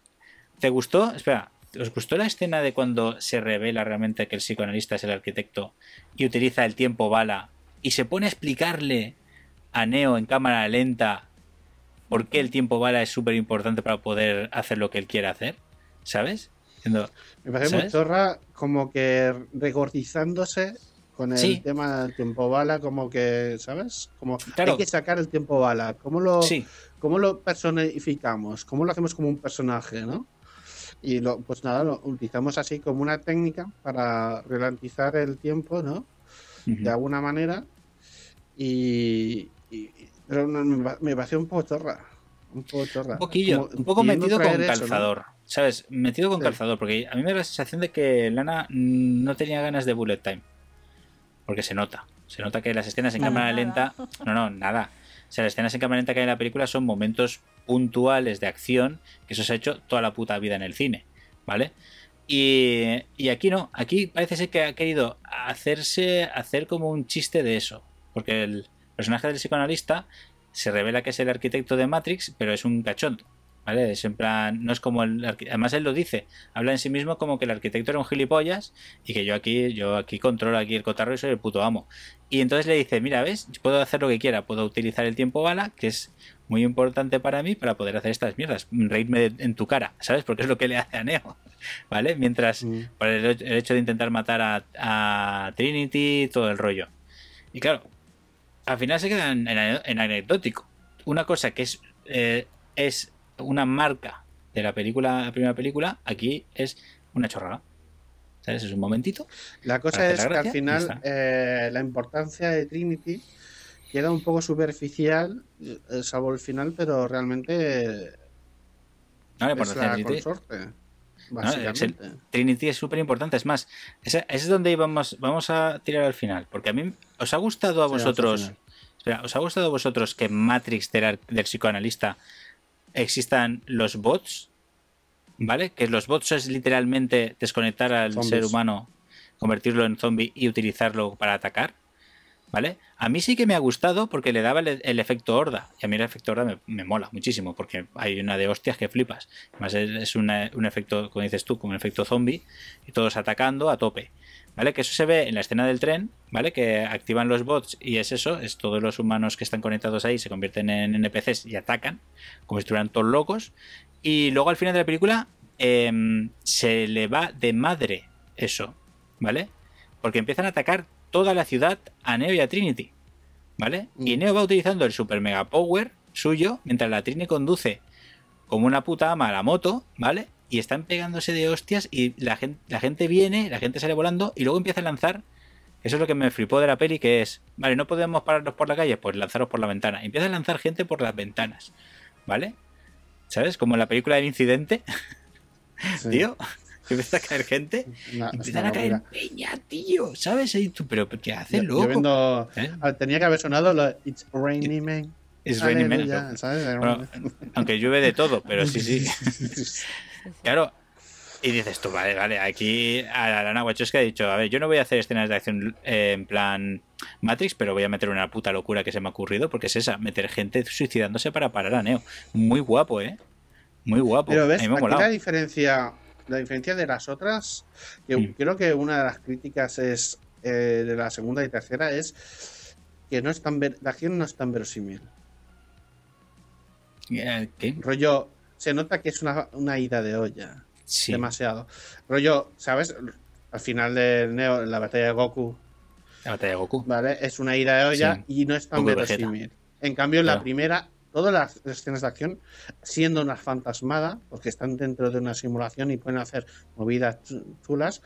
¿Te gustó? Espera, ¿os gustó la escena de cuando se revela realmente que el psicoanalista es el arquitecto y utiliza el tiempo bala y se pone a explicarle a Neo en cámara lenta por qué el tiempo bala es súper importante para poder hacer lo que él quiere hacer? ¿Sabes? Diciendo, Me parece muy ¿Sabes? chorra, como que regordizándose con el Sí. tema del tiempo bala, como que, ¿sabes? Como Claro. hay que sacar el tiempo bala. ¿Cómo lo, sí, ¿Cómo lo personificamos? ¿Cómo lo hacemos como un personaje, no? Y lo, pues nada, lo utilizamos así como una técnica para ralentizar el tiempo, ¿no? De alguna manera. Y. y- pero no, me, me pareció un poco chorra. Un poco chorra. un poquillo, Como un poco metido con eso, ¿no? ¿Sabes? Metido con Sí. calzador, porque a mí me da la sensación de que Lana no tenía ganas de bullet time. Porque se nota. Se nota que las escenas en Nada, cámara nada. lenta. No, no, nada. O sea, las escenas en cámara lenta que hay en la película son momentos puntuales de acción que eso se ha hecho toda la puta vida en el cine. ¿Vale? Y, y aquí no. Aquí parece ser que ha querido hacerse. hacer como un chiste de eso. Porque el personaje del psicoanalista se revela que es el arquitecto de Matrix, pero es un cachondo. ¿Vale? Es en plan, no es como el además él lo dice, habla en sí mismo como que el arquitecto era un gilipollas y que yo aquí, yo aquí controlo aquí el cotarro y soy el puto amo. Y entonces le dice, mira, ves, puedo hacer lo que quiera, puedo utilizar el tiempo bala, que es muy importante para mí para poder hacer estas mierdas, reírme de- en tu cara, ¿sabes? Porque es lo que le hace a Neo, ¿vale? Mientras Mm. por el, el hecho de intentar matar a, a Trinity, todo el rollo. Y claro, al final se queda en, en- en anecdótico. Una cosa que es, eh, es una marca de la película, la primera película, aquí es una chorrada. ¿Sabes? Es un momentito. La cosa es que al final eh, la importancia de Trinity queda un poco superficial, salvo el final, pero realmente No, es la Trinity- consorte. es Básicamente. Trinity es súper importante. Es más, ese, ese es donde íbamos, vamos a tirar al final. Porque a mí, ¿os ha gustado a Sí, vosotros? Espera, ¿os ha gustado a vosotros que Matrix del, del psicoanalista existan los bots? ¿vale? Que los bots es literalmente desconectar al Zombies. ser humano, convertirlo en zombie y utilizarlo para atacar. ¿Vale? A mí sí que me ha gustado porque le daba el, el efecto horda. Y a mí el efecto horda me, me mola muchísimo porque hay una de hostias que flipas. Además es, es una- un efecto, como dices tú, como un efecto zombie y todos atacando a tope. ¿Vale? Que eso se ve en la escena del tren, ¿vale? Que activan los bots y es eso, es todos los humanos que están conectados ahí se convierten en NPCs y atacan, como si estuvieran todos locos. Y luego al final de la película em, se le va de madre eso, ¿vale? Porque empiezan a atacar toda la ciudad a Neo y a Trinity, ¿vale? Y Mm. Neo va utilizando el super mega power suyo mientras la Trini conduce como una puta ama a la moto, ¿vale? Y están pegándose de hostias y la gente, la gente viene, la gente sale volando y luego empieza a lanzar. Eso es lo que me flipó de la peli, que es, vale, no podemos pararnos por la calle, pues lanzaros por la ventana. Empieza a lanzar gente por las ventanas, ¿vale? ¿Sabes? Como en la película del incidente, Sí. tío. Que empieza a caer gente. Es Empiezan a caer peña, tío. ¿Sabes? Y tú, pero ¿qué haces, loco? yo viendo- ¿Eh? ah, Tenía que haber sonado lo It's Raining Man. Es Raining Man, aunque llueve de todo, pero sí, sí. Claro. Y dices tú, vale, vale, aquí a la Lana Wachowski ha dicho, a ver, yo no voy a hacer escenas de acción eh, en plan Matrix, pero voy a meter una puta locura que se me ha ocurrido, porque es esa, meter gente suicidándose para parar a Neo. Muy guapo, ¿eh? Muy guapo. Pero ves, a mí me ha aquí molado. la diferencia, la diferencia de las otras, que Mm. creo que una de las críticas es eh, de la segunda y tercera es que no es tan ver- la acción no es tan verosímil. Eh, ¿Qué? Rollo, se nota que es una, una ida de olla. Sí. Demasiado. Rollo, ¿sabes? Al final de Neo, la batalla de Goku, La batalla de Goku. ¿vale? Es una ida de olla Sí. y no es tan verosímil. En cambio, en la primera, todas las escenas de acción, siendo una fantasmada, porque están dentro de una simulación y pueden hacer movidas chu- chulas,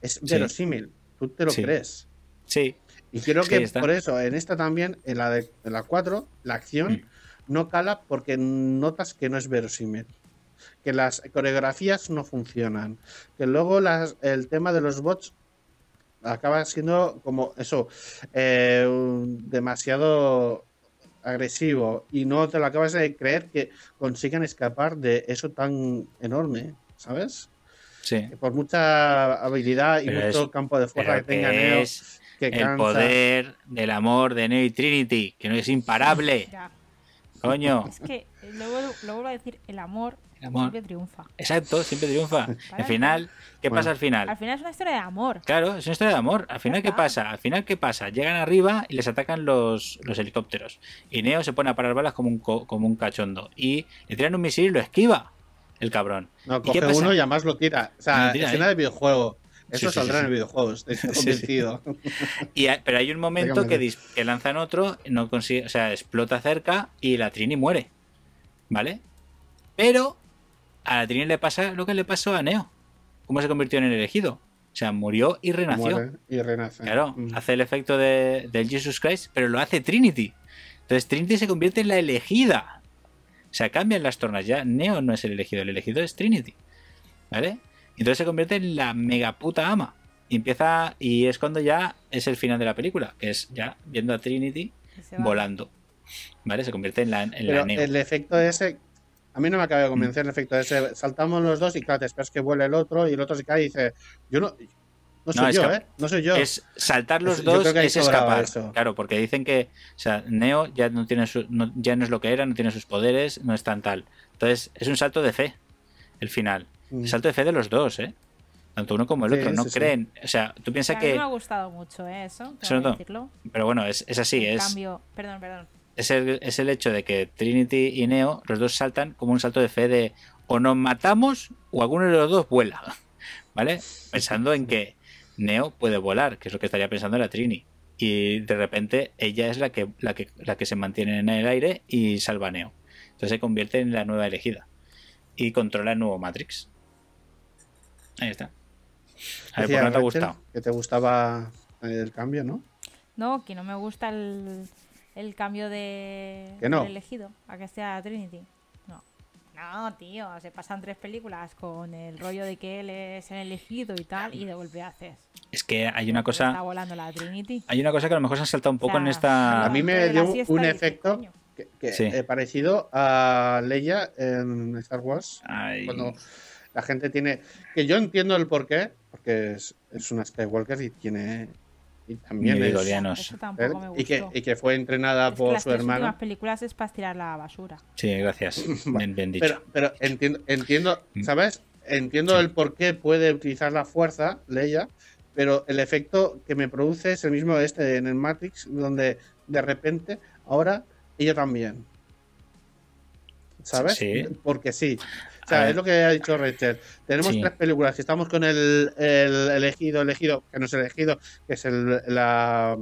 es verosímil. Tú te lo crees. Sí. Y creo Es que por eso, en esta también, en la de en la 4, la acción Mm. No cala porque notas que no es verosímil. Que las coreografías no funcionan. Que luego las, el tema de los bots acaba siendo como eso, eh, demasiado agresivo y no te lo acabas de creer que consigan escapar de eso tan enorme, ¿sabes? Sí. Que por mucha habilidad y Pero mucho es- campo de fuerza que tenga que Neo, es que el cansa. poder del amor de Neo y Trinity, que no es imparable. Coño. Es que luego lo vuelvo a decir, el amor, El amor. siempre triunfa. Exacto, siempre triunfa. Al final, ¿qué Bueno. pasa al final? Al final es una historia de amor. Claro, es una historia de amor. Al final, ¿qué pasa? Al final, ¿qué pasa? Llegan arriba y les atacan los, los helicópteros. Y Neo se pone a parar balas como un, co- como un cachondo. Y le tiran un misil y lo esquiva. El cabrón. No, ¿Y qué coge pasa? uno y además lo tira. O sea, Lo tira, escena ¿eh? de videojuego. Eso Sí, sí, saldrá sí, en el sí. videojuego, estoy Sí, sí. convencido. Y, hay- pero hay un momento que, que lanzan otro, no consigue, o sea, explota cerca y la Trini muere. ¿Vale? Pero a la Trini le pasa lo que le pasó a Neo. ¿Cómo se convirtió en el elegido? O sea, murió y renació. Muere y renace. Claro, Mm. hace el efecto de, del Jesus Christ, pero lo hace Trinity. Entonces Trinity se convierte en la elegida. O sea, cambian las tornas. Ya Neo no es el elegido, el elegido es Trinity. ¿Vale? Entonces se convierte en la mega puta ama. Y empieza, y es cuando ya es el final de la película, que es ya viendo a Trinity volando. ¿Vale? Se convierte en la, en la Pero Neo. el efecto ese, a mí no me acaba de Mm. convencer el efecto ese. Saltamos los dos y claro, te esperas que vuele el otro y el otro se cae y dice, yo no, no soy es yo, ¿eh? No soy yo. Es saltar los Es- dos es escapar. eso. Claro, porque dicen que, o sea, Neo ya no tiene su- no- ya no es lo que era, no tiene sus poderes, no es tan tal. Entonces, es un salto de fe, el final. Mm. Salto de fe de los dos, ¿eh? Tanto uno como el Sí, otro. No sí, sí. creen. O sea, tú Que piensas a mí que. me ha gustado mucho ¿eh? eso, tengo que decirlo. Pero bueno, es, es así. En Es, cambio, perdón, perdón. es, el, es el hecho de que Trinity y Neo, los dos saltan como un salto de fe de o nos matamos o alguno de los dos vuela. ¿Vale? Pensando en que Neo puede volar, que es lo que estaría pensando la Trini. Y de repente ella es la que, la que, la que se mantiene en el aire y salva a Neo. Entonces se convierte en la nueva elegida. Y controla el nuevo Matrix. Ahí está. A ver, ¿por Decía qué no te ha Rachel gustado? Que te gustaba el cambio, ¿no? No, que no me gusta el, el cambio de Que no. del elegido a que sea Trinity. No. No, tío, se pasan tres películas con el rollo de que él es el elegido y tal, y de golpe haces. Es que hay una Está cosa. volando la Trinity. Hay una cosa que a lo mejor se ha saltado un poco O sea, en esta. A mí me dio un efecto que, que, Sí. eh, parecido a Leia en Star Wars. Ay, Cuando la gente tiene. Que yo entiendo el porqué, porque es, es una Skywalker y tiene. Y también es. Eso tampoco me gustó. Y que, y que fue entrenada Es que por las su hermano. últimas películas es para tirar la basura. Sí, gracias. Bien, bien dicho. Pero, pero entiendo, entiendo, Mm. ¿sabes? Entiendo Sí. el por qué puede utilizar la fuerza, Leia, pero el efecto que me produce es el mismo de este en el Matrix, donde de repente ahora ella también. ¿Sabes? Sí. Porque sí. O sea, es lo que ha dicho Rachel. Tenemos Sí. tres películas. Estamos con el, el elegido, elegido, que no es elegido, que es el- la,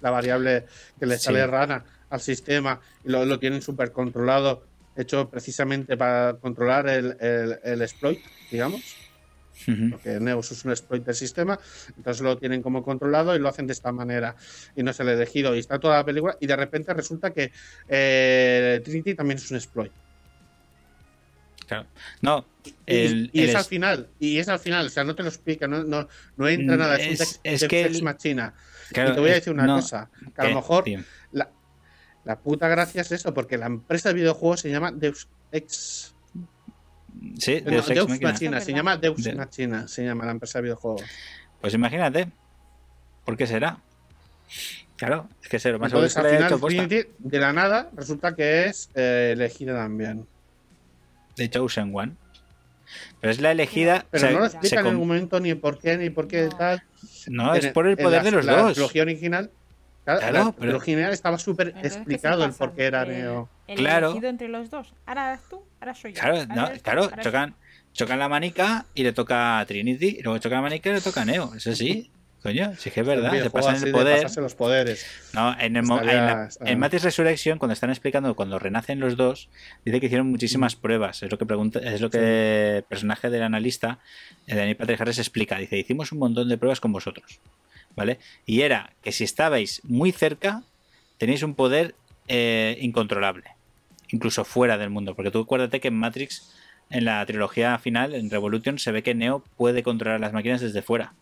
la variable que le Sí. sale rana al sistema y lo, lo tienen súper controlado, hecho precisamente para controlar el, exploit, digamos, porque Neos es un exploit del sistema, entonces lo tienen como controlado y lo hacen de esta manera y no es el elegido y está toda la película y de repente resulta que eh, Trinity también es un exploit. Claro. No, Y- el, y, el es al es- final, y es al final, o sea, no te lo explica, no, no, no entra Mm, nada, es, un es- es Deus que el- Machina. claro, y te voy a es- decir una no, cosa, que a lo eh, mejor la, la puta gracia es eso, porque la empresa de videojuegos se llama Deus Ex Sí, No, Deus Ex Deus Machina. Machina, Es se llama Deus De- Machina, se llama la empresa de videojuegos. Pues imagínate. ¿Por qué será? Claro, es que lo más Entonces, seguro al es final. Trinity, de la nada, resulta que es eh, elegida también. De Chosen One. Pero es la elegida. Pero o sea, no explican en ningún momento ni por qué, ni por qué No. tal. No, es por el poder la- de los la dos. trilogía original. Claro, Claro, la pero- trilogía original estaba súper Entonces, ¿qué se explicado el por qué era Neo. El Claro. elegido entre los dos. Ahora tú, ahora soy yo. Claro, no, tú, claro, chocan, chocan la manica y le toca a Trinity, y luego chocan la manica y le toca a Neo. Eso sí, coño, sí que es verdad, se videojuego pasan el de poder. los poderes. No, en, el mo- Estaría- en la- está- en Matrix Resurrection, cuando están explicando cuando renacen los dos, dice que hicieron muchísimas pruebas. Es lo que pregunta, es lo que el personaje del analista, eh, Daniel Patrick Harris, explica. Dice, hicimos un montón de pruebas con vosotros. ¿Vale? Y era que si estabais muy cerca, tenéis un poder eh, incontrolable. Incluso fuera del mundo. Porque tú acuérdate que en Matrix, en la trilogía final, en Revolution, se ve que Neo puede controlar las máquinas desde fuera.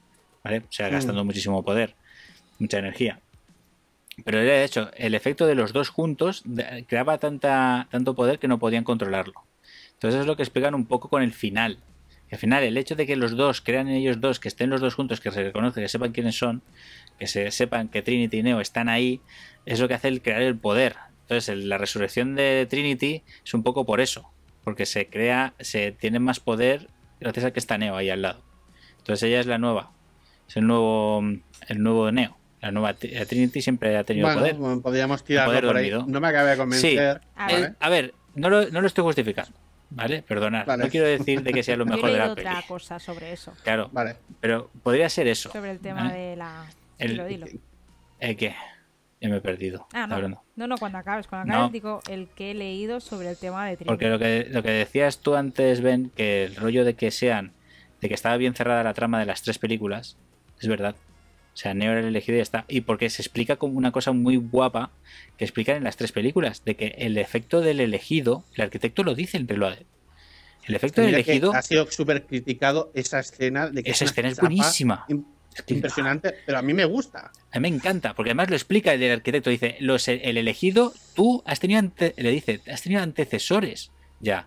¿Vale? O sea, Mm. gastando muchísimo poder, mucha energía. Pero de hecho, el efecto de los dos juntos creaba tanta, tanto poder que no podían controlarlo. Entonces es lo que explican un poco con el final. Que al final, el hecho de que los dos crean en ellos dos, que estén los dos juntos, que se reconozcan, que sepan quiénes son, que se sepan que Trinity y Neo están ahí, es lo que hace el crear el poder. Entonces, el- la resurrección de Trinity es un poco por eso. Porque se crea, se tiene más poder gracias a que está Neo ahí al lado. Entonces ella es la nueva. Es el nuevo, el nuevo Neo. La nueva Tri- Trinity siempre ha tenido Bueno, poder. podríamos tirarlo poder por ahí. dormido. No me acaba de convencer. A El- ver. a ver, no lo, no lo estoy justificando. ¿Vale? Perdonad. Vale. No quiero decir de que sea lo Yo mejor de la peli. otra cosa sobre eso. Claro, Vale. pero podría ser eso. Sobre el tema ¿vale? de la. El- Dilo, dilo. ¿Qué? Ya me he perdido. Ah, no. No, no, cuando acabes. Cuando No. acabes digo el que he leído sobre el tema de Trinity. Porque lo que, lo que decías tú antes, Ben, que el rollo de que sean, de que estaba bien cerrada la trama de las tres películas, es verdad. O sea, Neo era el elegido y ya está. Y porque se explica como una cosa muy guapa que explican en las tres películas, de que el efecto del elegido, el arquitecto lo dice en Reloaded. El efecto del elegido, Ha sido súper criticado esa escena de que esa escena es buenísima. Impresionante, pero a mí me gusta. A mí me encanta, porque además lo explica el arquitecto. Dice, los, el elegido, tú has tenido, ante- le dice, has tenido antecesores ya.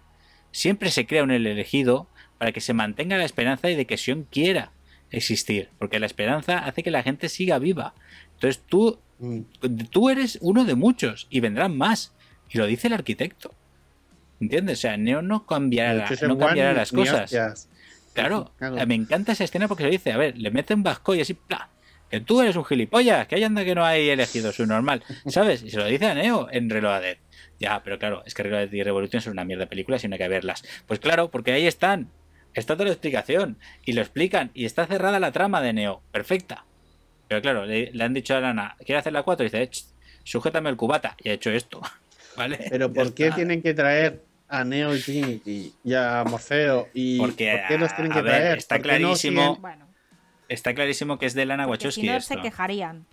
Siempre se crea un elegido para que se mantenga la esperanza y de que Sion quiera existir, porque la esperanza hace que la gente siga viva. Entonces tú, Mm. tú eres uno de muchos y vendrán más. Y lo dice el arquitecto. ¿Entiendes? O sea, Neo no cambiará, no cambiará las cosas. Claro, me encanta esa escena porque se dice, a ver, le mete un vasco y así, ¡pla! Que tú eres un gilipollas, que ahí anda que no hay elegido su normal, ¿sabes? Y se lo dice a Neo en Reloaded. Ya, pero claro, es que Reloaded y Revolution son una mierda de películas y no hay que verlas. Pues claro, porque ahí están. Está toda la explicación. Y lo explican. Y está cerrada la trama de Neo. Perfecta. Pero claro, le, le han dicho a Lana, ¿quiere hacer la 4? Y dice, "Ch, sujétame el cubata. Y ha hecho esto. ¿Vale? Pero ¿por qué tienen que traer a Neo y Trinity y a Morfeo? Y Porque, ¿Por qué los tienen que ver, traer? está ¿Por qué no clarísimo. siguen- Está clarísimo que es de Lana porque Wachowski si no esto. se quejarían.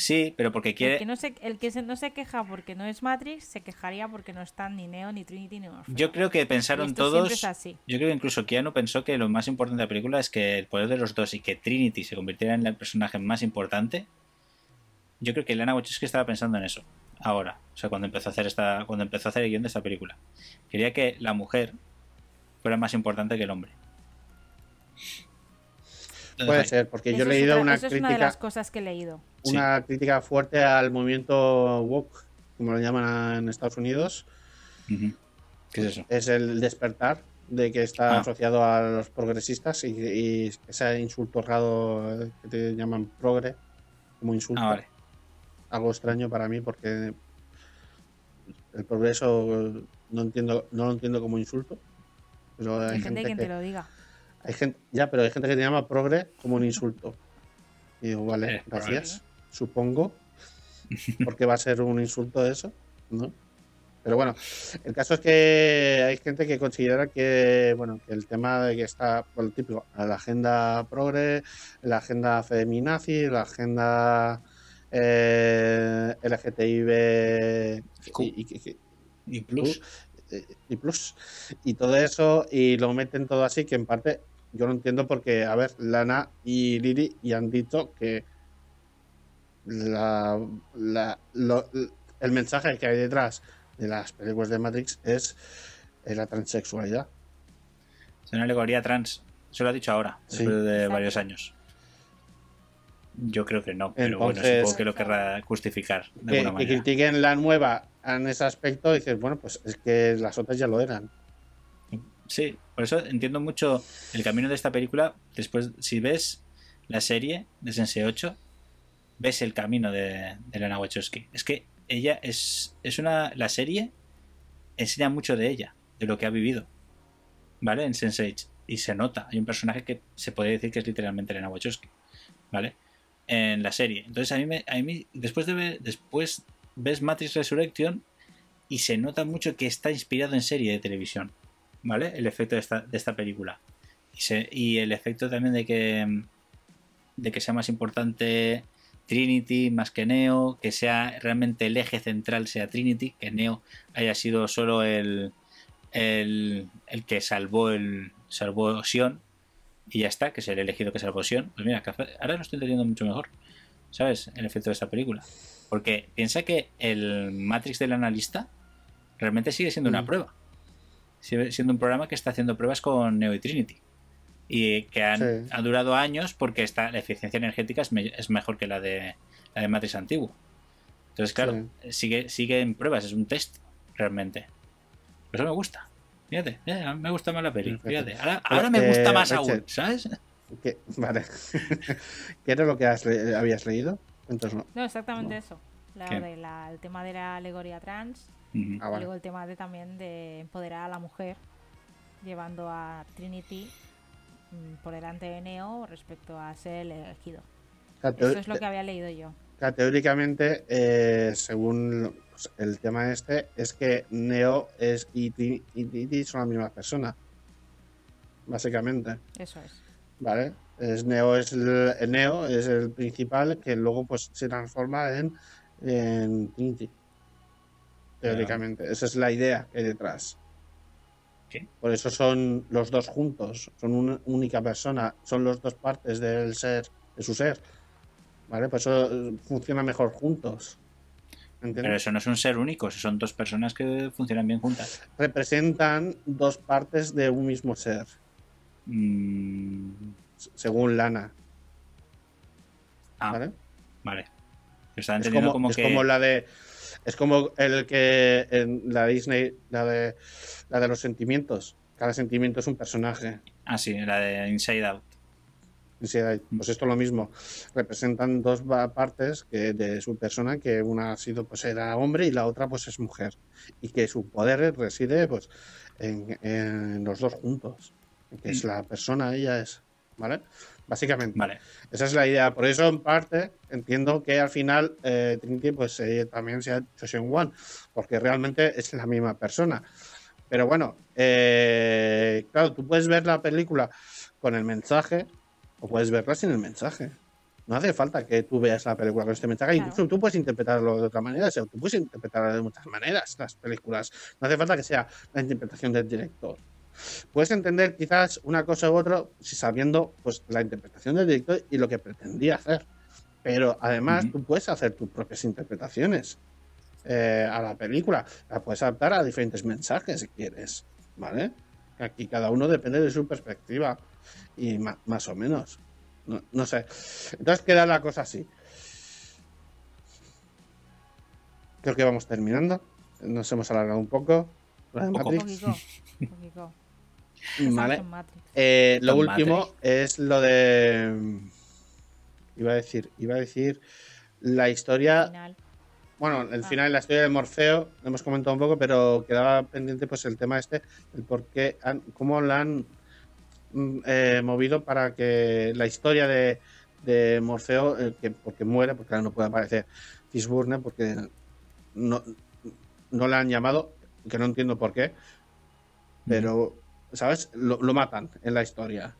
Sí, pero porque El quiere... que, no se, el que se- no se queja porque no es Matrix, se quejaría porque no están ni Neo, ni Trinity, ni Morpheus. Yo creo que pensaron todos. es así. Yo creo que incluso Keanu pensó que lo más importante de la película es que el poder de los dos y que Trinity se convirtiera en el personaje más importante. Yo creo que Lana Wachowski estaba pensando en eso. Ahora, o sea, cuando empezó a hacer esta, cuando empezó a hacer el guion de esta película, quería que la mujer fuera más importante que el hombre. Puede ser, porque yo he leído otra- una eso es una de crítica, las cosas que he leído. una crítica fuerte al movimiento woke, como lo llaman en Estados Unidos. ¿Qué es eso? Es el despertar de que está Ah. asociado a los progresistas y, y ese insulto raro que te llaman progre como insulto. Ah, vale. Algo extraño para mí porque el progreso no entiendo, no lo entiendo como insulto. Pero hay, Hay gente gente quien que, te lo diga. Hay gente, ya, pero hay gente que te llama progre como un insulto. Y digo, vale, Eh, gracias. Supongo. Porque va a ser un insulto eso, ¿no? Pero bueno, el caso es que hay gente que considera que, bueno, que el tema de que está, por el típico, la agenda progre, la agenda feminazi, la agenda eh, LGTB y- y- Y plus. eh, y plus y todo eso y lo meten todo así que en parte yo lo entiendo porque a ver Lana y Lily y han dicho que la, la- lo- el mensaje que hay detrás de las películas de Matrix es eh, la transexualidad Es una alegoría trans. Se lo ha dicho ahora, Sí. después de Exacto. varios años. Yo creo que no, pero bueno, Entonces- supongo que lo querrá justificar de que, alguna que manera. critiquen la nueva en ese aspecto y dices bueno pues es que las otras ya lo eran Sí, por eso entiendo mucho el camino de esta película. Después, si ves la serie de Sense 8, ves el camino de, de Lana Wachowski. Es que ella es, es una. La serie enseña mucho de ella, de lo que ha vivido. ¿Vale? En Sense8. Y se nota. Hay un personaje que se puede decir que es literalmente Lana Wachowski. ¿Vale? En la serie. Entonces, a mí, me, a mí después de ver. Después ves Matrix Resurrection y se nota mucho que está inspirado en serie de televisión. ¿Vale? El efecto de esta, de esta película. Y, se- y el efecto también de que. de que sea más importante Trinity más que Neo, que sea realmente el eje central sea Trinity, que Neo haya sido solo el, el, el que salvó el salvó Sion y ya está, que es el elegido que salvó Sion. Pues mira, ahora lo estoy entendiendo mucho mejor, ¿sabes? El efecto de esta película. Porque piensa que el Matrix del analista realmente sigue siendo una Mm. prueba. Sigue siendo un programa que está haciendo pruebas con Neo y Trinity. Y que han, Sí. ha durado años porque está, la eficiencia energética es, me- es mejor que la de, la de Matrix antiguo. Entonces, claro, sigue, sigue en pruebas, es un test realmente. Eso me gusta. Fíjate, eh, me gusta más la peli. Fíjate. Ahora, ahora me eh, gusta más Rachel. aún, ¿sabes? ¿Qué? vale ¿qué era lo que has le- habías leído? entonces no No, exactamente eso. La de la- el tema de la alegoría trans Ah, vale. luego el tema de también de empoderar a la mujer llevando a Trinity mm, por delante de Neo respecto a ser el elegido. Eso es lo que había leído yo. teóricamente eh, según pues, el tema este es que Neo es y Trin- y Trinity son la misma persona básicamente Eso es. ¿vale? Es Neo es el, el Neo es el principal que luego pues se transforma en, en Trinity. Teóricamente. Esa es la idea que hay detrás. ¿Qué? Por eso son los dos juntos, son una única persona, son las dos partes del ser, de su ser. ¿Vale? Por eso eh, funciona mejor juntos. ¿Entiendes? Pero eso no es un ser único, son dos personas que funcionan bien juntas. Representan dos partes de un mismo ser, Mm, según Lana. ah, ¿Vale? vale. Estaba es como, como, es que. como la de es como el que en la Disney la de la de los sentimientos. Cada sentimiento es un personaje. Ah, sí, la de Inside Out. Y si hay- pues esto es lo mismo. Representan dos partes que de su persona que una ha sido pues era hombre y la otra pues es mujer. Y que su poder reside pues en, en los dos juntos. Que es la persona ella es vale básicamente Vale. esa es la idea. Por eso, en parte, entiendo que al final eh, Trinity pues, eh, también sea Chosen One, porque realmente es la misma persona. Pero bueno, eh, claro, tú puedes ver la película con el mensaje o puedes verla sin el mensaje. No hace falta que tú veas la película con este mensaje. Claro. Incluso tú puedes interpretarlo de otra manera. O sea, tú puedes interpretarlo de muchas maneras las películas. No hace falta que sea la interpretación del director. Puedes entender quizás una cosa u otra si sabiendo pues la interpretación del director y lo que pretendía hacer. Pero además tú puedes hacer tus propias interpretaciones eh, a la película. La puedes adaptar a diferentes mensajes si quieres. ¿Vale? Aquí cada uno depende de su perspectiva. Y más o menos. No, no sé. Entonces queda la cosa así. Creo que vamos terminando. Nos hemos alargado un poco. La de. Matrix. Vale. Eh, lo último Matrix. es lo de. Iba a decir, iba a decir la historia. Final. Bueno, el Ah. final, la historia de Morfeo, lo hemos comentado un poco, pero quedaba pendiente pues el tema este, el por qué, han- cómo la han mm, eh, movido para que la historia de, de Morfeo, eh, que porque muere, porque ahora no puede aparecer Fishburne, porque no, no le han llamado, que no entiendo por qué, pero, ¿sabes? Lo, lo matan en la historia.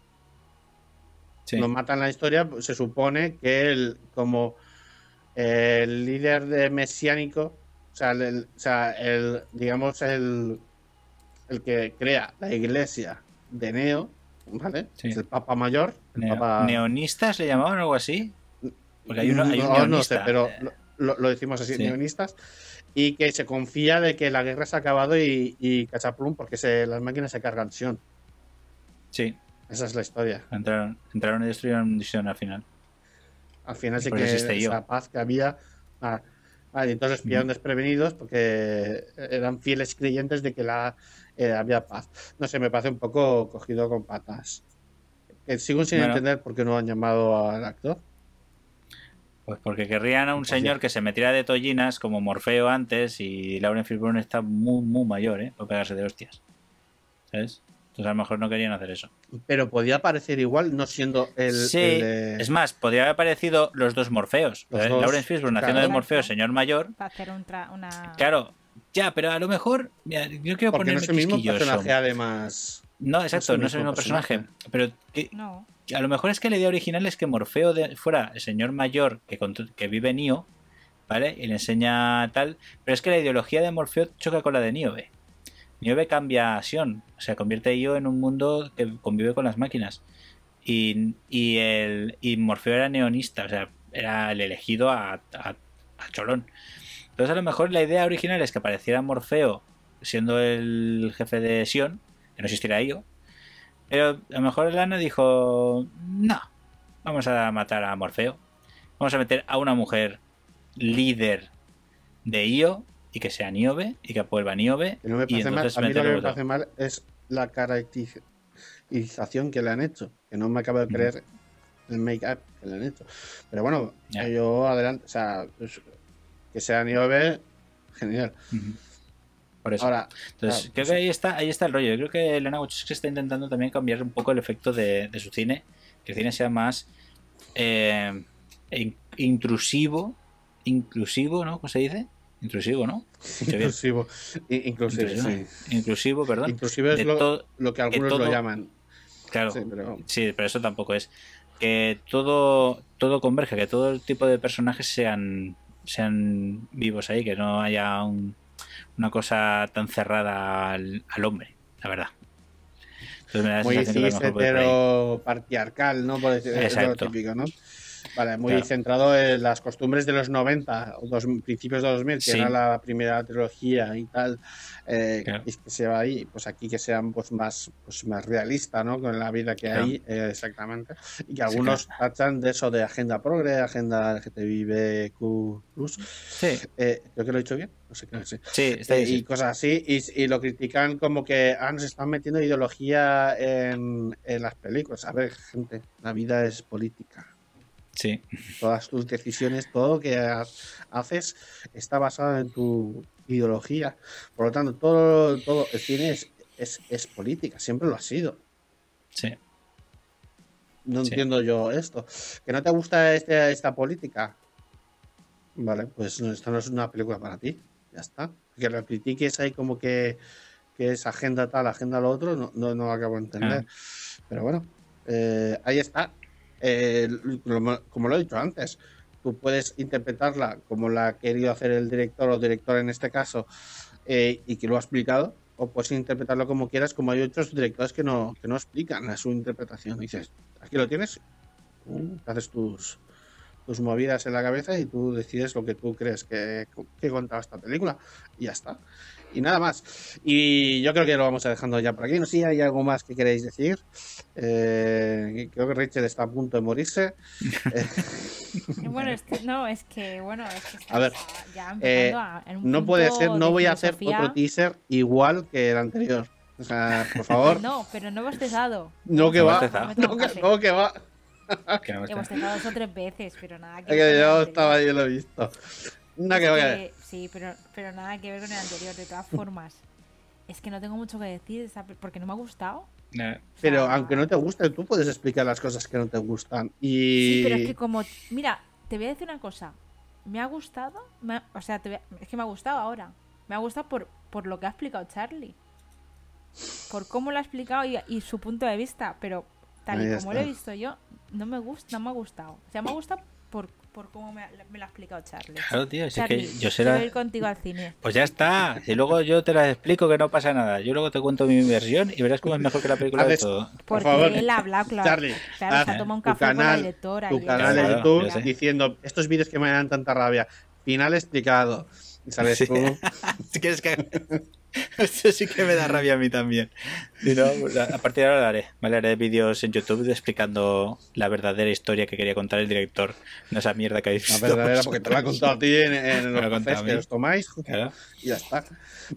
Sí. Lo matan en la historia, pues, se supone que el, como el líder de mesiánico, o sea, el, o sea, el digamos, el, el que crea la iglesia de Neo, ¿vale? Sí. Es el Papa Mayor. El Neo- Papa... ¿Neonistas le llamaban algo así? Porque hay, uno, hay un no, no sé, pero lo, lo- lo decimos así, Sí. neonistas. Y que se confía de que la guerra se ha acabado y, y cachaplum porque se, las máquinas se cargan Sion. Sí, Esa es la historia. entraron, entraron y destruyeron Sion al final. Al final sí que esa paz que había. Ah, ah, y entonces pillaron desprevenidos porque eran fieles creyentes de que la eh, había paz. No sé, me parece un poco cogido con patas. Eh, sigo sin Bueno. entender por qué no han llamado al actor. Pues porque querrían a un Pues señor ya. que se metiera de tollinas como Morfeo antes y Lauren Fishburne está muy, muy mayor, ¿eh? Para pegarse de hostias. ¿Sabes? Entonces a lo mejor no querían hacer eso. Pero podía parecer igual, no siendo el. sí, el, eh, es más, podría haber aparecido los dos Morfeos. Los dos, Lauren Fishburne claro. haciendo de. Morfeo señor mayor. Para hacer un tra- una. Claro, ya, pero a lo mejor. mira, yo quiero porque no ponerme es el mismo personaje, además. No, exacto, el no es el mismo personaje. Pero No. A lo mejor es que la idea original es que Morfeo fuera el señor mayor que, que vive Nio, ¿vale? Y le enseña tal. Pero es que la ideología de Morfeo choca con la de Niobe. Niobe cambia a Sion, o sea, convierte a Io en un mundo que convive con las máquinas. Y, y, el, y Morfeo era neonista, o sea, era el elegido a, a, a Cholón. Entonces, a lo mejor la idea original es que apareciera Morfeo siendo el jefe de Sion, que no existiera Io. Pero a lo mejor Lana dijo: No, vamos a matar a Morfeo. Vamos a meter a una mujer líder de Io y que sea Niobe y que vuelva Niobe. No me y parece mal. entonces A mí lo que me parece mal es la caracterización que le han hecho. Que no me acabo de creer el make-up que le han hecho. Pero bueno, Ya. yo adelante. O sea, que sea Niobe, genial. Por eso. Ahora, Entonces, claro, creo que ahí está, ahí está el rollo. Yo creo que Elena Wachowski está intentando también cambiar un poco el efecto de, de su cine. Que el cine sea más eh, in- intrusivo. Inclusivo, ¿no? ¿Cómo se dice? Intrusivo, ¿no? Inclusivo. Inclusive, Intrusivo, sí. Inclusivo, perdón. Inclusive es lo, que algunos todo- lo llaman. Claro. Sí, pero Sí, pero eso tampoco es. Que todo, todo converge, que todo el tipo de personajes sean, sean vivos ahí, que no haya un- una cosa tan cerrada al, al hombre, la verdad. Entonces me da la muy sensación que a lo cis, mejor por patriarcal, ¿no? Por decir, es lo Exacto. típico, ¿no? Vale, muy Claro. centrado en las costumbres de los 90 o dos, principios de 2000, que Sí. era la primera trilogía y tal, eh, Claro. y que se va ahí, pues aquí que sean pues más pues más realista, ¿no? Con la vida que Claro. hay, eh, exactamente. Y que algunos tachan de eso de agenda progre, agenda LGTBIQ+. Sí, Eh, creo que lo he dicho bien, no sé qué sí. sí, está Eh, bien, y sí. cosas así, y, y lo critican como que ah, nos están metiendo ideología en, en las películas. A ver, gente, la vida es política. Sí, Todas tus decisiones, todo lo que ha- haces está basado en tu ideología. Por lo tanto, todo, todo el cine es, es, es política, siempre lo ha sido. sí. No Sí. entiendo yo esto. ¿Que no te gusta este, esta política? Vale, pues no, esto no es una película para ti. Ya está. Que lo critiques ahí como que, que es agenda tal, agenda lo otro, no, no, no acabo de entender. Pero bueno, eh, ahí está. Eh, como, como lo he dicho antes, tú puedes interpretarla como la ha querido hacer el director o director en este caso eh, y que lo ha explicado, o puedes interpretarlo como quieras, como hay otros directores que no, que no explican a su interpretación. Dices, aquí lo tienes, haces tus, tus movidas en la cabeza y tú decides lo que tú crees que, que contaba esta película. Y ya está. Y nada más. Y yo creo que lo vamos a dejando ya por aquí. No sé si hay algo más que queréis decir. Eh, creo que Richard está a punto de morirse. bueno, este, no, es que, bueno, es que a ver, ya eh, a, en un no puede ser, no voy a hacer otro teaser igual que el anterior. O sea, por favor. No, pero no hemos testado. No que va. No, que, no que va. hemos testado dos o tres veces, pero nada que, que yo estaba, yo lo he visto. Nada que, que Sí, pero, pero nada que ver con el anterior, de todas formas. es que no tengo mucho que decir porque no me ha gustado. pero aunque no te guste, tú puedes explicar las cosas que no te gustan. Y... Sí, pero es que como... Mira, te voy a decir una cosa. Me ha gustado, o sea, es que me ha gustado ahora. Me ha gustado por, por lo que ha explicado Charlie. Por cómo lo ha explicado y, su punto de vista. Pero tal y como lo he visto yo, no me gusta, no me ha gustado. O sea, me ha gustado por por cómo me, me, lo ha explicado Charlie. Claro, tío, es que yo será... ir contigo al cine. Pues ya está. Si luego yo te la explico que no pasa nada. Yo luego te cuento mi versión y verás cómo es mejor que la película de todo. Porque por favor. él habla, claro. Charlie, claro, se ha tomado un café canal, con la directora. Tu canal de YouTube diciendo estos vídeos que me dan tanta rabia. Final explicado. ¿Sabes tú? si quieres que... Eso sí que me da rabia a mí también. Pues a partir de ahora lo haré. ¿vale? Haré vídeos en YouTube explicando la verdadera historia que quería contar el director. No esa mierda que habéis visto. La verdadera, porque te la ha contado a ti en, en los cafés que os tomáis. Y ya está.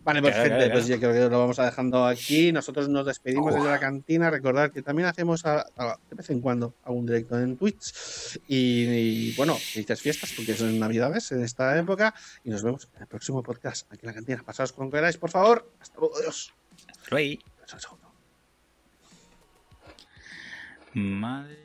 Vale, pues gente, pues ya creo que lo vamos a dejando aquí. Nosotros nos despedimos desde la cantina. Recordad que también hacemos a, de vez en cuando algún directo en Twitch. Y, bueno, felices fiestas porque son navidades en esta época. Y nos vemos en el próximo podcast aquí en la cantina. Pasaos con queráis, por favor. Hasta luego, adiós. Luego. Madre.